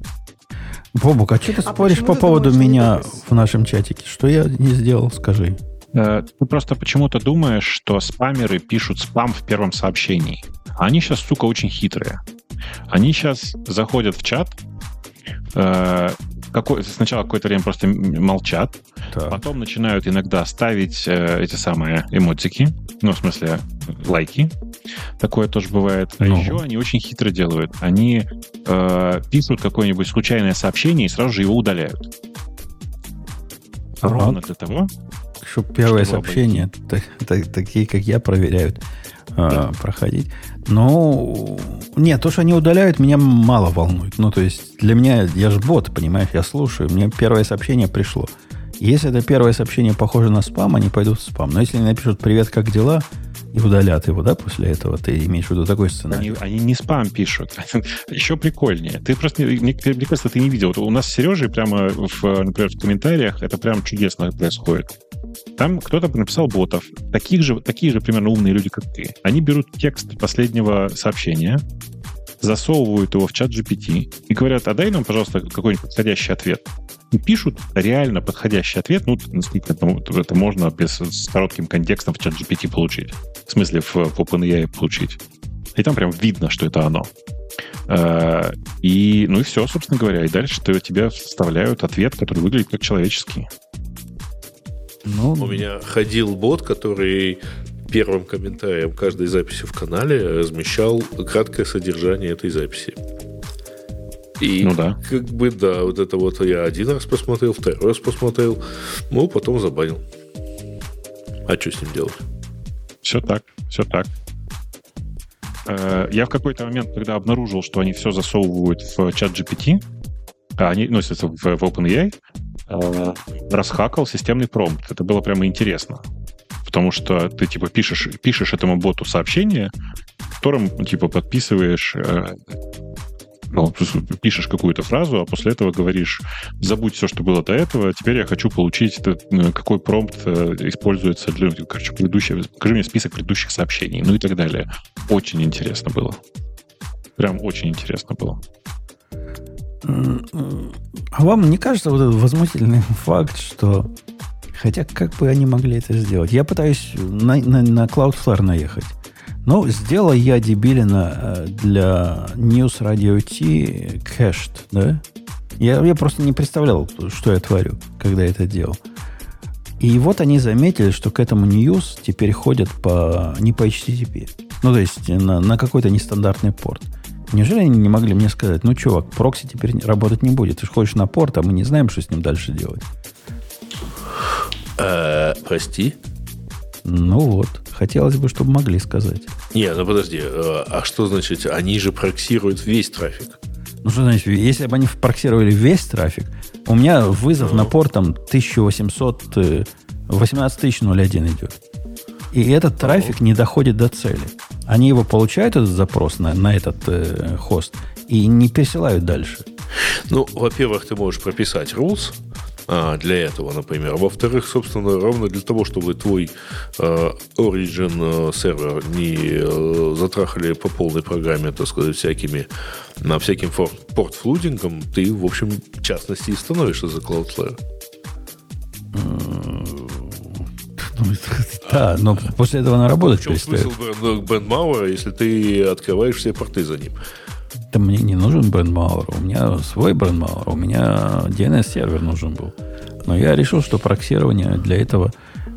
Бобук, а что ты а споришь по поводу меня в нашем чатике? Что я не сделал, скажи. Э, ты просто почему-то думаешь, что спамеры пишут спам в первом сообщении. Они сейчас, сука, очень хитрые. Они сейчас заходят в чат, э, какой, сначала какое-то время просто молчат, так. потом начинают иногда ставить э, эти самые эмотики, ну, в смысле, лайки. Такое тоже бывает. А ну. еще они очень хитро делают. Они э, пишут какое-нибудь случайное сообщение и сразу же его удаляют. Ровно для того, чтобы первое чтобы сообщение, так, так, такие, как я, проверяют э, проходить. Ну, нет, то, что они удаляют, меня мало волнует. Ну, то есть, для меня, я же бот, понимаешь, я слушаю, мне первое сообщение пришло. Если это первое сообщение похоже на спам, они пойдут в спам. Но если они напишут «Привет, как дела?», и удалят его, да, после этого? Ты имеешь в виду такой сценарий? Они, они не спам пишут. Еще прикольнее. Ты просто, мне, мне кажется, ты не видел. У нас с Сережей прямо, в, например, в комментариях это прям чудесно происходит. Там кто-то написал ботов, таких же, такие же примерно умные люди, как ты. Они берут текст последнего сообщения, засовывают его в чат GPT и говорят, а дай нам, пожалуйста, какой-нибудь подходящий ответ. И пишут реально подходящий ответ, ну, насколько это, можно без, с коротким контекстом в чат GPT получить. В смысле, в, в OpenAI получить. И там прям видно, что это оно. Э, и, ну и все, собственно говоря. И дальше тебе вставляют ответ, который выглядит как человеческий. Ну, У меня ходил бот, который первым комментарием каждой записи в канале размещал краткое содержание этой записи. И ну да. как бы да, вот это вот я один раз посмотрел, второй раз посмотрел, ну потом забанил. А что с ним делать? Все так, все так. Э, я в какой-то момент, когда обнаружил, что они все засовывают в чат GPT, а они носятся в, в OpenAI, э, расхакал системный промпт. Это было прямо интересно. Потому что ты, типа, пишешь, пишешь этому боту сообщение, в котором, типа, подписываешь э, ну, пишешь какую-то фразу, а после этого говоришь, забудь все, что было до этого, теперь я хочу получить, ну, какой промпт э, используется для, короче, предыдущего, покажи мне список предыдущих сообщений, ну и так далее. Очень интересно было. Прям очень интересно было. А вам не кажется вот этот возмутительный факт, что хотя как бы они могли это сделать? Я пытаюсь на, на, на Cloudflare наехать. Но сделал я дебилина э, для News Radio T cached, да? Я, я просто не представлял, что я творю, когда это делал. И вот они заметили, что к этому News теперь ходят по, не по HTTP. Ну, то есть на, на какой-то нестандартный порт. Неужели они не могли мне сказать, ну, чувак, прокси теперь работать не будет. Ты же ходишь на порт, а мы не знаем, что с ним дальше делать. Э, прости? Ну вот, хотелось бы, чтобы могли сказать. Не, ну подожди, э, а что значит, они же проксируют весь трафик? Ну что значит, если бы они проксировали весь трафик, у меня вызов ну. на порт там 1800, 18001 идет. И этот трафик не доходит до цели. Они его получают, этот запрос на, на этот э, хост, и не пересылают дальше. Ну, во-первых, ты можешь прописать rules, а, для этого, например. Во-вторых, собственно, ровно для того, чтобы твой э, Origin э, сервер не э, затрахали по полной программе, так сказать, всякими, на всяким порт-флудингом, ты, в общем, в частности, и становишься за Cloudflare. Да, но после этого она работать В чем смысл бэндмауэра, если ты открываешь все порты за ним? Да мне не нужен брендмауэр. У меня свой брендмауэр. У меня DNS-сервер нужен был. Но я решил, что проксирование для этого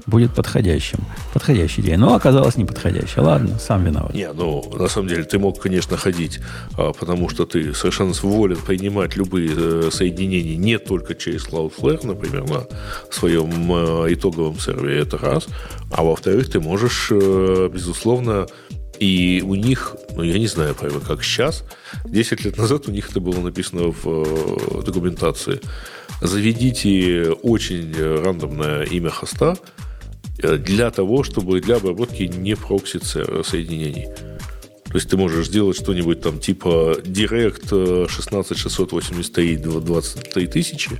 будет подходящим. Подходящей идеей. Но оказалось неподходящей. Ладно, сам виноват. Не, ну, на самом деле, ты мог, конечно, ходить, а, потому что ты совершенно свободен принимать любые э, соединения не только через Cloudflare, например, на своем э, итоговом сервере, это раз. А во-вторых, ты можешь, э, безусловно, и у них, ну, я не знаю, прямо как сейчас, 10 лет назад у них это было написано в документации. Заведите очень рандомное имя хоста для того, чтобы для обработки не прокси соединений. То есть ты можешь сделать что-нибудь там типа Direct 16683 23 тысячи,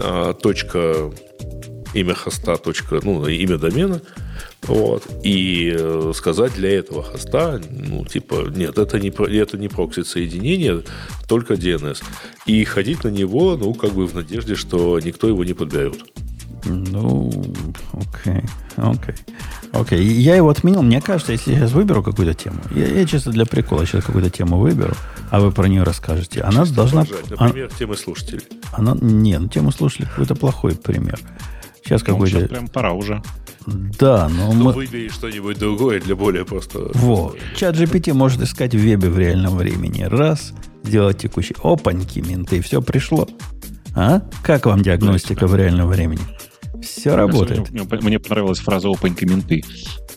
а, точка имя хоста, точка, ну, имя домена – вот. И э, сказать для этого хоста, ну, типа, нет, это не, это не прокси-соединение, только DNS. И ходить на него, ну, как бы в надежде, что никто его не подберет. Ну, окей, окей. Окей, я его отменил. Мне кажется, если я сейчас выберу какую-то тему, я, я чисто для прикола сейчас какую-то тему выберу, а вы про нее расскажете. Она Чисто должна... Например, а, темы слушателей. Она... Не, ну тему слушателей какой-то плохой пример. Сейчас ну, какой-то... Сейчас прям пора уже. Да, но... Ну, мы... выбери что-нибудь другое для более просто... Вот. Чат GPT может искать в вебе в реальном времени. Раз, сделать текущий. Опаньки, менты, все пришло. А? Как вам диагностика в реальном времени? Все работает. Мне, мне понравилась фраза open комменты.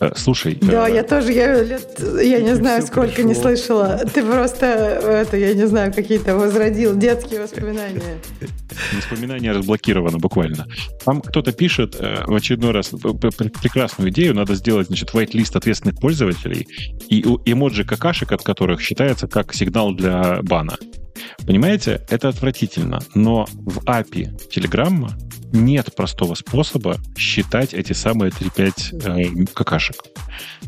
Э, слушай. Да, э, я тоже, я лет, я не знаю, сколько пришло. не слышала. Ты просто, это, я не знаю, какие-то возродил детские воспоминания. Воспоминания разблокированы буквально. Там кто-то пишет э, в очередной раз прекрасную идею. Надо сделать, значит, white-лист ответственных пользователей и эмоджи какашек, от которых считается как сигнал для бана. Понимаете, это отвратительно, но в API Telegram нет простого способа считать эти самые 3-5 э, какашек.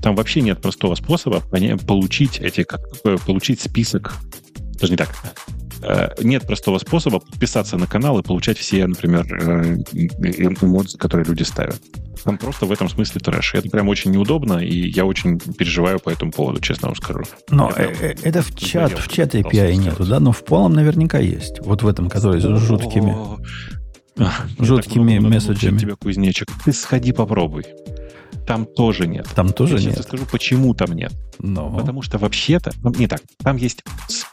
Там вообще нет простого способа получить эти, э, получить список. Даже не так. Э, нет простого способа подписаться на канал и получать все, например, э, эмоции, которые люди ставят. Там просто в этом смысле трэш. Это прям очень неудобно, и я очень переживаю по этому поводу, честно вам скажу. Но я э, это в чат, в чат API нету, да? Но в полном наверняка есть. Вот в этом, который с жуткими жуткими месседжами. Тебе кузнечик. Ты сходи попробуй. Там тоже нет. Там тоже Я нет. Сейчас скажу, почему там нет. Но. Потому что вообще-то, ну, не так, там есть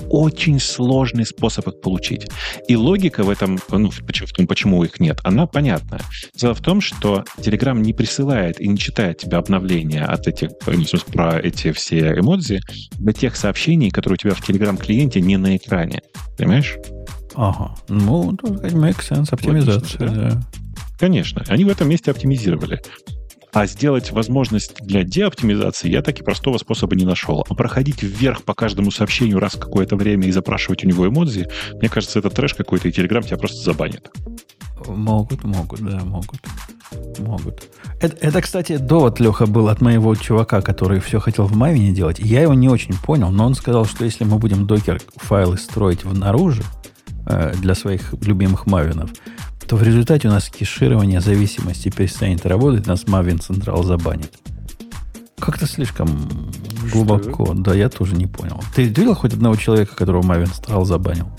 очень сложный способ их получить. И логика в этом, ну, в том, почему их нет, она понятна. Дело в том, что Telegram не присылает и не читает тебе обновления от этих, ну, про эти все эмодзи до тех сообщений, которые у тебя в Telegram-клиенте не на экране. Понимаешь? Ага. Ну, make sense, оптимизация, Логично, да? да. Конечно. Они в этом месте оптимизировали. А сделать возможность для деоптимизации я таки простого способа не нашел. А проходить вверх по каждому сообщению раз в какое-то время и запрашивать у него эмодзи, мне кажется, это трэш какой-то, и Telegram тебя просто забанит. Могут, могут, да, могут. Могут. Это, это, кстати, довод, Леха, был от моего чувака, который все хотел в Мавине делать. Я его не очень понял, но он сказал, что если мы будем докер-файлы строить в наружу, э, для своих любимых Maven ов, то в результате у нас кеширование зависимости перестанет работать, нас Maven Central забанит. Как-то слишком глубоко. Да, я тоже не понял. Ты видел хоть одного человека, которого Maven Central забанил?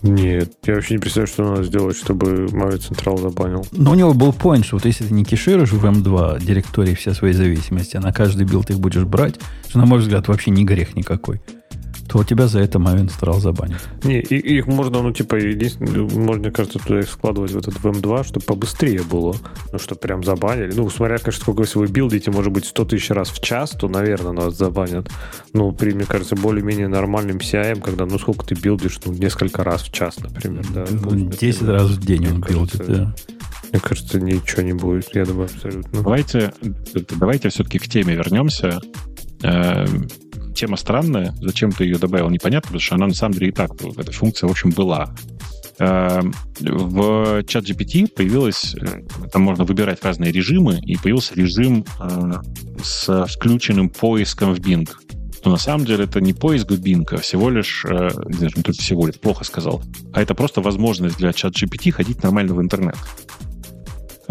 Нет, я вообще не представляю, что надо сделать, чтобы Maven Central забанил. Но у него был point, что вот если ты не кешируешь в M2 директории все свои зависимости, а на каждый build их будешь брать, что, на мой взгляд, вообще не грех никакой то у тебя за это момент Астрал забанит. Не, и, их можно, ну, типа, можно, мне кажется, туда их складывать в этот VM2, чтобы побыстрее было. Ну, чтобы прям забанили. Ну, смотря, конечно, сколько если вы билдите, может быть, 100 тысяч раз в час, то, наверное, нас забанят. Ну, при, мне кажется, более-менее нормальным CIM, когда, ну, сколько ты билдишь, ну, несколько раз в час, например, да. 10 ну, раз в день он билдит, да. Мне кажется, ничего не будет, я думаю, абсолютно. Давайте, давайте все-таки к теме вернемся. Тема странная, зачем ты ее добавил, непонятно, потому что она на самом деле и так, эта функция, в общем, была. Эм, в чат GPT появилось, э, там можно выбирать разные режимы, и появился режим э, с включенным поиском в Bing. Но на самом деле это не поиск в Bing, а всего лишь, э, не только всего лишь, плохо сказал, а это просто возможность для чат GPT ходить нормально в интернет.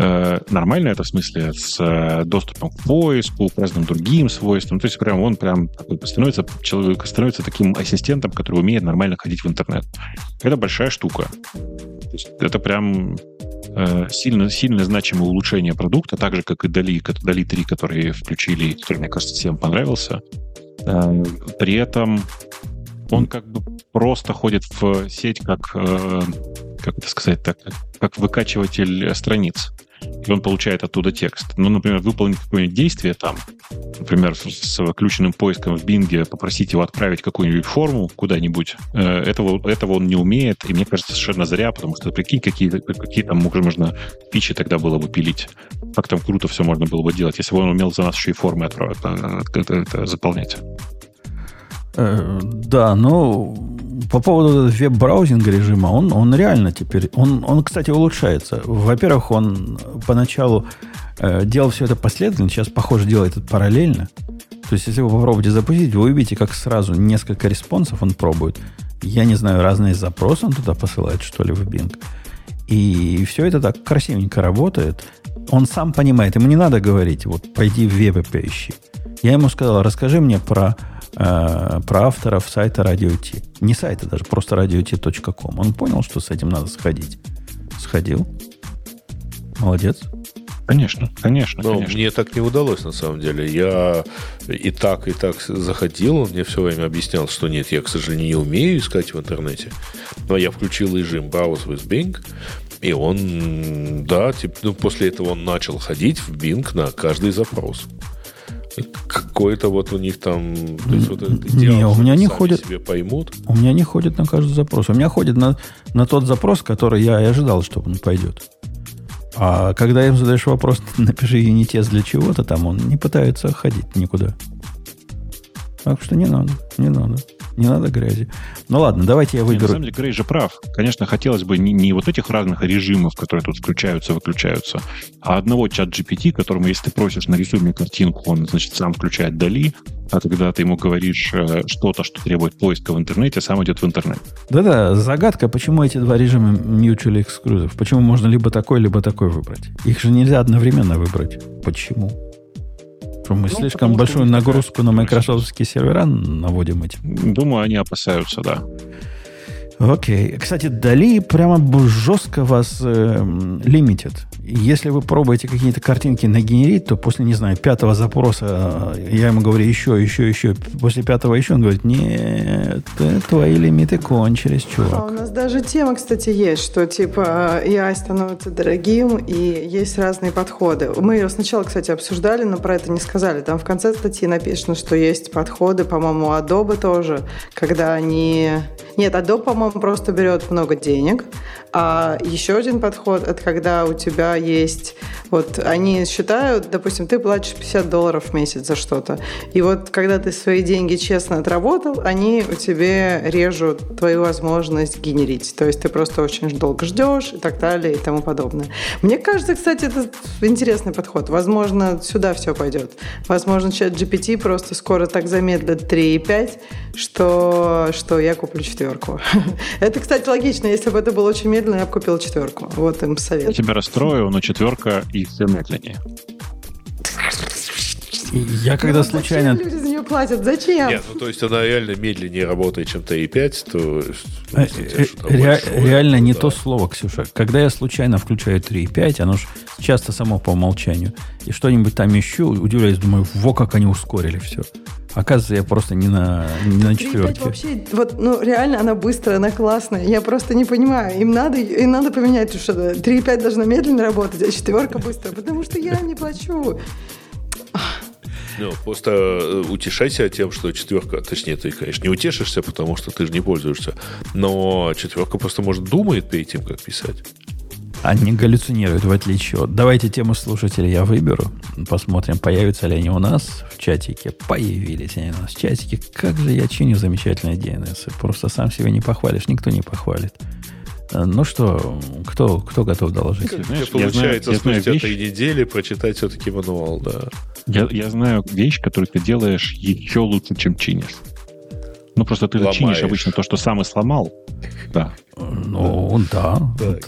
Э, нормально это в смысле с э, доступом к поиску, к разным другим свойствам. То есть прям он прям становится, человек становится таким ассистентом, который умеет нормально ходить в интернет. Это большая штука. То есть это прям э, сильно, сильно значимое улучшение продукта, так же, как и Дали, Дали 3, которые включили, который, мне кажется, всем понравился. При этом он как бы просто ходит в сеть как, как это сказать так, как выкачиватель страниц и он получает оттуда текст. Ну, например, выполнить какое-нибудь действие там, например, с выключенным поиском в Бинге, попросить его отправить какую-нибудь форму куда-нибудь, э, этого, этого он не умеет, и мне кажется, совершенно зря, потому что, прикинь, какие, какие там можно, фичи тогда было бы пилить. Как там круто все можно было бы делать, если бы он умел за нас еще и формы отправить, это, это заполнять. Э, да, но по поводу веб-браузинга режима, он, он реально теперь, он, он, кстати, улучшается. Во-первых, он поначалу э, делал все это последовательно, сейчас, похоже, делает это параллельно. То есть, если вы попробуете запустить, вы увидите, как сразу несколько респонсов он пробует. Я не знаю, разные запросы он туда посылает, что ли, в Bing. И все это так красивенько работает. Он сам понимает, ему не надо говорить, вот пойди в веб и поищи. Я ему сказал, расскажи мне про э, про авторов сайта Radio T. Не сайта даже, просто radiot.com. Он понял, что с этим надо сходить. Сходил. Молодец. Конечно, конечно, Но конечно. мне так не удалось, на самом деле. Я и так, и так заходил, он мне все время объяснял, что нет, я, к сожалению, не умею искать в интернете. Но я включил режим Browse with Bing, и он, да, типа, ну, после этого он начал ходить в Bing на каждый запрос какой-то вот у них там... То есть вот этот идеал, не, у меня не ходит... себе поймут. У меня не ходит на каждый запрос. У меня ходит на, на тот запрос, который я и ожидал, что он пойдет. А когда им задаешь вопрос, напиши юнитест для чего-то, там он не пытается ходить никуда. Так что не надо, не надо. Не надо грязи. Ну ладно, давайте я выберу. Нет, на самом деле, Грей же прав. Конечно, хотелось бы не, не вот этих разных режимов, которые тут включаются, выключаются, а одного чат GPT, которому, если ты просишь нарисуй мне картинку, он, значит, сам включает Дали, а когда ты ему говоришь э, что-то, что требует поиска в интернете, сам идет в интернет. Да-да, загадка, почему эти два режима mutually exclusive? Почему можно либо такой, либо такой выбрать? Их же нельзя одновременно выбрать. Почему? Что мы ну, слишком большую нагрузку на майкрософтские сервера наводим этим? Думаю, они опасаются, да. Окей. Кстати, Дали прямо жестко вас э, лимитит. Если вы пробуете какие-то картинки нагенерить, то после, не знаю, пятого запроса э, я ему говорю еще, еще, еще. После пятого еще он говорит, нет, твои лимиты кончились, чувак. А у нас даже тема, кстати, есть, что типа AI становится дорогим, и есть разные подходы. Мы ее сначала, кстати, обсуждали, но про это не сказали. Там в конце статьи написано, что есть подходы, по-моему, Adobe тоже, когда они... Нет, Adobe, по-моему, просто берет много денег, а еще один подход – это когда у тебя есть... Вот они считают, допустим, ты платишь 50 долларов в месяц за что-то. И вот когда ты свои деньги честно отработал, они у тебя режут твою возможность генерить. То есть ты просто очень долго ждешь и так далее и тому подобное. Мне кажется, кстати, это интересный подход. Возможно, сюда все пойдет. Возможно, чат GPT просто скоро так замедлит 3,5, что, что я куплю четверку. Это, кстати, логично. Если бы это было очень медленно, я бы купил четверку. Вот им совет. Я тебя расстрою, но четверка и все медленнее. Я когда Ну, случайно... Зачем люди за нее платят? Зачем? Нет, ну то есть она реально медленнее работает, чем T5, то... Что-то ре- большое, реально не да. то слово, Ксюша. Когда я случайно включаю 3.5, оно же часто само по умолчанию, и что-нибудь там ищу, удивляюсь, думаю, во как они ускорили все. Оказывается, я просто не на, не на 3.5 четверке. вообще, вот, ну, реально она быстрая, она классная. Я просто не понимаю. Им надо, им надо поменять, что 3.5 должна медленно работать, а четверка быстрая, потому что я не плачу. Ну, просто э, утешайся тем, что четверка, точнее, ты, конечно, не утешишься, потому что ты же не пользуешься, но четверка просто, может, думает перед тем, как писать. Они галлюцинируют, в отличие от... Давайте тему слушателей я выберу. Посмотрим, появятся ли они у нас в чатике. Появились они у нас в чатике. Как же я чиню замечательные DNS. Просто сам себя не похвалишь, никто не похвалит. Э, Ну что, кто, кто готов доложить? Ты знаешь, Тебе я знаю- получается я знаю вещь. три недели прочитать все-таки мануал, да. Я, я знаю вещь, которую ты делаешь еще лучше, чем чинишь. Ну, просто ты Ломаешь. чинишь обычно то, что сам и сломал. Да. Ну, да,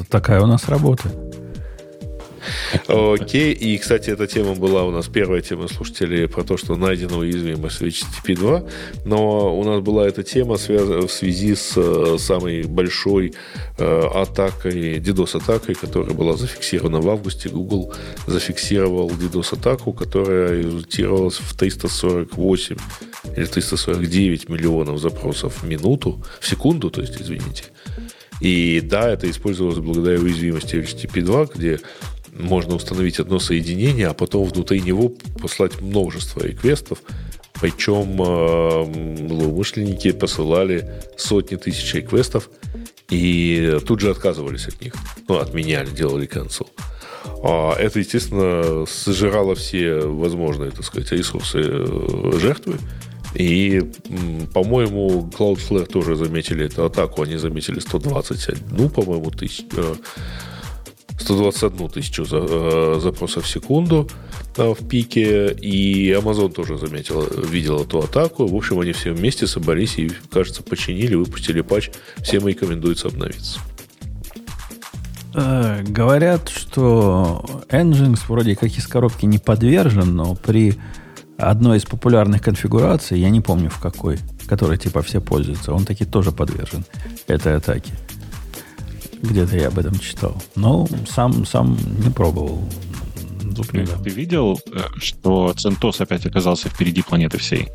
такая у нас работа. Окей, и, кстати, эта тема была у нас, первая тема слушателей про то, что найдена уязвимость в HTTP 2, но у нас была эта тема в связи с э, самой большой э, атакой, DDoS-атакой, которая была зафиксирована в августе. Google зафиксировал DDoS-атаку, которая результировалась в 348 или 349 миллионов запросов в минуту, в секунду, то есть, извините. И да, это использовалось благодаря уязвимости HTTP 2, где можно установить одно соединение, а потом внутри него послать множество реквестов. Причем э, злоумышленники посылали сотни тысяч реквестов и тут же отказывались от них. Ну, отменяли, делали cancel. А это, естественно, сожрало все возможные, так сказать, ресурсы э, жертвы. И, по-моему, Cloudflare тоже заметили эту атаку. Они заметили 121, по-моему, тысяч, э, 121 тысячу за- э, запросов в секунду э, в пике. И Amazon тоже заметил, видел эту атаку. В общем, они все вместе собрались и, кажется, починили, выпустили патч. Всем рекомендуется обновиться. Э, говорят, что Nginx вроде как из коробки не подвержен, но при одной из популярных конфигураций, я не помню в какой, которой типа все пользуются, он таки тоже подвержен этой атаке. Где-то я об этом читал. Но сам, сам не пробовал. Не Ты, видел, э, что Центос опять оказался впереди планеты всей?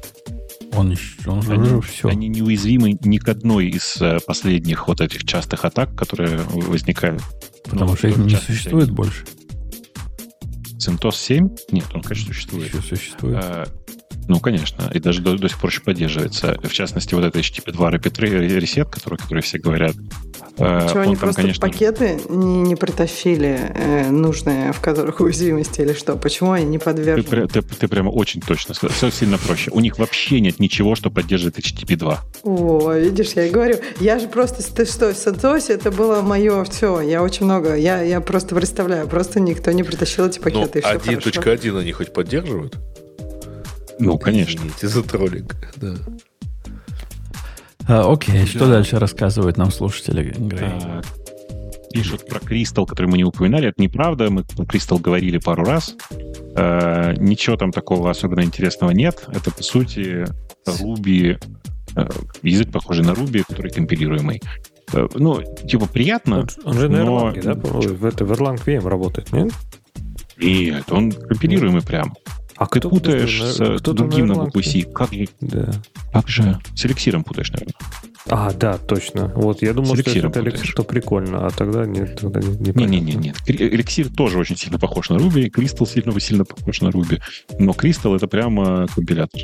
Он, он же Они, все. они неуязвимы ни к одной из э, последних вот этих частых атак, которые возникают. потому Ну, что их не существует больше. Центос 7? Нет, он, конечно, существует. Еще существует. Э, Ну, конечно, и даже до, до сих пор еще поддерживается. В частности, вот это HTTP 2 Rapid Re- Reset, который, который все говорят. Э, Чего он они там, просто конечно, пакеты не, не притащили э, нужные, в которых уязвимости или что? Почему они не ты, подвержены? пря- ты- ты прямо очень точно сказал. Все сильно проще. У них вообще нет ничего, что поддерживает HTTP 2. О, видишь, я и говорю, я же просто, ты что, в Сатосе это было мое все, я очень много, я, я просто представляю, просто никто не притащил эти Ну, пакеты, и все хорошо. 1.1 они хоть поддерживают? Ну, конечно. Извините за троллинг. Да. А, окей, что дальше рассказывают нам слушатели? Грей? А, Пишут про Кристал, который мы не упоминали. Это неправда. Мы про Кристал говорили пару раз. Э, Ничего там такого особенно интересного нет. Это, по сути, Ruby, э, язык, похожий на Ruby, который компилируемый. Э, Ну, типа, приятно, Он, он же на но- Erlang, да, по-моему, в, это, в Erlang VM работает, нет? Нет, он компилируемый прям. А Ты путаешь с э, другим на букву C. Как, же- Да. как же? С эликсиром путаешь, наверное. А, да, точно. Вот, я думал, что это эликсир, что прикольно, а тогда нет, тогда не, не Не-не-не, нет. Кри- Эликсир тоже очень сильно похож на Ruby, Crystal сильно, сильно похож на Ruby. Но Crystal это прямо компилятор.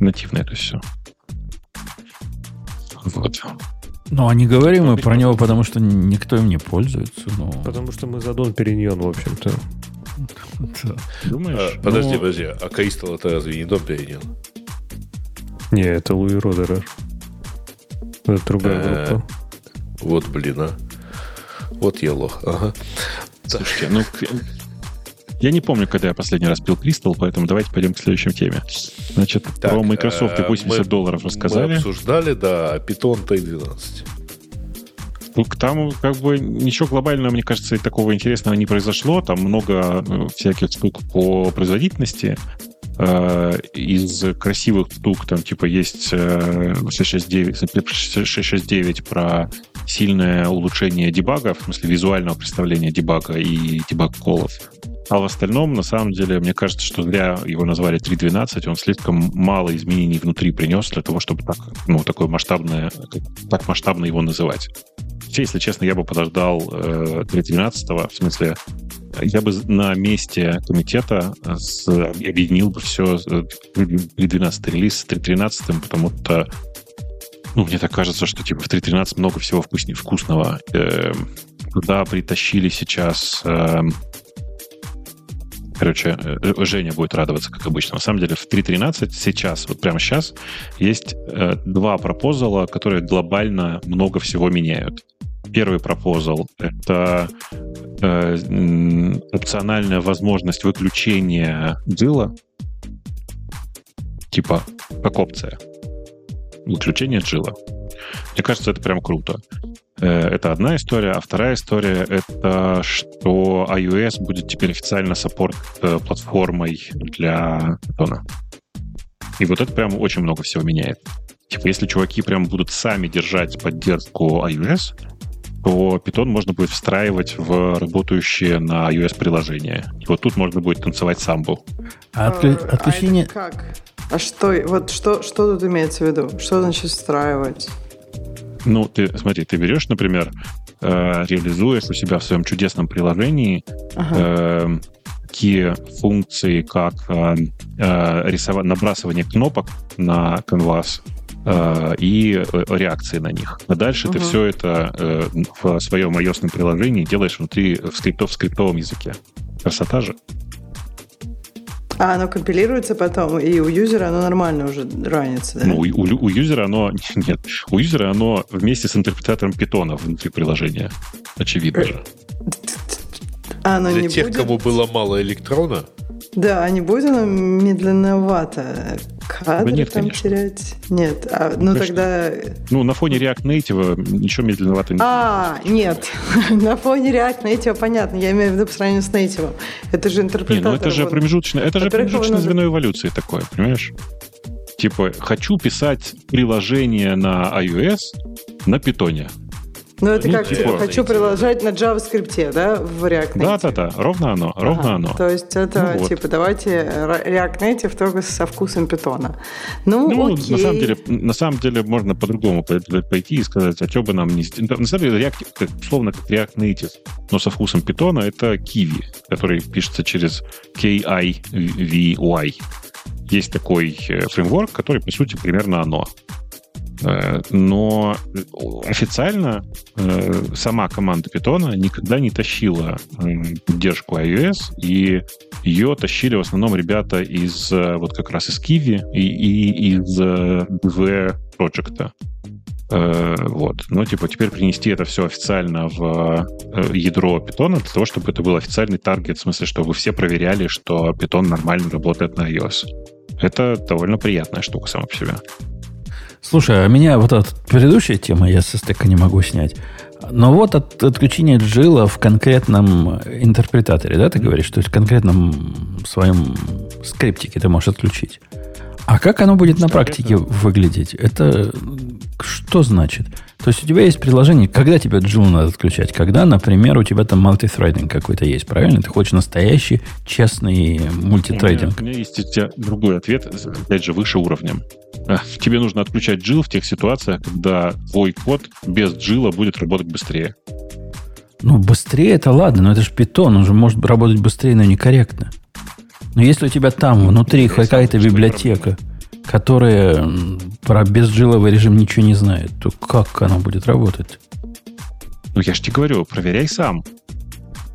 Нативно это все. Вот. Ну, а не говорим мы про него, потому что никто им не пользуется. Ну, Потому что мы за Дон Периньон, в общем-то. Думаешь? А, подожди, Ну, подожди. А Кристалл это разве не дом перенял? Не, это Луи Родерер. Это другая Э, группа. Вот, блин, а. Вот я лох. Ага. Слушайте, ну, я не помню, когда я последний раз пил Crystal, поэтому давайте пойдем к следующей теме. Значит, Так, про Microsoft и э, 80 мы- долларов Мы рассказали. обсуждали, да, Python T12. Там как бы ничего глобального, мне кажется, такого интересного не произошло. Там много э, всяких штук по производительности. Э, из красивых штук там типа есть 669, э, 669 про сильное улучшение дебага, в смысле визуального представления дебага и дебаг-колов. А в остальном, на самом деле, мне кажется, что зря его назвали 3.12, он слишком мало изменений внутри принес для того, чтобы так, ну, такое масштабное, так масштабно его называть. Если честно, я бы подождал э, 3.12, в смысле, я бы на месте комитета с, объединил бы все 3.12 релиз с 3.13, потому что ну, мне так кажется, что типа в 3.13 много всего вкуснее, вкусного. Э, туда притащили сейчас э, Короче, э, Женя будет радоваться, как обычно. На самом деле, в 3.13 сейчас, вот прямо сейчас, есть э, два пропозала, которые глобально много всего меняют. Первый пропозал — это э, опциональная возможность выключения дила, типа как опция. Выключение джила. Мне кажется, это прям круто. Э, это одна история. А вторая история — это что iOS будет теперь официально саппорт э, платформой для Python. И вот это прям очень много всего меняет. Типа, если чуваки прям будут сами держать поддержку iOS, то Python можно будет встраивать в работающие на iOS приложения. И вот тут можно будет танцевать самбу. А, отклю... а отключение... А как? А что, вот что, что тут имеется в виду? Что значит встраивать? Ну, ты смотри, ты берешь, например, э, реализуешь у себя в своем чудесном приложении ага. э, такие функции, как э, э, рисовать, набрасывание кнопок на канвас э, и э, реакции на них. А дальше угу. ты все это э, в своем iOS приложении делаешь внутри в, скриптов, в скриптовом языке. Красота же. А оно компилируется потом, и у юзера оно нормально уже ранится, да? Ну, у, у, у юзера оно... Нет, у юзера оно вместе с интерпретатором питона внутри приложения. Очевидно же. А оно Для не тех, будет... кому было мало электрона, да, а не будет оно медленновато? Кадры да нет, там конечно. терять? Нет. А, ну конечно. тогда... Ну, на фоне React Native ничего медленновато не А, нет. на фоне React Native понятно. Я имею в виду по сравнению с Native. Это же интерпретатор. Не, ну это же промежуточное, это же промежуточное звено эволюции такое, понимаешь? Типа, хочу писать приложение на iOS на питоне. Ну, это ну, как типа, хочу приложить на JavaScript, да, в React Native? Да, да, да, ровно оно, ровно ага. оно. То есть это ну, типа давайте React Native только со вкусом питона. Ну, ну окей. на самом деле, на самом деле можно по-другому пойти и сказать, а что бы нам не... На самом деле, React, условно, как React Native, но со вкусом питона, это Kiwi, который пишется через K-I-V-Y. Есть такой э, фреймворк, который, по сути, примерно оно. Э, но официально э, сама команда Python никогда не тащила поддержку iOS, и ее тащили в основном ребята из э, вот как раз из Kiwi и, и из DV Project. Вот. Но, типа, теперь принести это все официально в ядро Python для того, чтобы это был официальный таргет, в смысле, чтобы все проверяли, что Python нормально работает на iOS. Это довольно приятная штука сама по себе. Слушай, а меня вот эта предыдущая тема, я со стека не могу снять. Но вот от отключения джила в конкретном интерпретаторе, да, ты говоришь, то есть в конкретном своем скриптике ты можешь отключить. А как оно будет на практике выглядеть? Это что значит? То есть у тебя есть приложение, когда тебе джил надо отключать? Когда, например, у тебя там мультитрейдинг какой-то есть, правильно? Ты хочешь настоящий, честный мультитрейдинг. У меня, у меня есть у тебя другой ответ, опять же, выше уровнем. Э, тебе нужно отключать джил в тех ситуациях, когда твой код без джила будет работать быстрее. Ну, быстрее это ладно, но это же питон, он же может работать быстрее, но некорректно. Но если у тебя там внутри какая-то библиотека, которая про безджиловый режим ничего не знает, то как она будет работать? Ну, я же тебе говорю, проверяй сам.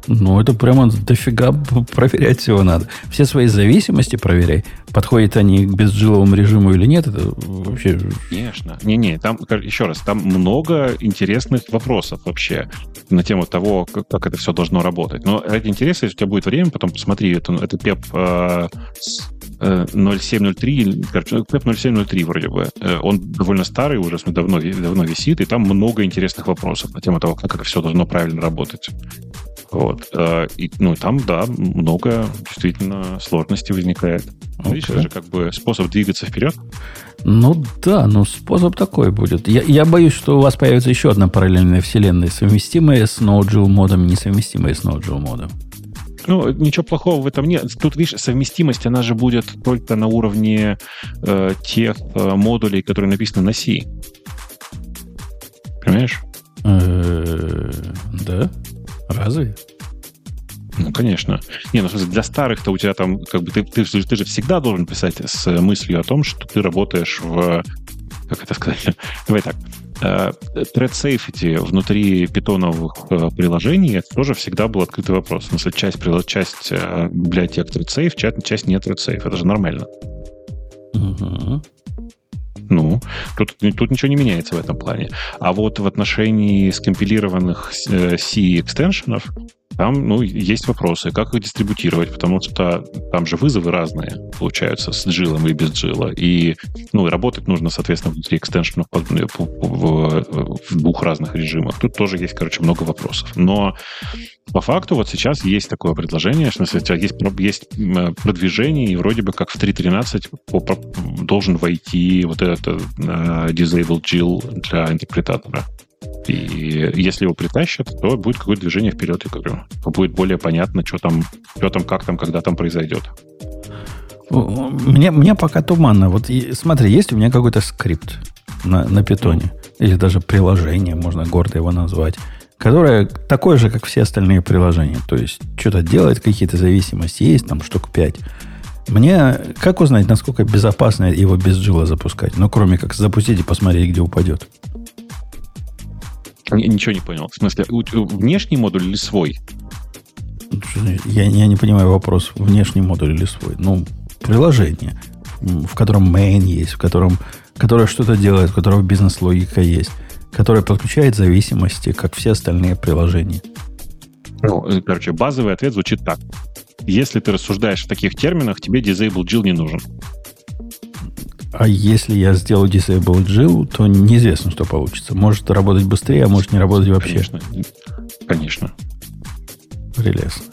Ну, это прямо дофига проверять всего надо. Все свои зависимости проверяй. Подходят они к безджиловому режиму или нет, это вообще... Конечно. Не-не, там, еще раз, там много интересных вопросов вообще на тему того, как, как это все должно работать. Но ради интереса, если у тебя будет время, потом посмотри, это, это PEP 0703, короче, PEP 0703 вроде бы. Он довольно старый, уже давно, давно висит, и там много интересных вопросов на тему того, как это все должно правильно работать. Вот. И, ну, там, да, много действительно сложностей возникает. Okay. Видишь, это же как бы способ двигаться вперед. Ну да, ну способ такой будет. Я, я боюсь, что у вас появится еще одна параллельная вселенная, совместимая с Node.js модом, несовместимая с Node.js модом. Ну, ничего плохого в этом нет. Тут, видишь, совместимость, она же будет только на уровне э, тех э, модулей, которые написаны на C. Понимаешь? Э, да? Разве? Ну, конечно. Не, ну, в смысле, для старых-то у тебя там, как бы, ты, ты, ты же всегда должен писать с мыслью о том, что ты работаешь в... Как это сказать? Давай так. Thread Safety внутри питоновых э, приложений это тоже всегда был открытый вопрос. В смысле, часть, часть э, библиотек Thread Safe, часть, часть не Thread Safe. Это же нормально. Угу. Ну, тут, тут ничего не меняется в этом плане. А вот в отношении скомпилированных C-экстеншенов там, ну, есть вопросы, как их дистрибутировать, потому что там же вызовы разные получаются с джилом и без джила. И, ну, работать нужно, соответственно, внутри экстеншенов в, в, двух разных режимах. Тут тоже есть, короче, много вопросов. Но по факту вот сейчас есть такое предложение, что есть, есть продвижение, и вроде бы как в 3.13 должен войти вот этот uh, Disabled Jill для интерпретатора. И если его притащат, то будет какое-то движение вперед, я говорю. Будет более понятно, что там, что там, как там, когда там произойдет. Мне, мне пока туманно. Вот смотри, есть у меня какой-то скрипт на, на питоне, или даже приложение, можно гордо его назвать, которое такое же, как все остальные приложения. То есть что-то делает, какие-то зависимости есть, там штук 5. Мне как узнать, насколько безопасно его без джила запускать? Ну, кроме как запустить и посмотреть, где упадет. Ничего не понял. В смысле, внешний модуль или свой? Я, я не понимаю вопрос, внешний модуль или свой. Ну, приложение, в котором main есть, в котором, которое что-то делает, в котором бизнес-логика есть, которое подключает зависимости, как все остальные приложения. Ну, э, короче, базовый ответ звучит так. Если ты рассуждаешь в таких терминах, тебе Disable Jill не нужен. А если я сделаю Disable Jill, то неизвестно, что получится. Может работать быстрее, а может не работать вообще. Конечно. Конечно. Прелестно.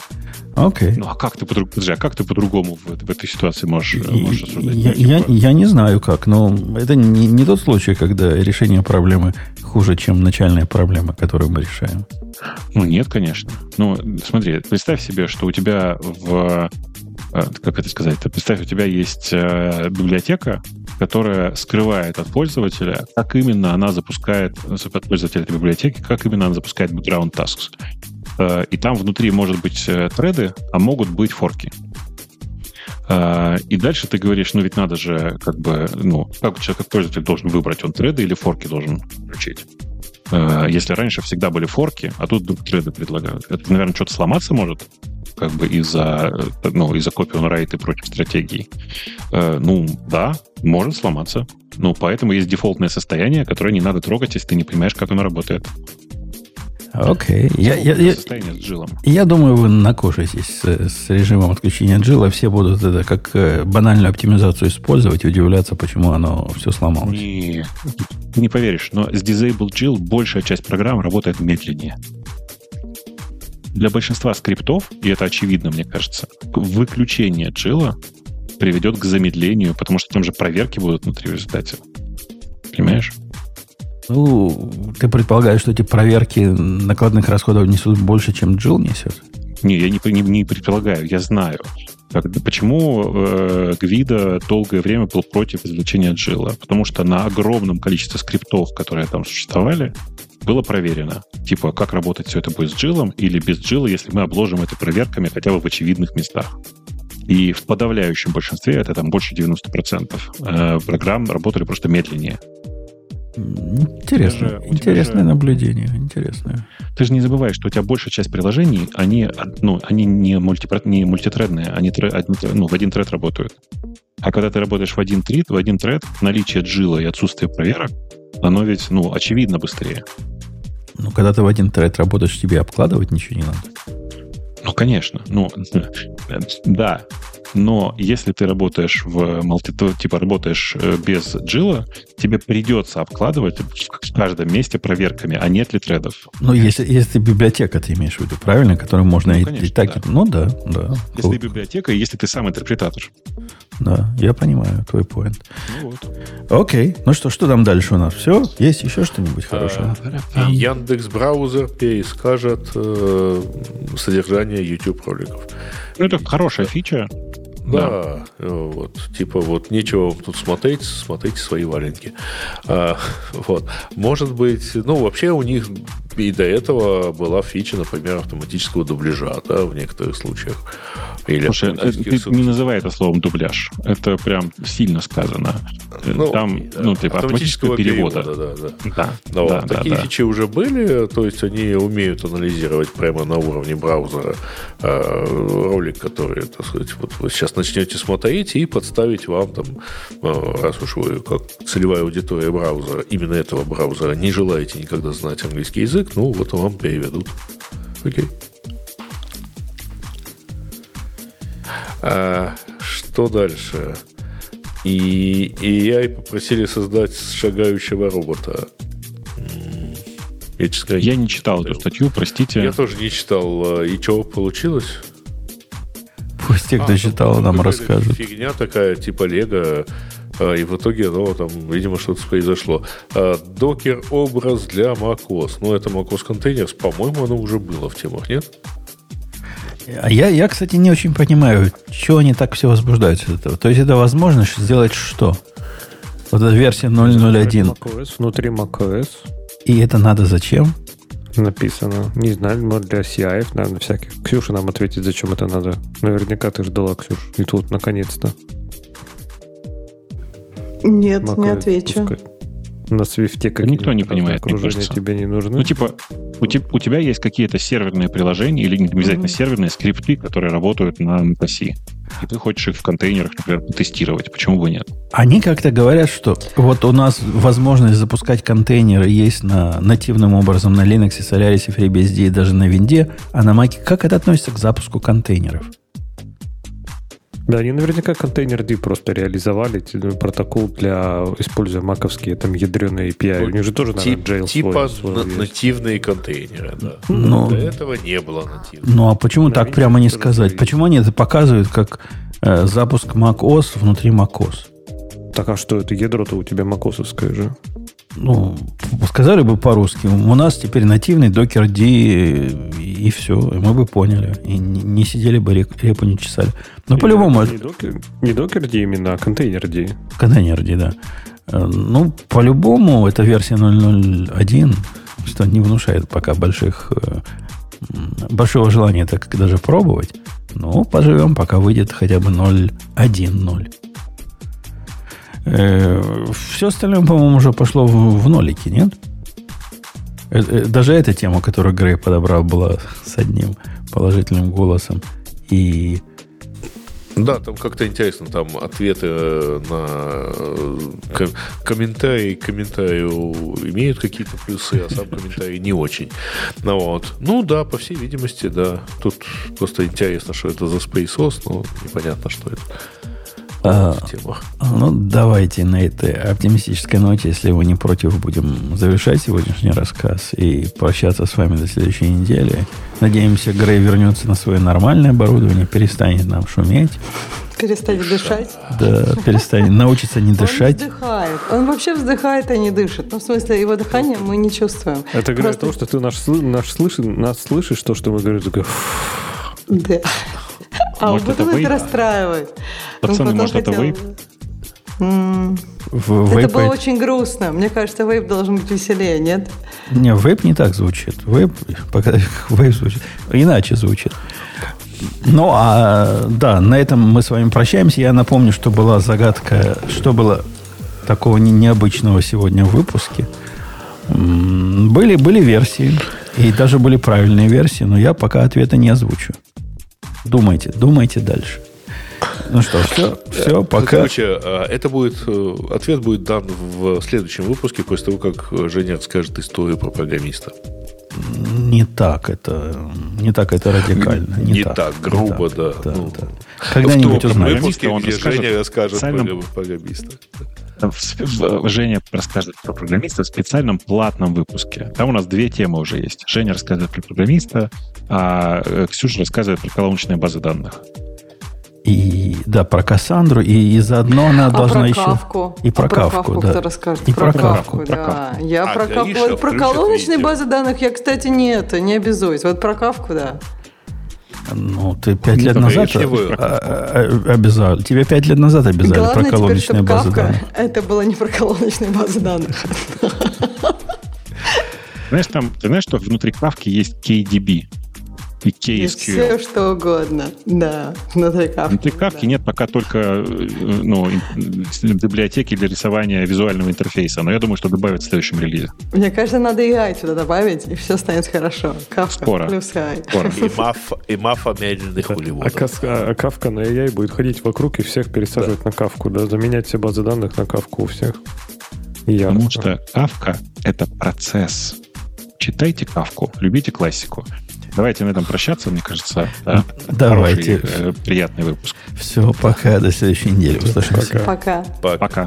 Окей. Ну, а как ты, по Подожди, а как ты по-другому в, в этой ситуации можешь, можешь рассуждать? Я, я, я не знаю как, но это не, не тот случай, когда решение проблемы хуже, чем начальная проблема, которую мы решаем. Ну, нет, конечно. Ну, смотри, представь себе, что у тебя в Э, как это сказать, представь, у тебя есть э, библиотека, которая скрывает от пользователя, как именно она запускает, от пользователя этой библиотеки, как именно она запускает background tasks. Э, и там внутри может быть треды, а могут быть форки. И дальше ты говоришь, ну ведь надо же, как бы, ну, как человек, как пользователь должен выбрать, он треды или форки должен включить. Если раньше всегда были форки, а тут треды предлагают. Это, наверное, что-то сломаться может как бы из-за, ну, из-за copy on write и прочих стратегий. Э, ну, да, может сломаться. Ну, поэтому есть дефолтное состояние, которое не надо трогать, если ты не понимаешь, как оно работает. Окей. Okay. Я, я, я, состояние с джилом. Я думаю, вы накушаетесь с, с режимом отключения джила. Все будут это как э, банальную оптимизацию использовать и удивляться, почему оно все сломалось. Не, не поверишь, но с Disabled Jill большая часть программ работает медленнее для большинства скриптов, и это очевидно, мне кажется, выключение джила приведет к замедлению, потому что там же проверки будут внутри в результате. Понимаешь? Ну, ты предполагаешь, что эти проверки накладных расходов несут больше, чем джил несет? Не, я не, не, не предполагаю, я знаю. Почему э, Гвида долгое время был против извлечения джила? Потому что на огромном количестве скриптов, которые там существовали, было проверено. Типа, как работать все это будет с джилом или без джила, если мы обложим это проверками хотя бы в очевидных местах. И в подавляющем большинстве, это там больше 90%, э, программ работали просто медленнее. Интересно, же, интересное же, наблюдение, интересное. Ты же не забывай, что у тебя большая часть приложений, они, ну, они не, мульти, не мультитредные, они ну, в один тред работают. А когда ты работаешь в один тред, в один тред, наличие джила и отсутствие проверок, оно ведь, ну, очевидно быстрее. Ну, когда ты в один тред работаешь, тебе обкладывать ничего не надо. Ну, конечно. Ну, да. Но если ты работаешь в мульти, типа работаешь э, без джила, тебе придется обкладывать в каждом месте проверками, а нет ли тредов. Ну, если, если библиотека ты имеешь в виду, правильно, которую можно ну, конечно, и, так... Да. Ну, да, да. Если cool. библиотека, если ты сам интерпретатор. Да, я понимаю твой поинт. Ну вот. Окей. Ну что, что там дальше у нас? Все? Есть еще что-нибудь а, хорошее? А, Яндекс браузер перескажет э, содержание YouTube роликов. Ну, это хорошая фича. Да, да, вот, типа вот нечего тут смотреть, смотрите свои валенки. А, вот, может быть, ну вообще у них и до этого была фича, например, автоматического дубляжа, да, в некоторых случаях. Или Слушай, э, ты не называй это словом дубляж. Это прям сильно сказано. Ну, Там, ну, типа, автоматического перевода. перевода да, да. Да, ну, да, такие да, фичи уже были, то есть они умеют анализировать прямо на уровне браузера э, ролик, который, так сказать, вот вы сейчас начнете смотреть и подставить вам там, э, раз уж вы как целевая аудитория браузера, именно этого браузера, не желаете никогда знать английский язык, ну, вот вам переведут. Окей. А, что дальше? И, и AI попросили создать шагающего робота. Я, честно говоря, я не читал эту статью, простите. Я тоже не читал. А, и что получилось? Пусть те, кто а, читал, нам расскажут. Фигня такая, типа Лего. А, и в итоге, ну, там, видимо, что-то произошло. Докер-образ для macOS. Ну, это macOS контейнер, по-моему, оно уже было в темах, нет? А я, я, кстати, не очень понимаю, чего они так все возбуждаются от этого. То есть это возможность сделать что? Вот эта версия 0.01. macOS, внутри macOS. И это надо зачем? Написано. Не знаю, но для CI, наверное, всяких. Ксюша нам ответит, зачем это надо. Наверняка ты ждала, Ксюш. И тут, наконец-то. Нет, macOS не отвечу. Пускай на свифте как Никто не понимает, мне кажется. тебе не нужны. Ну, типа, у, te, у тебя есть какие-то серверные приложения или не обязательно mm-hmm. серверные скрипты, которые работают на MPC. И ты хочешь их в контейнерах, например, тестировать. Почему бы нет? Они как-то говорят, что вот у нас возможность запускать контейнеры есть на нативным образом на Linux, Solaris, FreeBSD и даже на Винде, а на Mac как это относится к запуску контейнеров? Да, они наверняка контейнер D просто реализовали, протокол для, используя маковские там ядреные API. Ну, У них же тоже, наверное, jail Типа свой, свой на, нативные контейнеры, да. Но, До этого не было нативных. Ну, а почему так прямо не сказать? Почему они это показывают как э, запуск macOS внутри macOS? Так а что это ядро-то у тебя макосовское же? Ну, сказали бы по-русски, у нас теперь нативный докер D и все, и мы бы поняли. И не, не сидели бы, репу не чесали. Но по-любому... Не докер, не докер D именно, а контейнер D. Контейнер D, да. Э, ну, по-любому, это версия 0.01, что не внушает пока больших, э, большого желания так даже пробовать. Ну, поживем, пока выйдет хотя бы 0.1.0. Э, все остальное, по-моему, уже пошло в, в нолики, нет? Э, э, даже эта тема, которую Грей подобрал, была с одним положительным голосом. И да, там как-то интересно, там ответы на комментарии к комментарию имеют какие-то плюсы, а сам комментарий не очень. Ну, вот. ну да, по всей видимости, да. Тут просто интересно, что это за Space но непонятно, что это. А, ну, давайте на этой оптимистической ноте, если вы не против, будем завершать сегодняшний рассказ и прощаться с вами до следующей недели. Надеемся, Грей вернется на свое нормальное оборудование, перестанет нам шуметь. Перестанет дышать? Да, перестанет, научиться не дышать. Он вздыхает. Он вообще вздыхает, а не дышит. Ну, в смысле, его дыхание мы не чувствуем. Это говорит Просто... о том, что ты наш, наш слышишь, нас слышишь, то, что мы говорим, такой... Да. А может, вот это, это расстраивает. Пацаны, может, хотел... это вейп? В это было очень грустно. Мне кажется, вейп должен быть веселее, нет? Не, вейп не так звучит. Вейп, пока, вейп звучит иначе звучит. Ну, а да, на этом мы с вами прощаемся. Я напомню, что была загадка, что было такого необычного сегодня в выпуске. Были, были версии, и даже были правильные версии, но я пока ответа не озвучу. Думайте, думайте дальше. Ну что, все, все, пока. Короче, а, это будет, э, ответ будет дан в следующем выпуске, после того, как Женя расскажет историю про программиста. не так это, не так это радикально. Не, не так, так, грубо, не так, да. да, ну, да. Когда-нибудь узнаем. выпуске, он где расскажет Женя расскажет специальном... про. Женя расскажет про программиста в специальном платном выпуске. Там у нас две темы уже есть. Женя рассказывает про программиста, а э, Ксюша рассказывает про колоночные базы данных. И да, про Кассандру, и, и заодно она а должна про еще. Кавку. И про а Кавку, про Кавку да. кто расскажет? И про, про Кавку, да. Кавку. Я а, про Кавку. Вот про колоночные базы данных я, кстати, нет, не обязуюсь. Вот про Кавку, да. Ну, ты пять лет назад а, а, обязал. Тебе пять лет назад обязали Главное про колоночные теперь, базы данных. Это было не про колоночные базы данных. Знаешь, там, ты знаешь, что внутри Кавки есть KDB? И KSQL. Все, что угодно, да, внутри кавки. Внутри кавки да. нет пока только э, ну, библиотеки для рисования визуального интерфейса, но я думаю, что добавят в следующем релизе. Мне кажется, надо и AI туда добавить, и все станет хорошо. Кавка Скоро. плюс AI. Скоро. И, маф, и мафа медленных углеводов. А, а кавка на AI будет ходить вокруг и всех пересаживать да. на кавку, да, заменять все базы данных на кавку у всех. Я. Потому что кавка — это процесс. Читайте кавку, любите классику. Давайте на этом прощаться, мне кажется. Да? Давайте. Хороший, э, приятный выпуск. Все, пока, до следующей недели. Услышимся. Пока. Пока. пока.